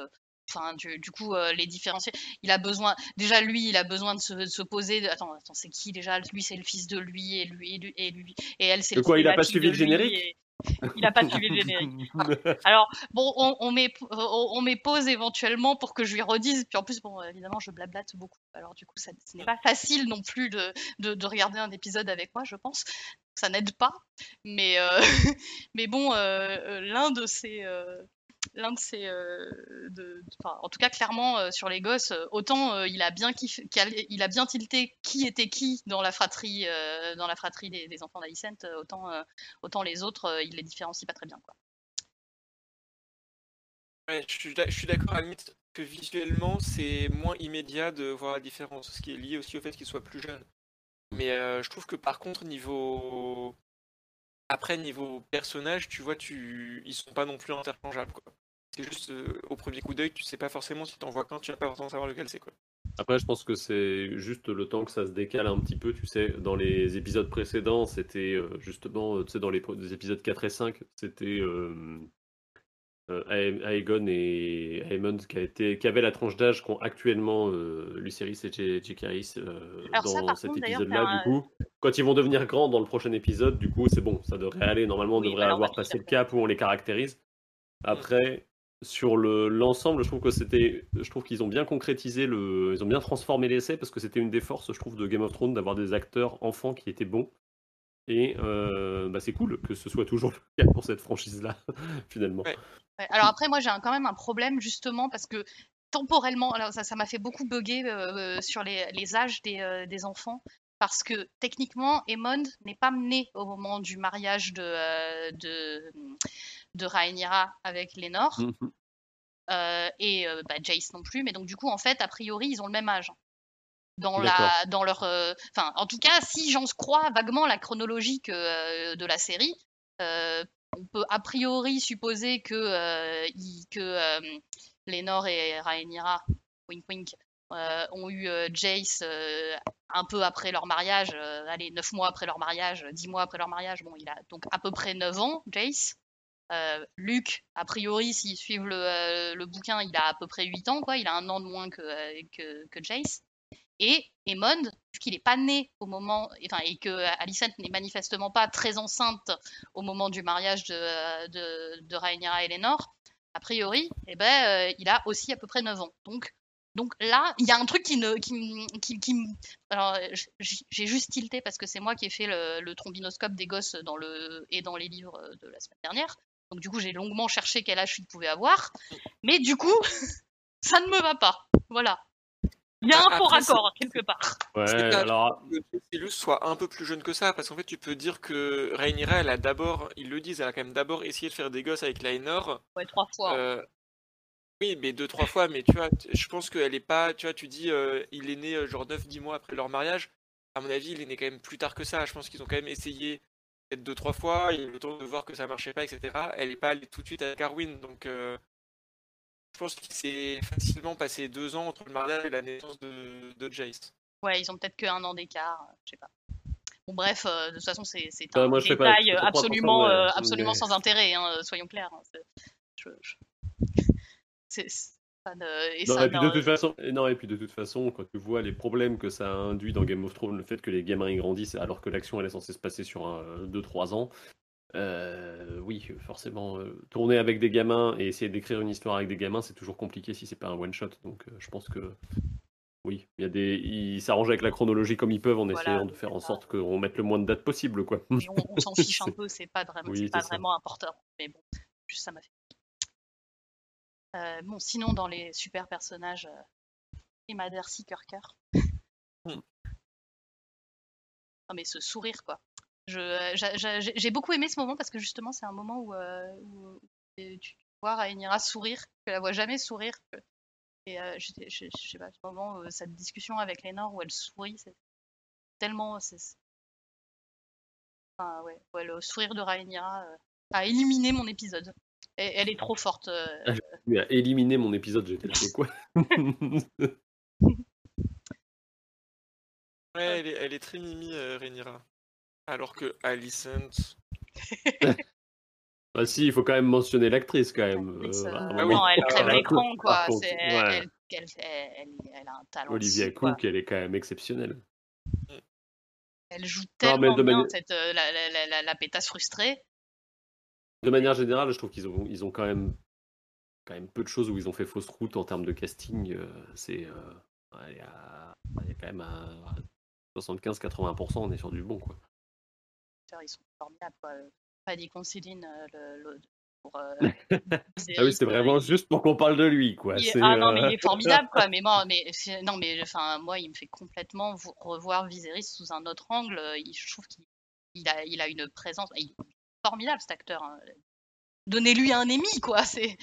enfin du, coup les différencier il a besoin déjà lui il a besoin de se, se poser attends attends c'est qui déjà? Lui c'est le fils de lui et lui et lui et, elle c'est le quoi? il a pas suivi le générique? il n'a pas suivi le générique. Alors, bon, on, on, met, on, met pause éventuellement pour que je lui redise. Puis en plus, bon, évidemment, je blablate beaucoup. Alors, du coup, ça, ce n'est pas facile non plus de, de, regarder un épisode avec moi, je pense. Ça n'aide pas. Mais, euh, mais bon, euh, euh, l'un de ces l'un de ces, euh, en tout cas clairement euh, sur les gosses, euh, autant il a bien il a bien tilté qui était qui dans la fratrie, dans la fratrie des, enfants d'Alicent, autant, autant les autres, il les différencie pas très bien je suis d'accord à limite que visuellement c'est moins immédiat de voir la différence, ce qui est lié aussi au fait qu'il soit plus jeune. Mais je trouve que par contre niveau après, niveau personnage, tu vois, tu... ils sont pas non plus interchangeables. Quoi. C'est juste euh, au premier coup d'œil, tu sais pas forcément si t'en vois qu'un, tu vas pas forcément savoir lequel c'est. quoi. Après, je pense que c'est juste le temps que ça se décale un petit peu. Tu sais, dans les épisodes précédents, c'était euh, justement, tu sais, dans les, épisodes 4 et 5, c'était euh, Aegon et Aemond qui, a été, qui avait la tranche d'âge qu'ont actuellement euh, Lucerys et J.K. Euh, dans cet épisode-là. Du coup, quand ils vont devenir grands dans le prochain épisode, du coup, c'est bon, ça devrait aller. Normalement, on devrait avoir passé le cap où on les caractérise. Après, sur l'ensemble, je trouve que c'était, je trouve qu'ils ont bien concrétisé le, ils ont bien transformé l'essai parce que c'était une des forces, je trouve, de Game of Thrones d'avoir des acteurs enfants qui étaient bons. Et euh, bah, c'est cool que ce soit toujours le cas pour cette franchise-là, finalement. Alors après, moi, j'ai quand même un problème, justement, parce que temporellement, alors ça m'a fait beaucoup bugger euh, euh, sur les, âges des, enfants, parce que techniquement, Aemond n'est pas né au moment du mariage de, de, de Rhaenyra avec Lénore. Mmh et bah, Jace non plus, mais donc du coup, en fait, a priori, ils ont le même âge dans la dans leur euh, enfin en tout cas si j'en crois vaguement la chronologie euh, de la série euh, on peut a priori supposer que que Lénore et Rhaenyra wink wink ont eu Jace un peu après leur mariage allez neuf mois après leur mariage dix mois après leur mariage bon il a donc à peu près 9 ans Jace Luc, a priori, s'ils suivent le, le, bouquin, il a à peu près 8 ans, quoi. Il a un an de moins que, que, que Jace. Et Aemond, vu qu'il n'est pas né au moment, enfin, et que Alicent n'est manifestement pas très enceinte au moment du mariage de, de, de Rhaenyra et Lénore, a priori, eh ben, euh, il a aussi à peu près 9 ans. Donc, donc là, il y a un truc qui ne. Qui, qui, qui alors, j'ai juste tilté parce que c'est moi qui ai fait le, le, trombinoscope des gosses dans le, et dans les livres de la semaine dernière. Donc, du coup, j'ai longuement cherché quel âge il pouvait avoir. Mais du coup, ça ne me va pas. Voilà. Il y a un faux raccord quelque part. Ouais, alors. Que soit un peu plus jeune que ça, parce qu'en fait, tu peux dire que Rhaenyra, elle a d'abord, ils le disent, elle a quand même d'abord essayé de faire des gosses avec Laenor. Ouais, trois fois. Euh, oui, mais deux, trois fois, mais tu vois, je pense qu'elle est pas, tu vois, tu dis, euh, il est né euh, genre 9-10 mois après leur mariage. À mon avis, il est né quand même plus tard que ça. Je pense qu'ils ont quand même essayé peut-être deux, trois fois. Il y a eu le temps de voir que ça marchait pas, etc. Elle est pas allée tout de suite avec Arwyn, donc je pense qu'il s'est facilement passé deux ans entre le mariage et la naissance de, de Jace. Ouais, ils ont peut-être qu'un an d'écart, euh, je sais pas. Bon, bref, euh, de toute façon, c'est un détail absolument, euh, absolument sans intérêt, hein, soyons clairs. Hein, c'est pas de... Et non, et puis de toute façon, non, et puis de toute façon, quand tu vois les problèmes que ça a induit dans Game of Thrones, le fait que les gamins grandissent alors que l'action elle est censée se passer sur 2-3 ans, euh, oui, forcément, euh, tourner avec des gamins et essayer d'écrire une histoire avec des gamins, c'est toujours compliqué si c'est pas un one shot. Donc, euh, je pense que oui, il y a des, ils s'arrangent avec la chronologie comme ils peuvent en essayant de faire en sorte qu'on mette le moins de dates possible, quoi. on, s'en fiche un peu, c'est pas vraiment, pas vraiment important. Mais bon, juste ça m'a fait bon, sinon, dans les super personnages, Darcy, cœur cœur. Hmm. Non, mais ce sourire, quoi. J'a- J'ai j'ai beaucoup aimé ce moment parce que justement, c'est un moment où, euh, où tu vois Rhaenyra sourire, tu la vois jamais sourire. Et euh, je je sais pas, ce moment, euh, cette discussion avec Lénore où elle sourit, c'est tellement. c'est- c'est- Enfin, ouais, ouais, le sourire de Rhaenyra euh, a éliminé mon épisode. Et- elle est trop forte. euh, Mais à éliminer mon épisode, j'étais là, quoi? Ouais, elle est, elle est très mimi, euh, Rhaenyra. Alors que Alicent. Bah si, il faut quand même mentionner l'actrice quand même. Euh, euh, à Ah moment, non, elle crève l'écran, coup. quoi. Contre, ouais. elle, elle, elle- elle- elle a un talent. Olivia aussi, quoi. Cook, elle est quand même exceptionnelle. Elle joue tellement bien manière- cette, euh, la, la, la, la- la pétasse frustrée. De manière générale, je trouve qu'ils ont, ils ont quand même, quand même peu de choses où ils ont fait fausse route en termes de casting. euh, c'est, euh, il y, a, quand même un 75-80%, on est sur du bon quoi. Ils sont formidables, quoi. Paddy Considine, euh, le, le- pour. euh, Ah oui, c'était vraiment juste pour qu'on parle de lui quoi. Il ah non, mais euh, il est formidable, quoi. Mais moi, mais c'est- non, mais enfin, moi, il me fait complètement vo- revoir Viserys sous un autre angle. Il- je trouve qu'il il a, il a une présence. Il est formidable, cet acteur. hein. Donnez-lui un Emmy, quoi. C'est,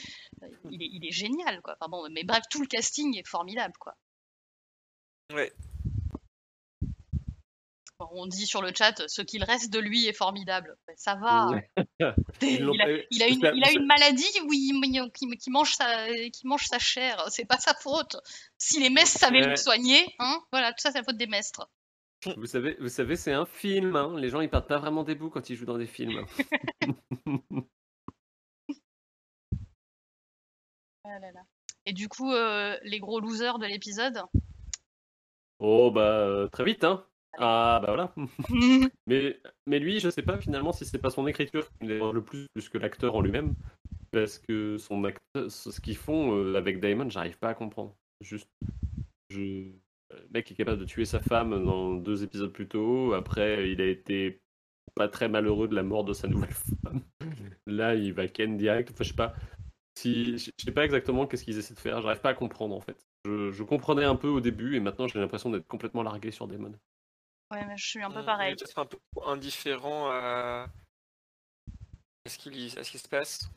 il est, il est génial, quoi. Enfin bon, mais bref, tout le casting est formidable, quoi. Ouais. On dit sur le chat, ce qu'il reste de lui est formidable. Ouais, Ça va. Il, a, pas- il a une, parce que- il a une maladie où il, qui, qui mange sa, qui mange sa chair. C'est pas sa faute. Si les mestres savaient le Ouais. soigner, hein, voilà, tout ça c'est la faute des mestres. Vous savez, vous savez, c'est un film. hein. Les gens, ils partent pas vraiment des bouts quand ils jouent dans des films. Ah là là. Et du coup, euh, les gros losers de l'épisode? oh bah euh, très vite, hein. Ah bah voilà. Mais, mais lui, je sais pas finalement si c'est pas son écriture qui me dérange le plus, plus que l'acteur en lui-même. Parce que son acteur, ce qu'ils font euh, avec Damon, j'arrive pas à comprendre. Juste, je... Le mec est capable de tuer sa femme dans deux épisodes plus tôt. Après, il a été pas très malheureux de la mort de sa nouvelle femme. Là, il va ken direct. Enfin, je sais pas. Si, je sais pas exactement qu'est-ce qu'ils essaient de faire. J'arrive pas à comprendre en fait. Je, je comprenais un peu au début et maintenant j'ai l'impression d'être complètement largué sur Damon. Ouais, mais je suis un peu Mm, pareil. il est peut-être un peu indifférent à, à ce, qu'il- se passe.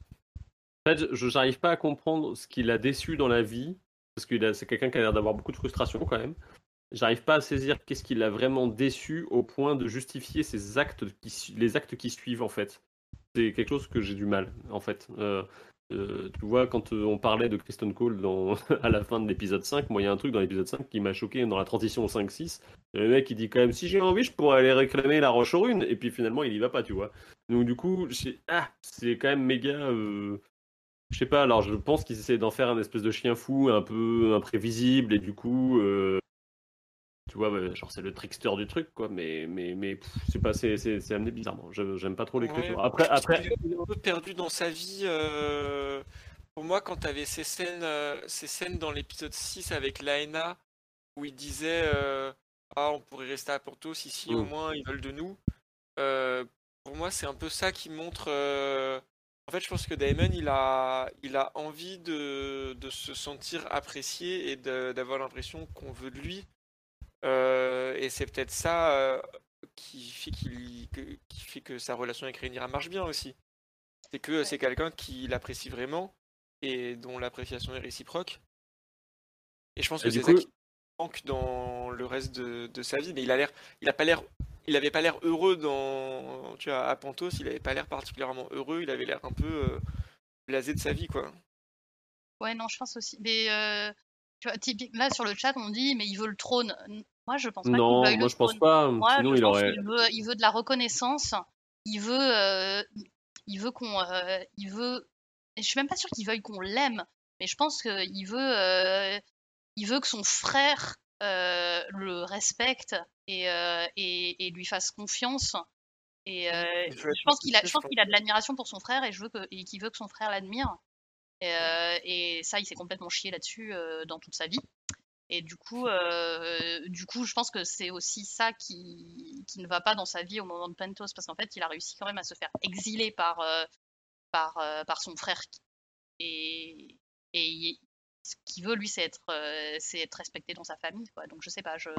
En fait, je j'arrive pas à comprendre ce qui l'a déçu dans la vie, parce que c'est quelqu'un qui a l'air d'avoir beaucoup de frustration quand même. J'arrive pas à saisir qu'est-ce qui l'a vraiment déçu au point de justifier ses actes qui, les actes qui suivent en fait. C'est quelque chose que j'ai du mal en fait. Euh, euh, tu vois, quand euh, on parlait de Kristen Cole dans, à la fin de l'épisode 5, moi il y a un truc dans l'épisode 5 qui m'a choqué dans la transition au 5-6. Le mec il dit quand même si j'ai envie je pourrais aller réclamer la roche aux runes et puis finalement il y va pas tu vois. Donc du coup ah, c'est quand même méga... euh, je sais pas, alors je pense qu'ils essaient d'en faire un espèce de chien fou, un peu imprévisible, et du coup, euh, tu vois, ouais, genre c'est le trickster du truc, quoi, mais, mais, mais sais pas, c'est, c'est, c'est amené bizarrement. J'aime pas trop l'écriture. Ouais, Après, après, il est un peu perdu dans sa vie. euh, Pour moi, quand tu avais ces scènes, euh, ces scènes dans l'épisode 6 avec Laena, où il disait euh, Ah, on pourrait rester à Porto si, si, au Mm. moins ils veulent de nous. pour moi, c'est un peu ça qui montre. En fait, je pense que Damon, il a, il a envie de, de se sentir apprécié et d'avoir l'impression qu'on veut de lui. Euh, et c'est peut-être ça euh, qui fait que, qui fait que sa relation avec Rhaenyra marche bien aussi. C'est que c'est quelqu'un qui l'apprécie vraiment et dont l'appréciation est réciproque. Et je pense Et que c'est ça coup- qui manque dans le reste de, de sa vie. Mais il a l'air, il a pas l'air, il avait pas l'air heureux dans, tu vois, à Pantos. Il avait pas l'air particulièrement heureux. Il avait l'air un peu euh, blasé de sa vie, quoi. Ouais, non, je pense aussi. Mais euh, tu vois, typique, là sur le chat, on dit mais il veut le trône. Moi, je pense pas non, moi le je pense trône. pas, Moi, sinon je il pense aurait. qu'il veut, il veut de la reconnaissance. Il veut, euh, il veut qu'on, euh, il veut. et Je suis même pas sûre qu'il veuille qu'on l'aime, mais je pense qu'il veut, euh, il veut que son frère euh, le respecte et, euh, et, et lui fasse confiance. Et euh, Il je pense qu'il a, je pense qu'il a de l'admiration pour son frère et je veux que, et qu'il veut que son frère l'admire. Et, euh, et ça, il s'est complètement chié là-dessus euh, dans toute sa vie. Et du coup, euh, du coup, je pense que c'est aussi ça qui, qui ne va pas dans sa vie au moment de Pentos, parce qu'en fait, il a réussi quand même à se faire exiler par, euh, par, euh, par son frère. Et, et ce qu'il veut lui c'est être c'est être respecté dans sa famille quoi. Donc je sais pas, je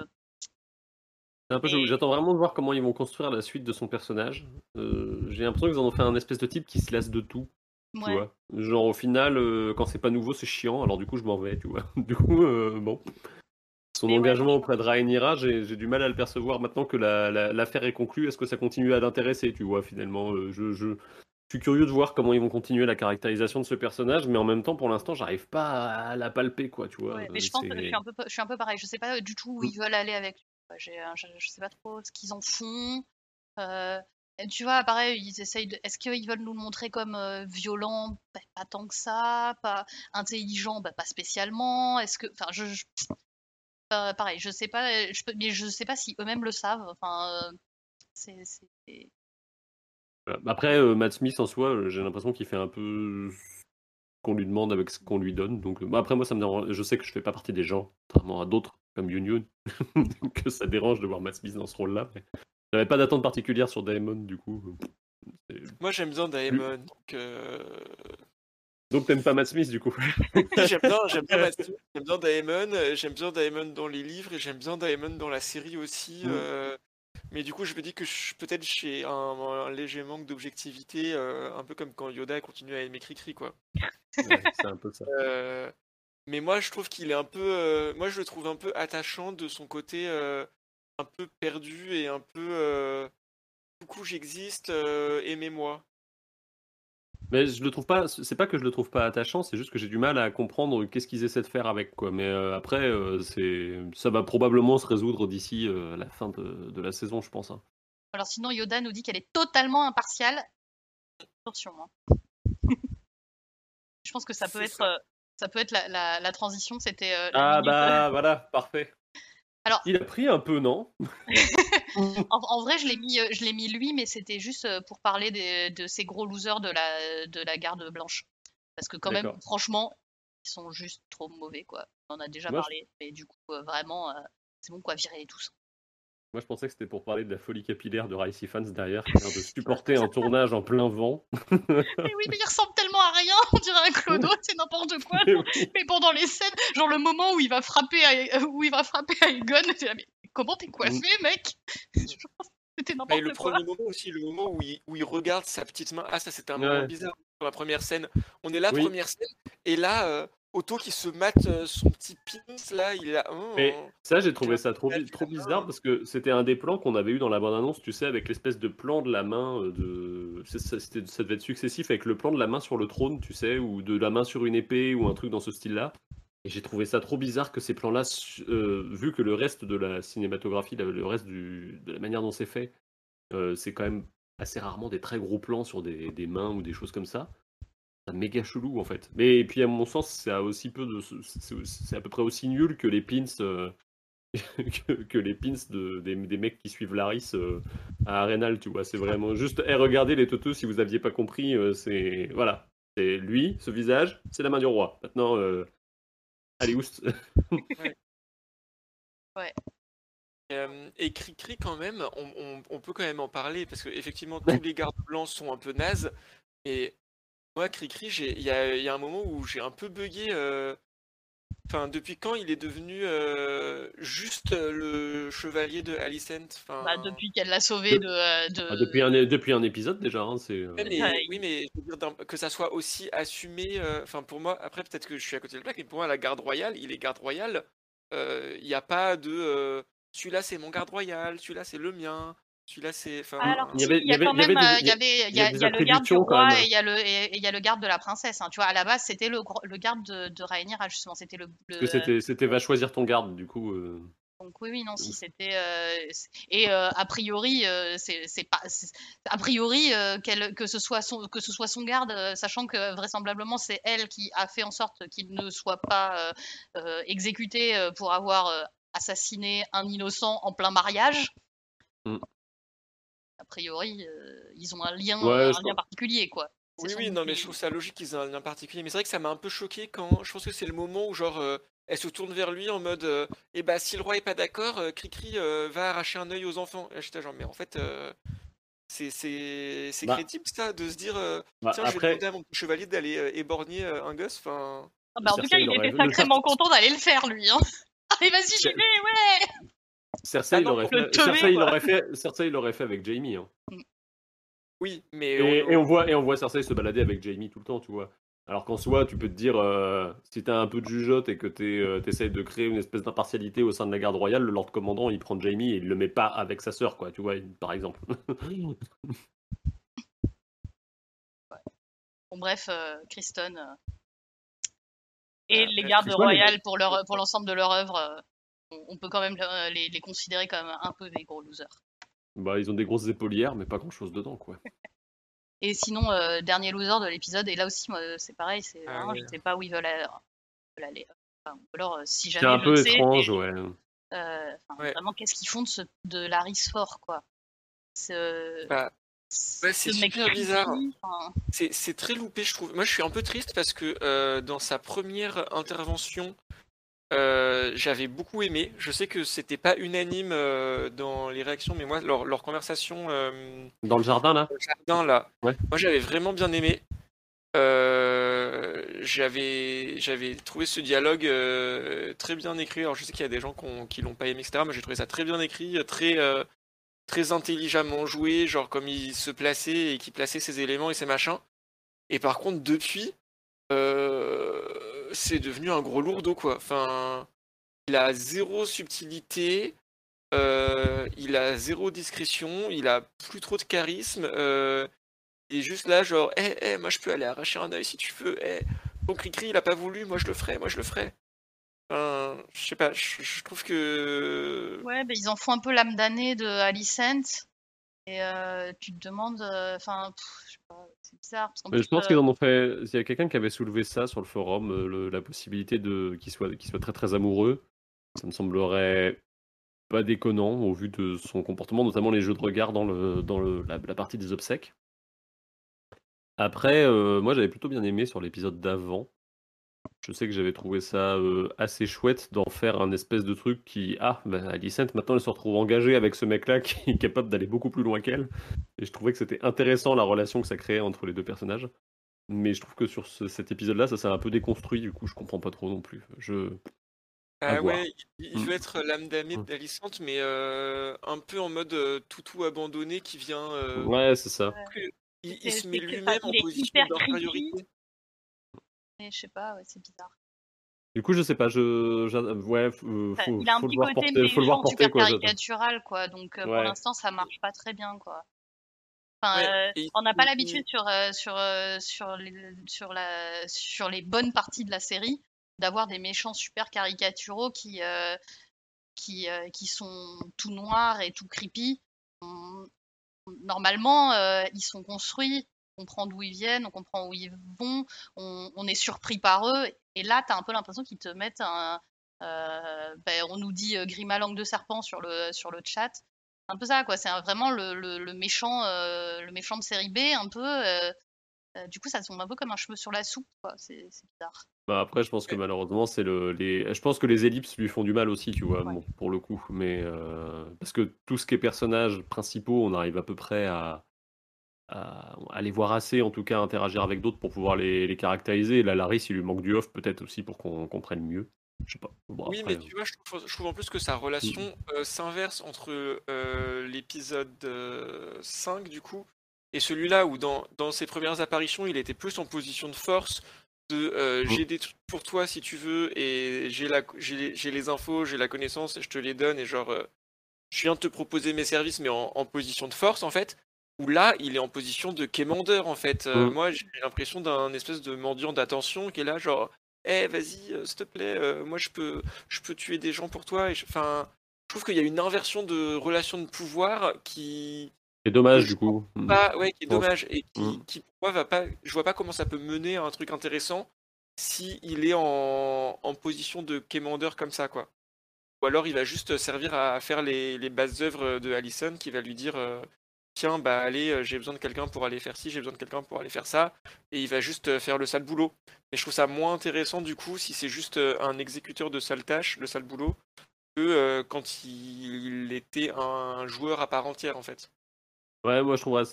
J'attends vraiment de voir comment ils vont construire la suite de son personnage. J'ai l'impression qu'ils en ont fait un espèce de type qui se lasse de tout. Tu vois Genre au final, quand c'est pas nouveau, c'est chiant, alors du coup je m'en vais, tu vois. Du coup, bon. Son engagement auprès de Rhaenyra, j'ai du mal à le percevoir maintenant que l'affaire est conclue. Est-ce que ça continue à l'intéresser, tu vois, finalement? Euh, je, je, suis curieux de voir comment ils vont continuer la caractérisation de ce personnage, mais en même temps, pour l'instant, j'arrive pas à la palper, quoi, tu vois. mais je pense que je suis, un peu, je suis un peu pareil. Je sais pas du tout où ils veulent aller avec lui. Je, je, sais pas trop ce qu'ils en font. Euh, tu vois, pareil, ils essayent de... Est-ce qu'ils veulent nous le montrer comme euh, violent? Bah, Pas tant que ça. Pas intelligent bah, Pas spécialement. Est-ce que... Enfin, je pareil, je sais pas, euh, mais je sais pas si eux-mêmes le savent. Enfin, euh, c'est. Après, euh, Matt Smith en soi, j'ai l'impression qu'il fait un peu qu'on lui demande avec ce qu'on lui donne. Donc, après, moi, ça me dérange. Je sais que je fais pas partie des gens, contrairement à d'autres comme Yun que ça dérange de voir Matt Smith dans ce rôle-là. Mais... J'avais pas d'attente particulière sur Daemon, du coup. Moi, j'aime bien Daemon. Donc, donc t'aimes pas Matt Smith du coup J'aime bien, j'aime bien, Matt Smith, j'aime bien Daemon, euh, j'aime bien Daemon dans les livres et j'aime bien Daemon dans la série aussi. Mm. Euh, mais du coup, je me dis que peut-être j'ai un, léger manque d'objectivité, euh, un peu comme quand Yoda continue à aimer Cricri, quoi. c'est un peu ça. mais moi, je trouve qu'il est un peu, moi, je le trouve un peu attachant de son côté un peu perdu et un peu, coucou, j'existe, aimez-moi. Mais je le trouve pas. C'est pas que je le trouve pas attachant, c'est juste que j'ai du mal à comprendre qu'est-ce qu'ils essaient de faire avec quoi. Mais euh, après, euh, c'est ça va probablement se résoudre d'ici euh, la fin de, la saison, je pense. Hein. Alors sinon, Yoda nous dit qu'elle est totalement impartiale. Attention. Hein. je pense que ça peut être, ça. peut être la, transition. C'était. ah bah voilà, parfait. Alors, il a pris un peu, non? En, vrai, je l'ai mis, euh, je l'ai mis lui, mais c'était juste euh, pour parler de ces gros losers de la, de la garde blanche. Parce que quand même, franchement, ils sont juste trop mauvais, quoi. On en a déjà parlé, mais du coup, euh, vraiment, c'est bon, quoi, virer tous. Moi, je pensais que c'était pour parler de la folie capillaire de Ricey Fans derrière, qui vient de supporter un tournage en plein vent. mais oui, mais il ressemble tellement à rien, on dirait un clodo, c'est n'importe quoi. Mais, pendant les scènes, genre le moment où il va frapper à, où il va frapper à Egon, mais comment t'es coiffé, mec? C'était n'importe quoi. le premier moment aussi, le moment où il, où il regarde sa petite main. Ah, ça, c'était un moment bizarre pour la première scène. On est là, première scène, et là, euh, Otto qui se mate euh, son petit pins là, il a. Oh, mais ça, j'ai trouvé ça trop, trop bizarre parce que c'était un des plans qu'on avait eu dans la bande-annonce, tu sais, avec l'espèce de plan de la main euh, de. Ça, ça devait être successif avec le plan de la main sur le trône, tu sais, ou de la main sur une épée ou un truc dans ce style-là. Et j'ai trouvé ça trop bizarre que ces plans-là, euh, vu que le reste de la cinématographie, le reste du, de la manière dont c'est fait, c'est quand même assez rarement des très gros plans sur des, des mains ou des choses comme ça méga chelou en fait. Mais puis à mon sens, c'est aussi peu de, c'est à peu près aussi nul que les pins, euh, que, les pins de, des, mecs qui suivent Laris euh, à Arenal, tu vois. C'est vraiment juste, hey, regardez les totos si vous aviez pas compris, euh, c'est voilà, c'est lui, ce visage, c'est la main du roi. Maintenant, allez oust. ouais. ouais. et Cricri quand même, on, on, peut quand même en parler parce que effectivement tous les gardes blancs sont un peu nazes, et moi, Cricri, il y a, y a un moment où j'ai un peu bugué. Euh, enfin, depuis quand il est devenu euh, juste euh, le chevalier de Alicent enfin... Bah, depuis qu'elle l'a sauvé de. Ah, depuis, un, depuis un épisode déjà. Hein, c'est, oui, mais je veux dire, que ça soit aussi assumé. Enfin, pour moi, après, peut-être que je suis à côté de la plaque, mais pour moi, la garde royale, il est garde royale. Il n'y a pas de. celui-là, c'est mon garde royal, celui-là, c'est le mien. Celui-là, c'est. il y avait, il y a quand même, il y avait, il y a, le garde du roi et il y a le, et, il y a le garde de la princesse. Hein. Tu vois, à la base, c'était le, le garde de, de Rhaenyra justement. C'était le. le... C'était, c'était va choisir ton garde, du coup. Euh... Donc oui, oui, non, si c'était euh... et euh, a priori, euh, c'est, pas a priori euh, que ce soit son que ce soit son garde, sachant que vraisemblablement c'est elle qui a fait en sorte qu'il ne soit pas exécuté pour avoir assassiné un innocent en plein mariage. Mm a priori, euh, ils ont un lien, un lien particulier, quoi. Oui, oui, non, mais je trouve ça logique qu'ils aient un lien particulier. Mais c'est vrai que ça m'a un peu choqué quand je pense que c'est le moment où, genre, euh, elle se tourne vers lui en mode euh, Eh bah, si le roi est pas d'accord, Cricri va arracher un œil aux enfants. Et j'étais genre, mais en fait, c'est c'est bah crédible ça, de se dire bah, Tiens, je vais demander à mon chevalier d'aller éborgner un gosse. Enfin. bah, en tout cas, il était sacrément content d'aller le faire, lui. Hein. Allez, vas-y, j'y vais, ouais Cersei, il aurait fait... Cersei, il aurait fait... Cersei, il aurait fait avec Jamie. Hein. Oui, mais. Et, on... voit, et on voit Cersei se balader avec Jamie tout le temps, tu vois. Alors qu'en soi, tu peux te dire, euh, si t'as un peu de jugeote et que tu euh, essayes de créer une espèce d'impartialité au sein de la garde royale, le Lord Commandant, il prend Jamie et il le met pas avec sa sœur, quoi, tu vois, par exemple. bon, bref, euh, Kristen et les gardes royales pour leur pour l'ensemble de leur œuvre, on peut quand même les, les, considérer comme un peu des gros losers. Bah, ils ont des grosses épaulières, mais pas grand chose dedans, quoi. Et sinon, euh, dernier loser de l'épisode, et là aussi, moi, c'est pareil, c'est ah je sais pas où ils veulent aller. alors, euh, si jamais. C'est un peu étrange, ouais. Euh, vraiment, qu'est-ce qu'ils font de, ce, de Laris Fort, quoi? Bah, c'est super bizarre. C'est très loupé, je trouve. Moi, je suis un peu triste parce que dans sa première intervention euh, j'avais beaucoup aimé. Je sais que c'était pas unanime euh, dans les réactions, mais moi, leur, conversation. Euh, dans le jardin, là? jardin, là. Moi, j'avais vraiment bien aimé. j'avais, j'avais trouvé ce dialogue très bien écrit. Alors, je sais qu'il y a des gens qui l'ont pas aimé, etc. Moi, j'ai trouvé ça très bien écrit, très, très intelligemment joué, genre comme il se plaçait et qui plaçait ses éléments et ses machins. Et par contre, depuis c'est devenu un gros lourdeau, quoi. Enfin, il a zéro subtilité, euh, il a zéro discrétion, il a plus trop de charisme. Euh, il est juste là, genre, hé, eh, moi je peux aller arracher un œil si tu veux. Eh, ton cri-cri, il a pas voulu, moi je le ferai, moi je le ferai. Enfin, je sais pas, je, trouve que. Ouais, ils en font un peu l'âme damnée de Alicent. Et euh, tu te demandes, enfin, je sais pas, je pense qu'ils en ont fait. Il y a quelqu'un qui avait soulevé ça sur le forum, euh, la possibilité de qu'il soit, très très amoureux. Ça me semblerait pas déconnant au vu de son comportement, notamment les jeux de regard dans, le, dans le, la, partie des obsèques. Après, euh, moi j'avais plutôt bien aimé sur l'épisode d'avant. Je sais que j'avais trouvé ça euh, assez chouette d'en faire un espèce de truc qui. Ah, bah, Alicent, maintenant elle se retrouve engagée avec ce mec-là qui est capable d'aller beaucoup plus loin qu'elle. Et je trouvais que c'était intéressant la relation que ça créait entre les deux personnages. Mais je trouve que sur cet épisode-là, ça s'est un peu déconstruit, du coup je comprends pas trop non plus. Je. Ah ouais, il, veut mm. être l'âme damnée mm. d'Alicente, mais euh, un peu en mode euh, toutou abandonné qui vient. ouais, c'est ça. Il, se met lui-même en position d'infériorité je sais pas, ouais, c'est bizarre. Du coup, je sais pas, je, ouais, faut, il a un petit côté faut le voir porter, quoi, caricatural, quoi. Donc euh, pour l'instant, ça marche pas très bien, quoi. Enfin, euh, on n'a pas l'habitude sur euh, sur sur les sur la sur les bonnes parties de la série d'avoir des méchants super caricaturaux qui qui qui sont tout noirs et tout creepy. Normalement, ils sont construits on comprend d'où ils viennent, on comprend où ils vont, on, est surpris par eux. Et là, tu as un peu l'impression qu'ils te mettent un. Euh, ben, on nous dit euh, Grima langue de serpent sur le, sur le chat. Un peu ça, quoi. C'est vraiment le, méchant, euh, le méchant de série B, un peu. du coup, ça tombe un peu comme un cheveu sur la soupe, quoi. C'est bizarre. Bah après, je pense que malheureusement, c'est le, les. Je pense que les ellipses lui font du mal aussi, tu vois, pour le coup. Mais parce que tout ce qui est personnages principaux, on arrive à peu près à, à, les voir assez, en tout cas, interagir avec d'autres pour pouvoir les, les caractériser. Et là, Laris, il lui manque du off peut-être aussi pour qu'on comprenne mieux. Je sais pas. oui, mais tu vois, je trouve, en plus que sa relation mm. euh, s'inverse entre euh, l'épisode 5, euh, du coup, et celui-là où, dans, dans, ses premières apparitions, il était plus en position de force, de mm. j'ai des trucs pour toi si tu veux, et j'ai les infos, j'ai la connaissance, et je te les donne, et genre, je viens de te proposer mes services, mais en, en position de force, en fait où là, il est en position de quémandeur, en fait. Euh, mm. Moi, j'ai l'impression d'un espèce de mendiant d'attention qui est là, genre, eh, vas-y, euh, s'il te plaît, euh, moi, je peux, je peux tuer des gens pour toi. Enfin, je, trouve qu'il y a une inversion de relation de pouvoir qui. C'est dommage, du coup. Pas, ouais, qui est dommage. Et qui, mm. qui moi, va pas. Je vois pas comment ça peut mener à un truc intéressant si il est en, en position de quémandeur comme ça, quoi. Ou alors il va juste servir à faire les, les bases œuvres de Allison qui va lui dire tiens, bah allez, euh, j'ai besoin de quelqu'un pour aller faire ci, j'ai besoin de quelqu'un pour aller faire ça, et il va juste euh, faire le sale boulot. Et je trouve ça moins intéressant du coup si c'est juste euh, un exécuteur de sale tâche, le sale boulot, que quand il était un joueur à part entière en fait. Ouais, moi je trouverais,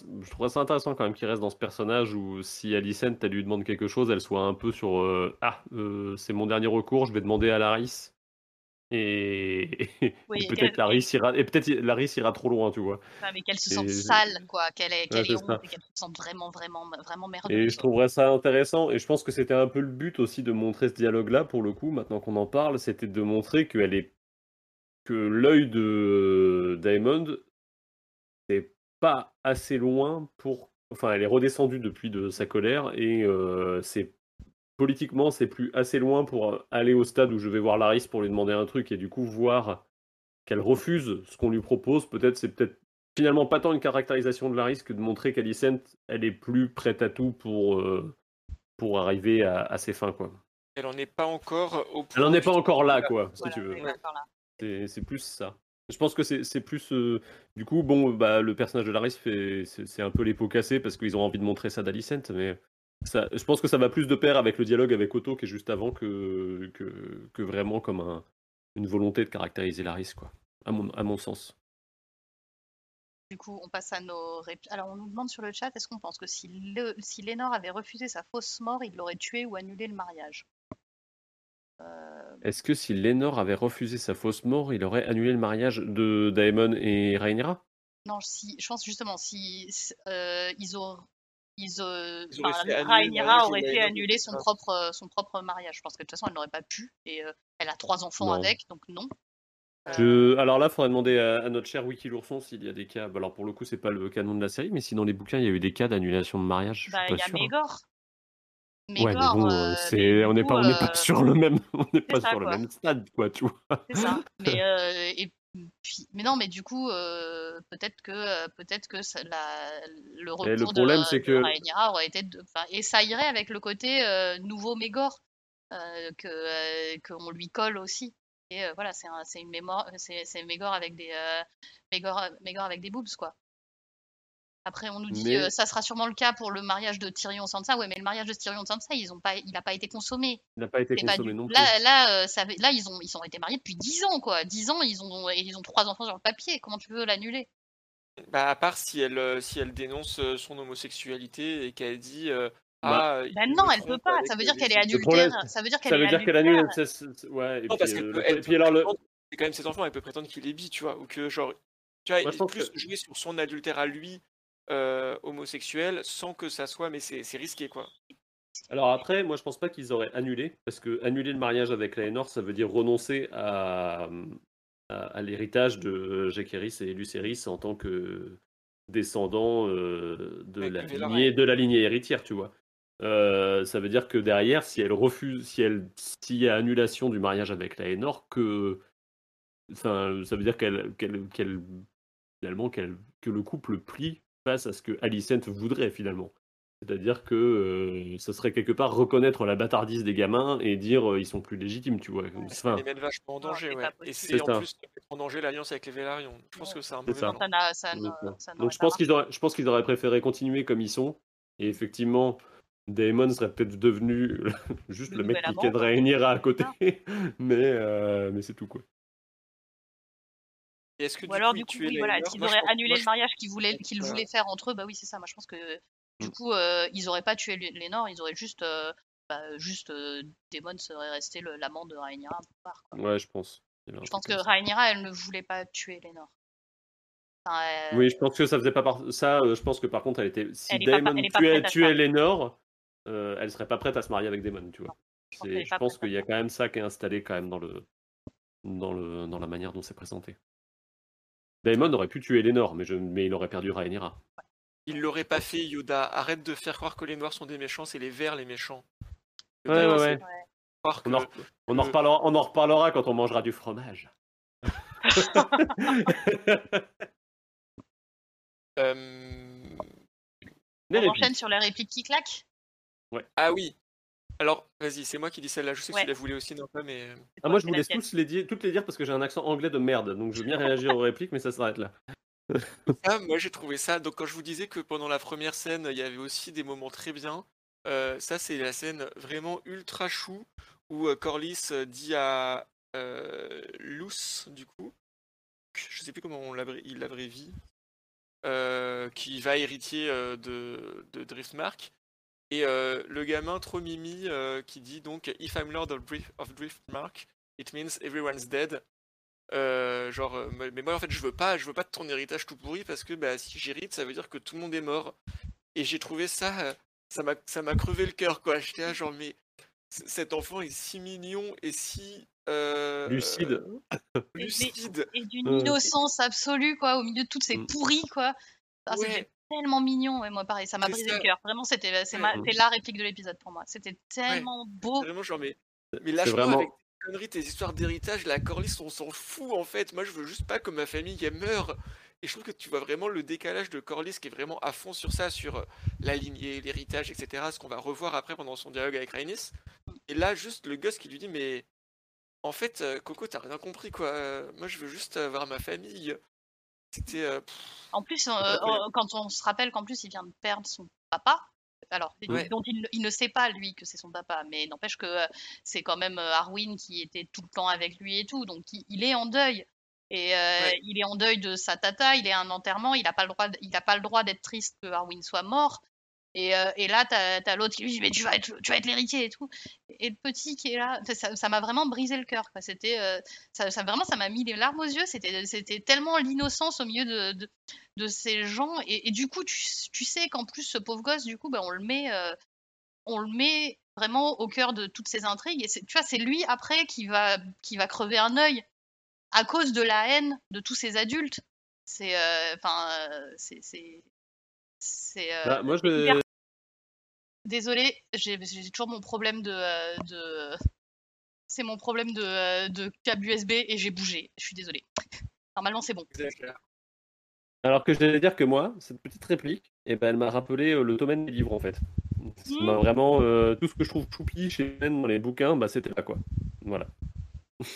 ça intéressant quand même qu'il reste dans ce personnage où si Alicent, elle lui demande quelque chose, elle soit un peu sur Ah, c'est mon dernier recours, je vais demander à Laris. Et, et Oui, et peut-être Laris ira, et peut-être Laris ira trop loin, tu vois. Enfin, mais qu'elle se Et sente sale, quoi, qu'elle est, qu'elle c'est est honte et qu'elle se sente vraiment, vraiment, vraiment Et merdeuse. je trouverais ça intéressant, et je pense que c'était un peu le but aussi de montrer ce dialogue-là, pour le coup, maintenant qu'on en parle, c'était de montrer qu'elle est que l'œil de Diamond n'est pas assez loin pour. Enfin, elle est redescendue depuis de sa colère, et euh, c'est politiquement, c'est plus assez loin pour aller au stade où je vais voir Laris pour lui demander un truc, et du coup voir qu'elle refuse ce qu'on lui propose. Peut-être c'est peut-être finalement pas tant une caractérisation de Laris que de montrer qu'Alicent, elle est plus prête à tout pour, euh, pour arriver à, à ses fins, quoi. Elle en est pas encore au point. Elle en est pas encore là, quoi, si Voilà, tu veux. C'est plus ça. Je pense que c'est c'est plus. euh, du coup, bon, bah, le personnage de Laris, fait- c'est c'est un peu les pots cassés parce qu'ils ont envie de montrer ça d'Alicent, mais ça, je pense que ça va plus de pair avec le dialogue avec Otto qui est juste avant que, que, que vraiment comme un, une volonté de caractériser Laris, quoi, à mon, à mon sens. Du coup, on passe à nos répliques. Alors, on nous demande sur le chat, est-ce qu'on pense que si, le... si Lénore avait refusé sa fausse mort, il l'aurait tué ou annulé le mariage? Euh, Est-ce que si Lénore avait refusé sa fausse mort, il aurait annulé le mariage de Daemon et Rhaenyra? Non, si, je pense justement, si euh, ils auraient. Ils, euh, Ils enfin, Rhaenyra aurait fait Rhaenyra, annuler son propre, euh, son propre mariage. Je pense que de toute façon, elle n'aurait pas pu. Et euh, elle a trois enfants Non. avec, donc non. Je- Alors là, il faudrait demander à, à notre cher Wiki l'ourson s'il y a des cas. bah alors pour le coup, c'est pas le canon de la série, mais si dans les bouquins il y a eu des cas d'annulation de mariage, je suis Bah, pas il y a hein. Mégor. Ouais, mais bon, euh, euh, c'est, mais du on n'est coup, pas, on n'est pas euh, sur le même, on n'est pas ça, sur le même stade, quoi, tu vois. C'est ça. Mais, euh, et puis, mais non, mais du coup, euh, peut-être que, euh, peut-être que ça- la- le recours le problème, de, c'est de que- Rhaenyra aurait été, de- et ça irait avec le côté euh, nouveau Mégor euh, que euh, qu'on lui colle aussi. Et euh, voilà, c'est un, c'est une mémoire, c'est c'est Mégor avec des euh, Mégor, Mégor avec des boobs quoi. Après, on nous dit Mais- euh, ça sera sûrement le cas pour le mariage de Tyrion Sansa. Ouais, mais le mariage de Tyrion Sansa, ils ont pas, il n'a pas été consommé. Il n'a pas été pas consommé du- non plus. Là, là, euh, ça, là, ils ont, ils ont été mariés depuis 10 ans, quoi. 10 ans, ils ont, et ils ont trois enfants sur le papier. Comment tu veux l'annuler? Bah, à part si elle, euh, si elle dénonce son homosexualité et qu'elle dit euh, Bah, Ah, me non, elle peut pas. Ça veut dire qu'elle est adultère. Ça veut dire qu'elle Ça est veut dire qu'elle annule. Ouais, et Non, puis, parce euh, et puis alors le. C'est quand même ses enfants, elle peut prétendre qu'il est bi, tu vois. Ou que, genre, tu vois, il pense plus que- jouer sur son adultère à lui euh, homosexuel sans que ça soit. Mais c'est risqué, quoi. Alors après, moi je pense pas qu'ils auraient annulé, parce que annuler le mariage avec Laenor, ça veut dire renoncer à, à, à l'héritage de Jaehaerys et Lucerys en tant que descendants euh, de, la lignée, de la lignée héritière, tu vois. Euh, ça veut dire que derrière, si elle refuse, si elle, s'il y a annulation du mariage avec Laenor, que, enfin, ça veut dire qu'elle, qu'elle- finalement, qu'elle, que le couple plie face à ce que Alicent voudrait finalement. C'est-à-dire que euh, ça serait quelque part reconnaître la bâtardise des gamins et dire euh, ils sont plus légitimes, tu vois. Enfin, Elle les met vachement en danger, c'est ouais. Et c'est C'est en ça. plus en danger l'alliance avec les Velaryon. Je pense que c'est un C'est mauvais ça. Ça Donc je pense qu'ils auraient, je pense qu'ils auraient préféré continuer comme ils sont. Et effectivement, Daemon serait peut-être devenu juste Le le, mec qui quoi. Rhaenyra à côté. mais euh, mais c'est tout quoi. Et que Ou alors, du coup, oui, voilà, s'ils auraient annulé moi, le mariage qu'ils voulaient, qu'ils voulaient faire entre eux, bah oui, c'est ça. Moi, je pense que du Mm. coup, euh, ils auraient pas tué Lé- Lénore, ils auraient juste, euh, bah, juste euh, Daemon serait resté l'amant de Rhaenyra part, quoi. Ouais, je pense. Je pense que. Rhaenyra, elle ne voulait pas tuer Lénore. Enfin, Oui, je pense que ça faisait pas par... ça. euh, je pense que par contre, elle était. Si Elle Daemon pas tuait, tuait. Lénore, elle serait pas prête à se marier avec Daemon, tu vois. je pense Je qu'il y a quand même ça qui est installé quand même dans le dans le dans la manière dont c'est présenté. Daemon aurait pu tuer Lénore, mais je mais il aurait perdu Rhaenyra. Il l'aurait pas fait, Yoda. Arrête de faire croire que les noirs sont des méchants, c'est les verts les méchants. Ouais, Yoda, ouais, ouais. On en, que- re- on, en que- reparlera, on en reparlera quand on mangera du fromage. Euh, On enchaîne sur les répliques qui claquent? Ah oui. Alors, vas-y, c'est moi qui dis celle-là. Je sais Ouais. que tu la voulais aussi, non pas, mais. C'est Ah, moi, je vous laisse tous les dire, toutes les dire parce que j'ai un accent anglais de merde. Donc, je veux bien réagir aux répliques, mais ça s'arrête là. Ah, moi j'ai trouvé ça. Donc quand je vous disais que pendant la première scène, il y avait aussi des moments très bien. euh, ça c'est la scène vraiment ultra chou où euh, Corlys euh, dit à euh, Luce du coup, je sais plus comment on il l'abrévie. qui va hériter de, de Driftmark. Et le gamin trop mimi qui dit donc If I'm Lord of, of Driftmark, it means everyone's dead. genre, mais moi en fait je veux pas, je veux pas de ton héritage tout pourri parce que bah, si j'hérite, ça veut dire que tout le monde est mort. Et j'ai trouvé ça, ça m'a, ça m'a crevé le cœur quoi. J'étais là genre mais cet enfant est si mignon et si lucide, lucide et, d'une innocence absolue quoi, au milieu de toutes ces mmh. pourries quoi. Ah, tellement mignon et moi pareil, ça m'a brisé le cœur. Vraiment, c'était, c'est la réplique de l'épisode pour moi. C'était tellement beau. Vraiment genre mais, mais lâche-moi vraiment... avec tes conneries, tes histoires d'héritage, la Corlys, on s'en fout en fait. Moi, je veux juste pas que ma famille elle meure. Et je trouve que tu vois vraiment le décalage de Corlys qui est vraiment à fond sur ça, sur la lignée, l'héritage, etc. Ce qu'on va revoir après pendant son dialogue avec Rhaenys. Et là, juste le gosse qui lui dit Mais en fait, Coco, t'as rien compris quoi. Moi, je veux juste avoir ma famille. C'était. en plus, quand on se rappelle qu'en plus, il vient de perdre son papa. Alors, dont il, ne sait pas, lui, que c'est son papa, mais n'empêche que c'est quand même Arwin qui était tout le temps avec lui et tout, donc il est en deuil. Et euh, il est en deuil de sa tata, il est à un enterrement, il n'a pas le droit, il a pas le droit d'être triste que Arwin soit mort. Et, euh, et là, t'as as, l'autre qui lui dit mais tu vas être, tu vas être l'héritier et tout. Et le petit qui est là, ça m'a vraiment brisé le cœur. C'était, euh, ça, ça, vraiment, ça m'a mis les larmes aux yeux. C'était, tellement l'innocence au milieu de, de, de ces gens. Et, et, du coup, tu, tu sais qu'en plus, ce pauvre gosse, du coup, ben, on le met, on le met vraiment au cœur de toutes ces intrigues. Et tu vois, c'est lui après qui va, qui va crever un œil à cause de la haine de tous ces adultes. C'est, euh, enfin, euh, c'est, c'est, euh, bah, moi je. Désolée, j'ai, toujours mon problème de, de... c'est mon problème de, de câble USB et j'ai bougé. Je suis désolée. Normalement, c'est bon. Alors que je vais dire que moi, cette petite réplique, eh ben, elle m'a rappelé le domaine des livres en fait. Mmh. vraiment tout ce que je trouve choupi chez dans les bouquins, bah c'était là quoi. Voilà.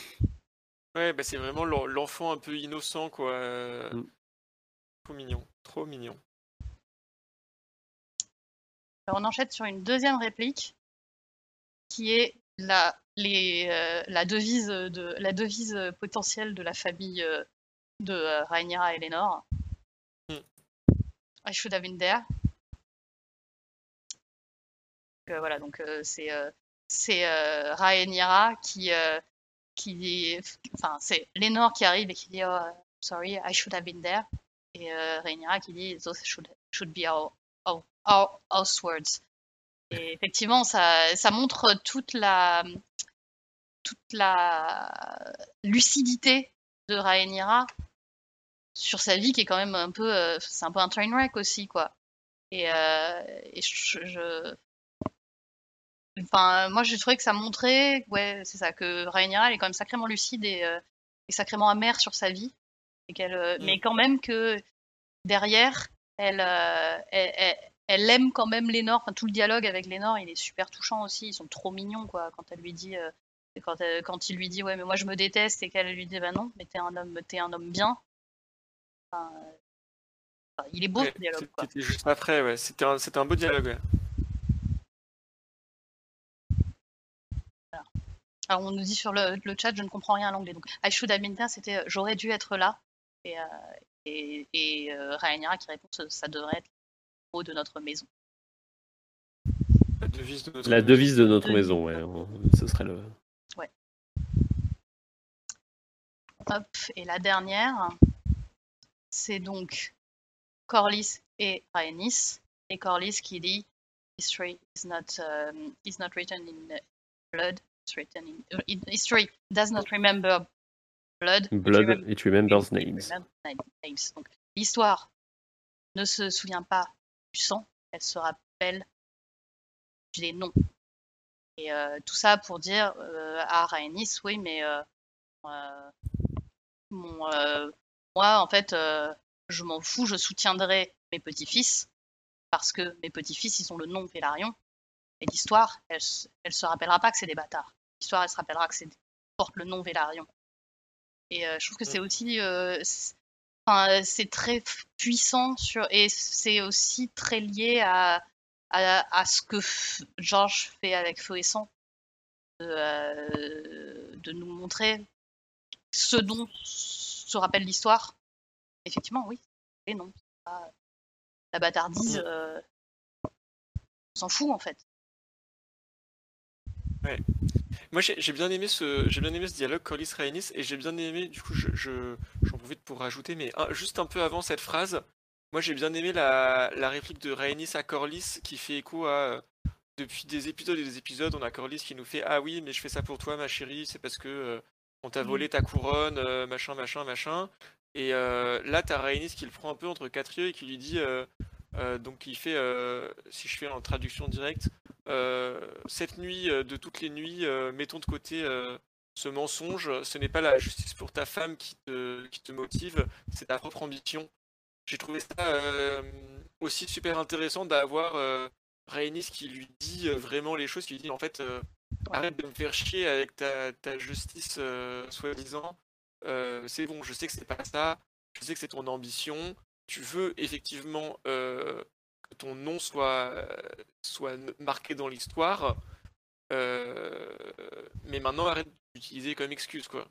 Ouais, bah c'est vraiment l'enfant un peu innocent, quoi. Mmh. Trop mignon, trop mignon. On enchaîne sur une deuxième réplique qui est la, les, euh, la, devise, de, la devise potentielle de la famille euh, de euh, Rhaenyra et Lenore. Mmh. I should have been there. voilà, donc c'est c'est Rhaenyra qui qui dit, enfin, c'est Lénore qui arrive et qui dit, oh, sorry, I should have been there. Et euh, Rhaenyra qui dit, those should, should be our, our, our, words. Et effectivement, ça, ça montre toute la, toute la lucidité de Rhaenyra sur sa vie qui est quand même un peu, euh, c'est un peu un train wreck aussi, quoi. Et, euh, et je, je, Enfin, moi, j'ai trouvé que ça montrait, ouais, c'est ça, que Rhaenyra, elle est quand même sacrément lucide et, euh, sacrément amère sur sa vie. Et qu'elle, euh, mm. Mais quand même que derrière, euh, elle, elle, elle, aime quand même Lénore. Enfin, tout le dialogue avec Lénore, il est super touchant aussi. Ils sont trop mignons, quoi. Quand elle lui dit, quand, quand, il lui dit, ouais, mais moi je me déteste, et qu'elle lui dit, bah non, mais t'es un homme, t'es un homme bien. Enfin, il est beau ce dialogue. C'était juste après, ouais. C'était un, un beau dialogue, ouais. Alors on nous dit sur le, chat, je ne comprends rien à l'anglais. Donc I should have been there, c'était euh, j'aurais dû être là. Et, euh, et, et euh, qui répond ça devrait être haut de notre maison. La devise de notre, La devise de notre maison, ouais. Ce serait le. Ouais. Hop, et la dernière, c'est donc Corlys et Rhaenys. Et Corlys qui dit History is not, um, is not written in blood, written in, history does not remember blood. Blood, it, remembers names. Donc, l'histoire ne se souvient pas sang, elle se rappelle des noms. Et euh, tout ça pour dire euh, à Rhaenys, oui, mais euh, mon, moi, en fait, je m'en fous, je soutiendrai mes petits-fils, parce que mes petits-fils, ils ont le nom Vélarion, et l'histoire, elle, elle se rappellera pas que c'est des bâtards l'histoire, elle se rappellera que c'est porte le nom Vélarion. Et je trouve que c'est aussi, euh, c'est très puissant sur et c'est aussi très lié à, à, ce que George fait avec Feu et Sang, de, euh, de nous montrer ce dont se rappelle l'histoire. Effectivement, oui, et non, pas la bâtardise. euh, on s'en fout en fait. Moi, j'ai bien aimé ce, j'ai bien aimé ce dialogue Corlys Rhaenys et j'ai bien aimé, du coup, je, je- j'en profite pour rajouter, mais un- juste un peu avant cette phrase, moi j'ai bien aimé la, la réplique de Rhaenys à Corlys qui fait écho à euh, depuis des épisodes et des épisodes, on a Corlys qui nous fait ah oui, mais je fais ça pour toi, ma chérie, c'est parce que euh, on t'a volé ta couronne, euh, machin, machin, machin. Et euh, là, t'as Rhaenys qui le prend un peu entre quatre yeux et qui lui dit euh, donc il fait, euh, si je fais en traduction directe. Euh, cette nuit de toutes les nuits, mettons de côté ce mensonge. Ce n'est pas la justice pour ta femme qui te, qui te motive, c'est ta propre ambition. J'ai trouvé ça aussi super intéressant d'avoir Rhaenys qui lui dit vraiment les choses, qui lui dit en fait arrête de me faire chier avec ta, ta justice soi-disant. C'est bon, je sais que c'est pas ça, je sais que c'est ton ambition. Tu veux effectivement euh, que ton nom soit, soit marqué dans l'histoire, euh, mais maintenant arrête d'utiliser comme excuse quoi.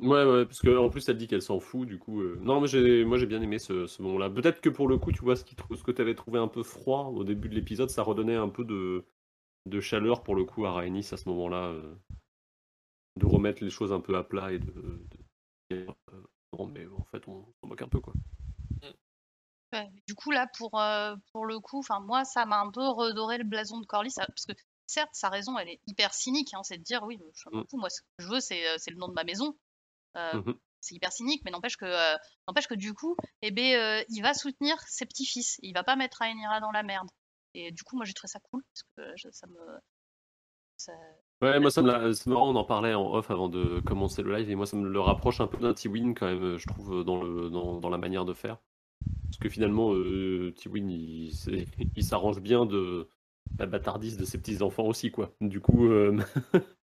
Ouais, ouais, parce qu'en plus elle dit qu'elle s'en fout, du coup. euh, Non, mais j'ai, moi j'ai bien aimé ce, moment-là. Peut-être que pour le coup, tu vois, ce, qui, ce que tu avais trouvé un peu froid au début de l'épisode, ça redonnait un peu de, de chaleur pour le coup à Rhaenys à ce moment-là, de remettre les choses un peu à plat et de. de non, mais en fait, on s'en moque un peu, quoi. Ouais, du coup, là, pour, euh, pour le coup, moi, ça m'a un peu redoré le blason de Corlys, parce que certes, sa raison, elle est hyper cynique, hein, c'est de dire, oui, je m'en Mm. fous, moi, ce que je veux, c'est euh, c'est le nom de ma maison. Euh, Mhm. C'est hyper cynique, mais n'empêche que, euh, n'empêche que du coup, eh ben, il va soutenir ses petits-fils, il va pas mettre Rhaenyra dans la merde. Et du coup, moi, j'ai trouvé ça cool, parce que ça me... ça- Ouais, moi, ça me c'est marrant, on en parlait en off avant de commencer le live, et moi, ça me le rapproche un peu d'un T-Win quand même, je trouve, dans, le, dans, dans la manière de faire. Parce que finalement, euh, il, s'arrange bien de la bâtardise de ses petits-enfants aussi, quoi. Du coup, euh,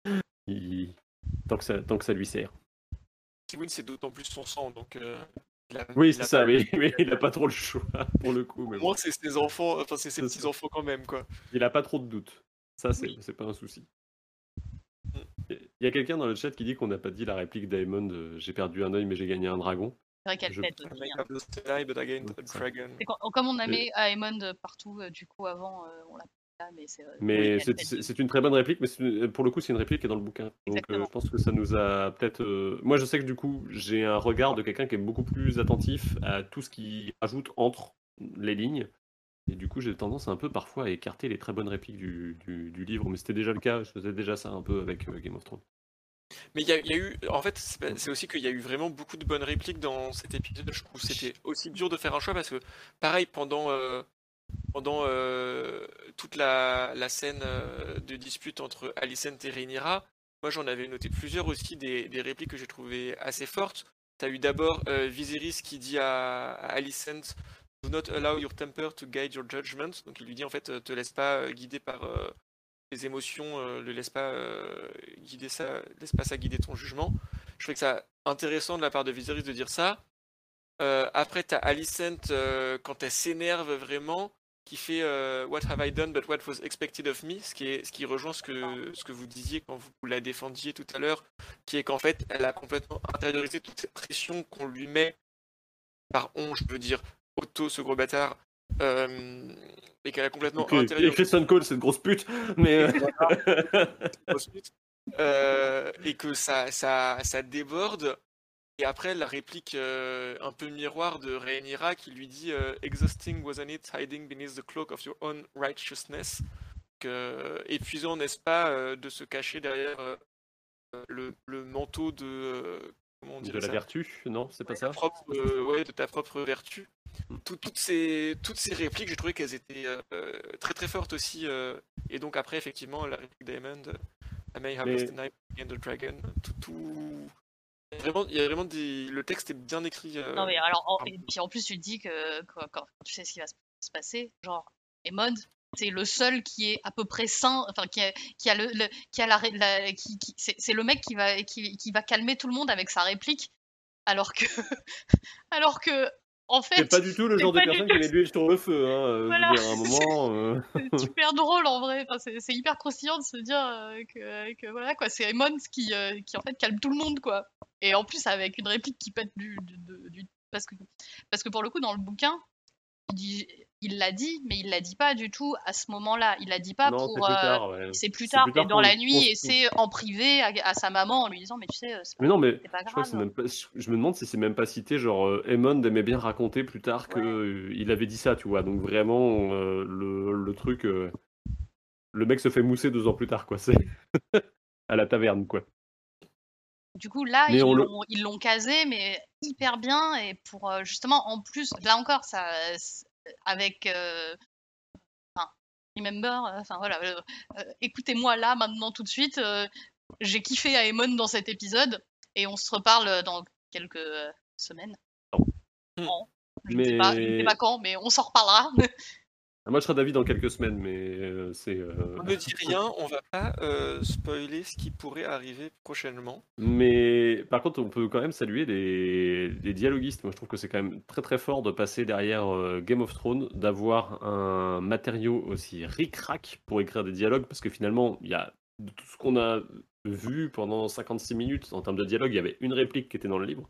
il- tant, que ça, tant que ça lui sert. Tywin c'est d'autant plus son sang donc. euh, il a- Oui, c'est ça, mais, mais il a pas trop le choix, pour le coup. Mais Au bon. moins c'est ses enfants, enfin c'est ses C'est ça. petits enfants quand même quoi. Il a pas trop de doutes. Ça, c'est Oui. pas un souci. Mm. Il y a quelqu'un dans le chat qui dit qu'on n'a pas dit la réplique d'Aemon de J'ai perdu un œil, mais j'ai gagné un dragon. C'est vrai qu'elle pète hein. comme on a mis Aemond partout, euh, du coup, avant, euh, on l'a pas là, mais c'est... euh, Mais c'est une très bonne réplique, mais une- pour le coup, c'est une réplique qui est dans le bouquin. Donc euh, je pense que ça nous a peut-être. euh, Moi, je sais que du coup, j'ai un regard de quelqu'un qui est beaucoup plus attentif à tout ce qui rajoute entre les lignes. Et du coup, j'ai tendance un peu parfois à écarter les très bonnes répliques du, du- du livre, mais c'était déjà le cas, je faisais déjà ça un peu avec euh, Game of Thrones. Mais il y, a- eu, en fait, c'est aussi qu'il y a eu vraiment beaucoup de bonnes répliques dans cet épisode. Je trouve c'était aussi dur de faire un choix parce que, pareil, pendant, euh, pendant euh, toute la, scène euh, de dispute entre Alicent et Rhaenyra, moi j'en avais noté plusieurs aussi des, des répliques que j'ai trouvées assez fortes. T'as eu d'abord Viserys qui dit à, Alicent Do not allow your temper to guide your judgment. Donc il lui dit en fait, te laisse pas guider par euh, tes émotions, euh, le laisse pas euh, guider ça, laisse pas guider ton jugement. Je trouvais que ça intéressant de la part de Viserys de dire ça. Euh, après, t'as Alicent euh, quand elle s'énerve vraiment, qui fait euh, What have I done but what was expected of me, ce qui, est, ce qui rejoint ce que, ce que vous disiez quand vous la défendiez tout à l'heure, qui est qu'en fait, elle a complètement intériorisé toute cette pression qu'on lui met par on, je veux dire, Otto, ce gros bâtard, euh, et qu'elle a complètement Donc, euh, et intériorisé. Christian Cole, cette grosse pute, mais. euh, ensuite, euh, et que ça, ça, ça déborde. Et après, la réplique euh, un peu miroir de Rhaenyra qui lui dit euh, Exhausting, wasn't it, hiding beneath the cloak of your own righteousness? Que, Épuisant, n'est-ce pas, de se cacher derrière le, le manteau de. Comment on de la ça vertu, non, c'est pas ça ta propre, euh, ouais, de ta propre vertu. Tout- toutes, ces, toutes ces répliques, j'ai trouvé qu'elles étaient euh, très très fortes aussi. euh, et donc après, effectivement, la réplique d'Aemond, euh, I may have Mais- knife and the dragon. Tout, tout... Il y a vraiment, il y a vraiment des... Le texte est bien écrit. euh, Non mais alors, en- et puis en plus tu te dis que quand, quand tu sais ce qui va se se passer, genre, Emond, c'est le seul qui est à peu près sain, enfin qui a, qui a le, le- qui a la, qui, qui- c'est c'est le mec qui va, qui, qui va calmer tout le monde avec sa réplique, alors que, alors que, en C'est fait, pas du tout le c'est genre de personne qui met l'huile sur le feu, hein. euh, Voilà. dire, à un moment. euh, c'est super drôle en vrai. Enfin, c'est c'est hyper croustillant de se dire euh, que, que voilà quoi, c'est Emond qui, euh, qui en fait calme tout le monde quoi. Et en plus avec une réplique qui pète du, du, de- du- parce que parce que pour le coup dans le bouquin, il l'a dit, mais il l'a dit pas du tout à ce moment-là. Il l'a dit pas Non, c'est pour. plus euh, tard. ouais. c'est plus C'est tard, plus et tard dans la nuit, et c'est en privé à, à sa maman en lui disant Mais tu sais, euh, c'est Mais pas, non, mais c'est pas je crois que c'est grave. même pas. Je me demande si c'est même pas cité. Genre, euh, Hammond aimait bien raconter plus tard que Ouais. euh, il avait dit ça, tu vois. Donc vraiment, euh, le, le truc, euh, le mec se fait mousser deux ans plus tard, quoi. C'est à la taverne, quoi. Du coup, là, Mais ils on l'ont ils l'ont casé, mais hyper bien. Et pour euh, justement, en plus, là encore, ça, avec. euh, Enfin, remember, euh, enfin voilà, euh, écoutez-moi là, maintenant, tout de suite. J'ai kiffé Aemon dans cet épisode, et on se reparle dans quelques semaines. Non. Ans. Je ne sais sais pas quand, mais on s'en reparlera. Ah, Moi, je serai d'avis dans quelques semaines, mais euh, c'est. euh, On ne dit rien, on va pas euh, spoiler ce qui pourrait arriver prochainement. Mais par contre, on peut quand même saluer les, les dialoguistes. Moi, je trouve que c'est quand même très très fort de passer derrière Game of Thrones, d'avoir un matériau aussi ric-rac pour écrire des dialogues, parce que finalement, il y a tout ce qu'on a vu pendant 56 minutes en termes de dialogue, il y avait une réplique qui était dans le livre.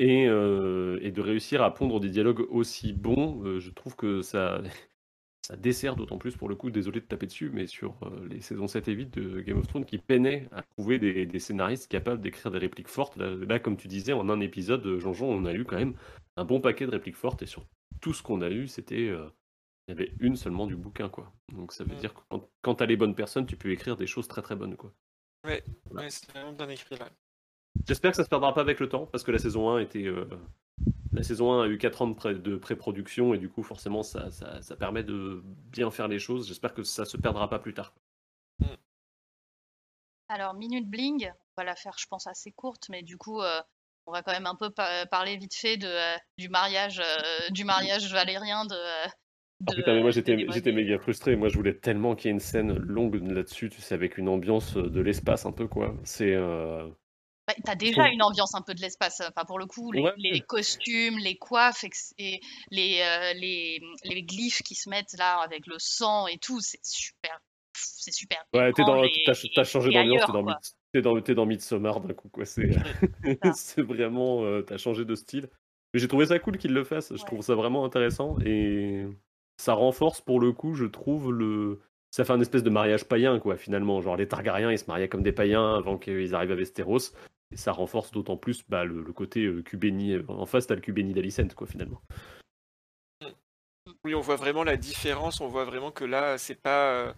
Et, euh, et de réussir à pondre des dialogues aussi bons, euh, je trouve que ça, ça dessert d'autant plus pour le coup, désolé de taper dessus, mais sur euh, les saisons 7 et 8 de Game of Thrones qui peinaient à trouver des, des scénaristes capables d'écrire des répliques fortes. Là, là, comme tu disais, en un épisode, Jean-Jean, on a eu quand même un bon paquet de répliques fortes et sur tout ce qu'on a eu, c'était. il y avait une seulement du bouquin, quoi. Donc ça veut dire que quand, quand t'as les bonnes personnes, tu peux écrire des choses très très bonnes, quoi. Ouais, c'est vraiment bien écrit là. J'espère que ça se perdra pas avec le temps, parce que la saison 1 était. euh, La saison 1 a eu 4 ans de, pré- de pré-production, et du coup, forcément, ça, ça, ça permet de bien faire les choses. J'espère que ça se perdra pas plus tard. Alors, Minute Bling, on va la faire, je pense, assez courte, mais du coup, euh, on va quand même un peu pa- parler vite fait de, euh, du, mariage, euh, du mariage valérien de. euh, Ah, de, putain, mais moi j'étais méga frustré. Moi je voulais tellement qu'il y ait une scène longue là-dessus, tu sais, avec une ambiance de l'espace un peu quoi. C'est. euh, Bah, T'as déjà trouve- une ambiance un peu de l'espace. Enfin, pour le coup, les, Ouais. les costumes, les coiffes et, et les, euh, les, les glyphes qui se mettent là avec le sang et tout, c'est super. C'est super. Ouais, t'as, changé d'ambiance, t'es dans, t'es dans Midsommar d'un coup. C'est, vraiment, euh, t'as changé de style. Mais j'ai trouvé ça cool qu'il le fasse. Je Ouais. trouve ça vraiment intéressant et ça renforce pour le coup, je trouve le. Ça fait un espèce de mariage païen quoi finalement. Genre les Targaryens ils se mariaient comme des païens avant qu'ils arrivent à Westeros. Et ça renforce d'autant plus bah, le, le côté euh, Cubéni. En face, t'as le Cubéni d'Alicent, quoi, finalement. Oui, on voit vraiment la différence. On voit vraiment que là, c'est pas, euh,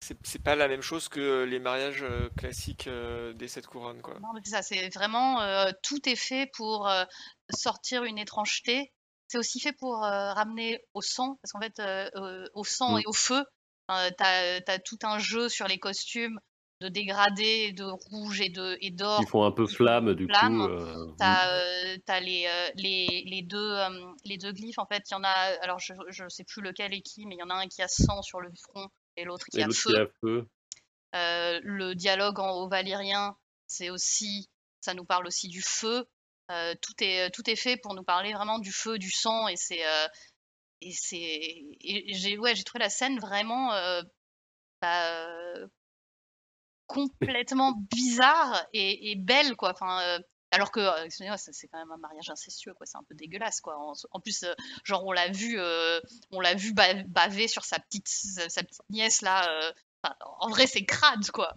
c'est pas la même chose que les mariages euh, classiques euh, des sept couronnes, quoi. Non, mais c'est ça, c'est vraiment euh, tout est fait pour euh, sortir une étrangeté. C'est aussi fait pour euh, ramener au sang, parce qu'en fait, euh, euh, au sang Mm. et au feu, euh, t'as as tout un jeu sur les costumes de dégradé, de rouge et de et d'or. Ils font un peu flamme, du flamme. coup. euh, T'as euh, les, euh, les, les, deux, euh, les deux glyphes, en fait, il y en a, alors je ne sais plus lequel est qui, mais il y en a un qui a sang sur le front et l'autre qui a feu. qui a feu. Le dialogue en haut valyrien, c'est aussi, ça nous parle aussi du feu. Tout est tout est fait pour nous parler vraiment du feu, du sang, et c'est et c'est j'ai ouais j'ai trouvé la scène vraiment euh, bah, euh, complètement bizarre et, et belle quoi. Enfin euh, alors que euh, c'est quand même un mariage incestueux quoi. C'est un peu dégueulasse quoi. En, en plus euh, genre on l'a vu euh, on l'a vu ba- baver sur sa petite sa, petite nièce là. euh, enfin, en vrai c'est crade quoi.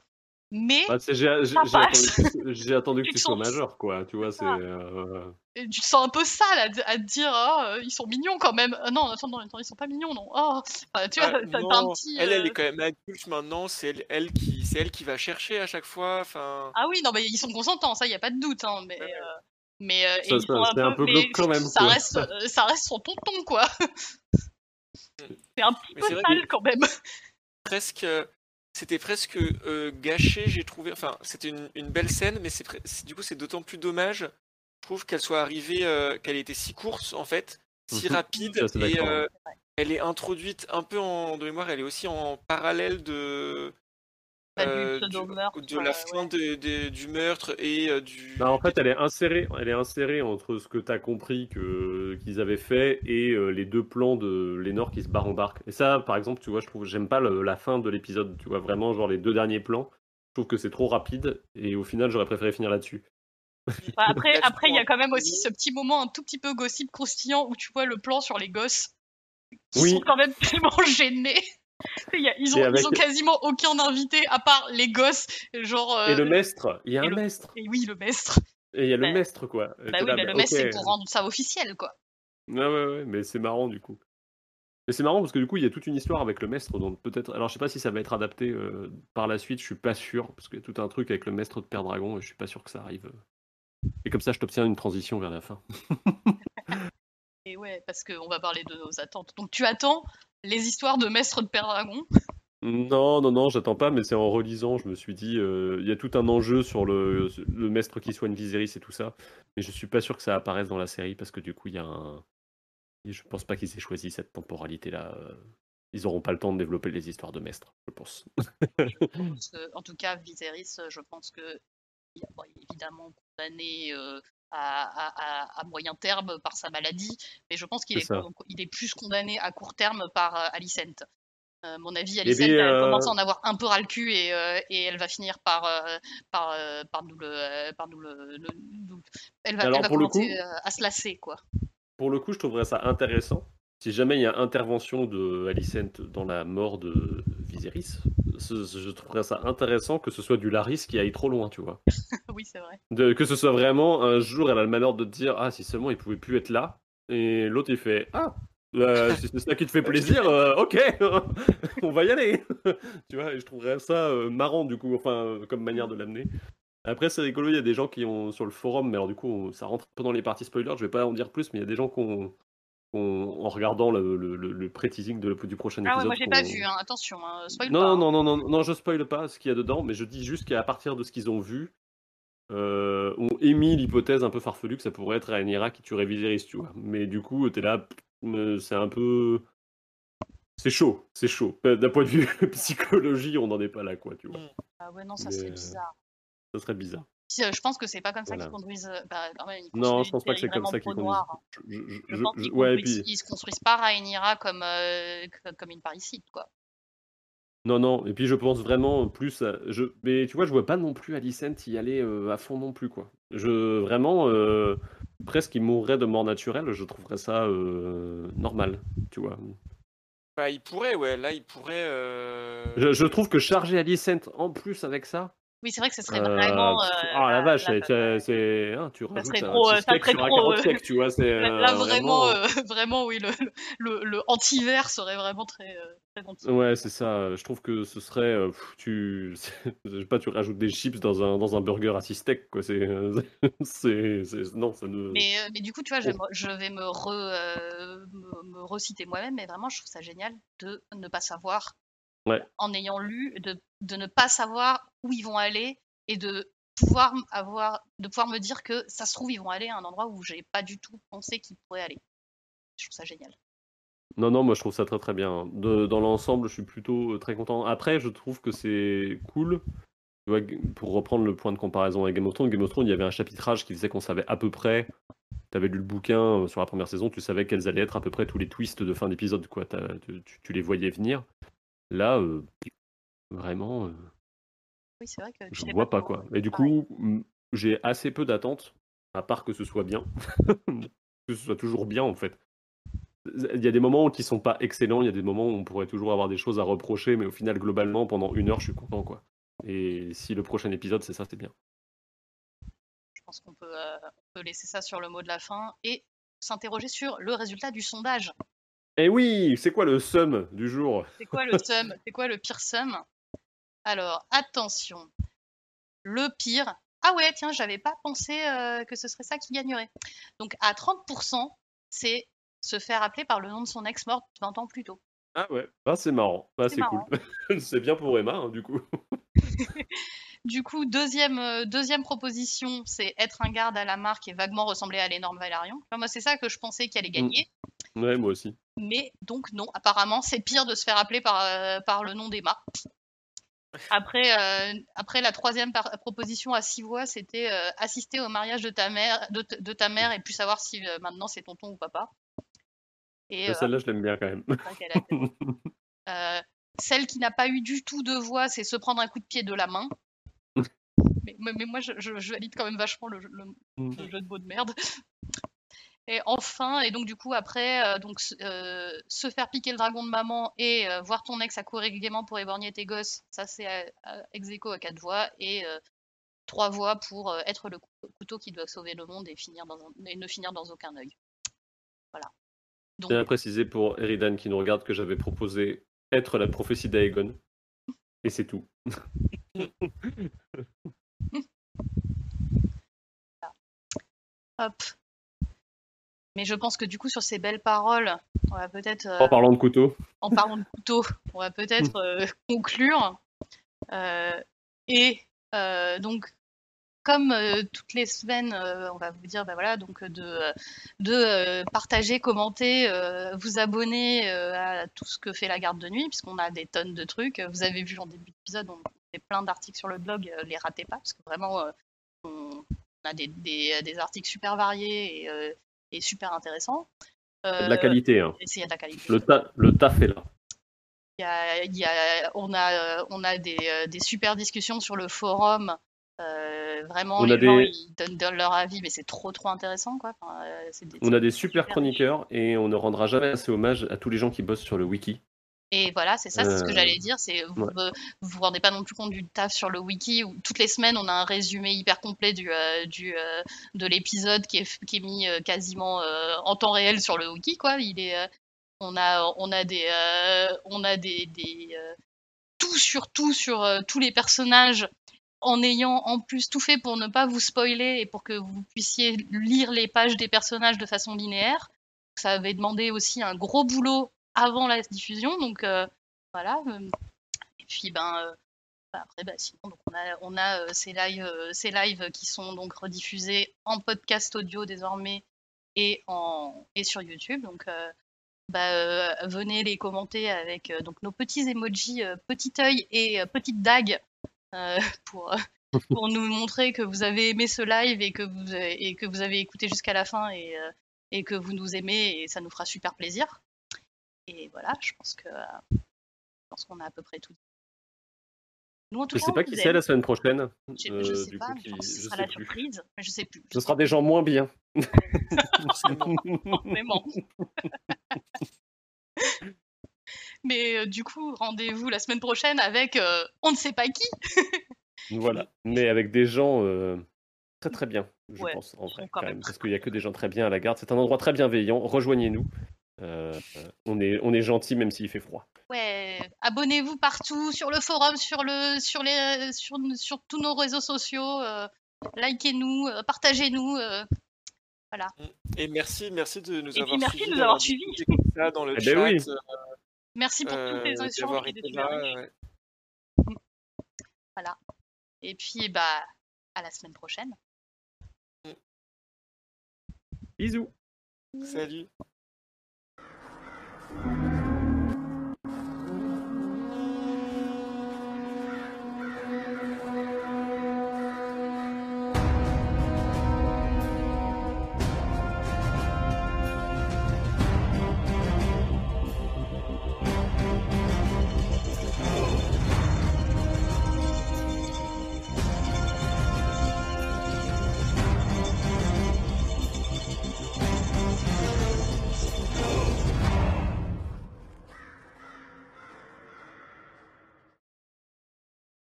Mais Bah, j'ai attendu, attendu que Tu sois majeur, quoi. Tu vois, c'est. Euh, tu te sens un peu sale à, te- à te dire oh, euh, ils sont mignons quand même. Euh, non, attends, non, attends, ils sont pas mignons, non. Oh, Enfin, tu vois, Ah, t'as un petit. Elle, elle euh, est quand même adulte maintenant. C'est elle, elle qui, c'est elle qui va chercher à chaque fois. Enfin, Ah oui, non, mais ils sont consentants, ça, y a pas de doute. Hein, mais Ouais, ouais. euh, mais euh, Ça, un peu mais glauque quand même, Ça quoi. reste, euh, ça reste son tonton, quoi. c'est un petit Mais peu sale quand même. presque, euh, c'était presque euh, gâché. J'ai trouvé. Enfin, c'était une, une belle scène, mais c'est- du coup, c'est d'autant plus dommage. Trouve qu'elle soit arrivée, euh, qu'elle ait été si courte en fait, si Mhm. rapide, et euh, elle est introduite un peu en de mémoire. Elle est aussi en parallèle de du euh, de la fin ouais. de- de- du meurtre et euh, du. Bah, en fait, elle est insérée, elle est insérée entre ce que tu as compris que qu'ils avaient fait et euh, les deux plans de Lénore qui se barre en barque. Et ça, par exemple, tu vois, je trouve, j'aime pas le- la fin de l'épisode. Tu vois, vraiment, genre les deux derniers plans. Je trouve que c'est trop rapide et au final, j'aurais préféré finir là-dessus. Bah, après, après, il y a quand même aussi ce petit moment un tout petit peu gossip croustillant où tu vois le plan sur les gosses. Ils Oui. sont quand même tellement gênés. Ils ont, Et avec- ils ont quasiment aucun invité à part les gosses. Genre, euh, Et le maître, il y a et un le- maître. et oui, le maître. Et il y a le Bah- maître, quoi. Bah oui, là, bah, bah, le maître, c'est pour rendre ça officiel, quoi. Ouais, ouais, ouais, mais c'est marrant du coup. Mais c'est marrant parce que du coup, il y a toute une histoire avec le maître, donc peut-être. Alors, je sais pas si ça va être adapté euh, par la suite, je suis pas sûr, parce qu'il y a tout un truc avec le maître de Père Dragon, et je suis pas sûr que ça arrive. Et comme ça, je t'obtiens une transition vers la fin. Et ouais, parce qu'on va parler de nos attentes. Donc tu attends les histoires de maître de Père Dragon? Non, non, non, j'attends pas, mais c'est en relisant, je me suis dit, euh, il y a tout un enjeu sur le, le maître qui soigne Viserys et tout ça, mais je suis pas sûr que ça apparaisse dans la série parce que du coup, il y a un. Je pense pas qu'ils aient choisi cette temporalité-là. euh, Ils auront pas le temps de développer les histoires de maître, je pense. Que, en tout cas, Viserys, je pense que bon, évidemment condamné euh, à, à- à- à moyen terme par sa maladie, mais je pense qu'il est, ça. il est plus condamné à court terme par euh, Alicent. Euh, mon avis, Eh Alicent bien, elle euh, commence à en avoir un peu ras le cul et, euh, et elle va finir par, par, par nous le, par nous le- le- nous- elle va, Alors, elle va pour le commencer coup- à se lasser, quoi. Pour le coup, je trouverais ça intéressant. Si jamais il y a intervention de Alicent dans la mort de Viserys, je trouverais ça intéressant que ce soit du Laris qui aille trop loin, tu vois. oui, c'est vrai. De, que ce soit vraiment un jour, elle a le malheur de te dire Ah, si seulement il pouvait plus être là. Et l'autre, il fait Ah, euh, si c'est ça qui te fait plaisir, euh, ok, on va y aller. tu vois, et je trouverais ça euh, marrant, du coup, enfin, comme manière de l'amener. Après, c'est rigolo, il y a des gens qui ont sur le forum, mais alors du coup, on- ça rentre dans les parties spoilers, je vais pas en dire plus, mais il y a des gens qui ont, en regardant le, le, pré-teasing du prochain Ah ouais, épisode. moi j'ai pas vu, hein. attention, hein, spoil non, pas. hein. non, non, non, non, non, je spoil pas ce qu'il y a dedans, mais je dis juste qu'à partir de ce qu'ils ont vu, euh, ont émis l'hypothèse un peu farfelue que ça pourrait être Rhaenyra qui tuerait Viserys, tu vois. Mais du coup, t'es là, euh, c'est un peu... C'est chaud, c'est chaud. Euh, D'un point de vue psychologie, on n'en est pas là, quoi, tu vois. Ah ouais, non, ça Mais, serait euh, bizarre. Ça serait bizarre. Euh, je pense que c'est pas comme ça Voilà. qu'ils conduisent. euh, bah, quand même, ils Non, je pense pas que c'est comme ça qu'ils conduisent. hein. Je- je- je- Je je- pense qu'ils ouais, puis... ils se construisent pas Rhaenyra comme, euh, comme une parricide, quoi. Non, non, et puis je pense vraiment plus à... Je... Mais tu vois, je vois pas non plus Alicent y aller euh, à fond non plus, quoi. Je... Vraiment, euh, presque il mourrait de mort naturelle, je trouverais ça euh, normal, tu vois. Bah, il pourrait, ouais. Là, il pourrait. euh, Je, je trouve que charger Alicent en plus avec ça... Oui, c'est vrai que ce serait euh, vraiment. euh, ah la vache, c'est... hein, tu Ça rajoutes un euh, ça cheesecake serait sur un euh, carotte sec, tu vois, c'est... là, là, euh, vraiment, euh, vraiment, oui, le, le, le anti-vert serait vraiment très, très. Ouais, c'est ça. Je trouve que ce serait, pff, tu, je sais pas, tu rajoutes des chips dans un dans un burger à six steaks, quoi. C'est, non, ça ne. Mais, mais du coup, tu vois, je, vais Oh. me- je vais me, re, me, me reciter moi-même, mais vraiment, je trouve ça génial de ne pas savoir, Ouais. en ayant lu, de, de ne pas savoir où ils vont aller et de pouvoir avoir, de pouvoir me dire que ça se trouve, ils vont aller à un endroit où j'ai pas du tout pensé qu'ils pourraient aller. Je trouve ça génial. Non, non, moi je trouve ça très très bien. De- dans l'ensemble, je suis plutôt euh, très content. Après, je trouve que c'est cool. Pour reprendre le point de comparaison avec Game of Thrones, Game of Thrones, il y avait un chapitrage qui faisait qu'on savait à peu près. Tu avais lu le bouquin euh, sur la première saison, tu savais quels allaient être à peu près tous les twists de fin d'épisode, quoi. Tu les voyais venir. Là, euh, vraiment. euh, Oui, c'est vrai que Je sais vois pas quoi. Et du coup, mm, j'ai assez peu d'attentes, à part que ce soit bien. que ce soit toujours bien en fait. Il y a des moments qui sont pas excellents, il y a des moments où on pourrait toujours avoir des choses à reprocher, mais au final, globalement, pendant une heure, je suis content quoi. Et si le prochain épisode, c'est ça, c'est bien. Je pense qu'on peut, euh, on peut laisser ça sur le mot de la fin et s'interroger sur le résultat du sondage. Et Eh oui, c'est quoi le sum du jour? C'est quoi le sum? C'est quoi le pire sum? Alors, attention. Le pire. Ah ouais, tiens, j'avais pas pensé euh, que ce serait ça qui gagnerait. Donc, à 30%, c'est se faire appeler par le nom de son ex morte 20 ans plus tôt. Ah ouais, ah, c'est marrant, ah, C'est cool. c'est bien pour Emma, hein, du coup. Du coup, deuxième, euh, deuxième proposition, c'est être un garde à la marque et vaguement ressembler à l'énorme Valérian. Enfin, moi, c'est ça que je pensais qu'il allait gagner. Ouais, moi aussi. Mais donc non, apparemment c'est pire de se faire appeler par, euh, par le nom d'Emma. Après, euh, après la troisième proposition à six voix, c'était euh, assister au mariage de ta mère, de, ta mère et puis savoir si maintenant c'est tonton ou papa. Et Celle-là, je l'aime bien quand même. celle qui n'a pas eu du tout de voix, c'est se prendre un coup de pied de la main. Mais, moi, je, je- je valide quand même vachement le, jeu- le- Mm. le jeu de mots de merde. Et enfin, et donc du coup après, euh, donc euh, se faire piquer le dragon de maman et euh, voir ton ex accourir gaiement pour éborgner tes gosses, ça c'est ex aequo à quatre voix et trois voix pour être le couteau qui doit sauver le monde et finir dans et ne finir dans aucun œil. Voilà. Donc... Préciser pour Eridan qui nous regarde que j'avais proposé être la prophétie d'Aegon. Et c'est tout. Hop. Mais je pense que du coup, sur ces belles paroles, on va peut-être. en parlant de couteau. En parlant de couteau, on va peut-être euh, conclure. Euh, et euh, donc, comme toutes les semaines, on va vous dire, bah voilà, donc de, de partager, commenter, vous abonner à tout ce que fait la garde de nuit, puisqu'on a des tonnes de trucs. Vous avez vu en début d'épisode, on fait plein d'articles sur le blog, les ratez pas, parce que vraiment, on, a des, des, des, articles super variés et, est super intéressant. de la qualité. Hein. Y a de la qualité. Le, ta le taf est là. Y a, y a, on a, on a des, euh, des, super discussions sur le forum. Euh, vraiment, on les gens des... ils donnent, leur avis, mais c'est trop trop intéressant. Quoi. Enfin, euh, des, on a des super, super chroniqueurs et on ne rendra jamais assez hommage à tous les gens qui bossent sur le wiki. Et voilà, c'est ça, c'est ce que j'allais euh, dire. C'est vous, vous rendez pas non plus compte du taf sur le wiki où toutes les semaines on a un résumé hyper complet du, euh, du euh, de l'épisode qui est, qui est mis quasiment en temps réel sur le wiki quoi. Il est, on a on a des on a des, des tout sur tout sur tous les personnages en ayant en plus tout fait pour ne pas vous spoiler et pour que vous puissiez lire les pages des personnages de façon linéaire. Ça avait demandé aussi un gros boulot avant la diffusion. Donc euh, voilà. Euh, et puis ben euh, bah, après, bah, sinon, donc on a, ces, lives, ces lives qui sont donc rediffusés en podcast audio désormais et, en, et sur YouTube. Donc, bah, venez les commenter avec donc nos petits emojis petit œil et petite dague pour, pour nous montrer que vous avez aimé ce live et que vous, et que vous avez écouté jusqu'à la fin et, et que vous nous aimez et ça nous fera super plaisir. Et voilà, je pense que je pense qu'on a à peu près tout dit. Nous, en tout je ne sais pas qui c'est la semaine prochaine. Je, ne sais pas, ce sera la surprise, mais je sais plus. ce sera des gens moins bien. Vraiment. mais euh, du coup, rendez-vous la semaine prochaine avec euh, on ne sait pas qui. voilà, mais avec des gens euh, très très bien, je pense, en vrai, quand même, parce qu'il n'y a que des gens très bien à la garde. C'est un endroit très bienveillant. Rejoignez-nous. Euh, on, est, on est gentil même s'il fait froid. Ouais, abonnez-vous partout, sur le forum, sur, le, sur, les, sur, sur tous nos réseaux sociaux. Euh, likez-nous, euh, partagez-nous. voilà. Et merci, merci de nous et avoir merci suivis. de nous avoir suivis. dans le eh ben chat. merci pour toutes les échanges. Ouais. Voilà. Et puis, bah, à la semaine prochaine. Bisous. Salut.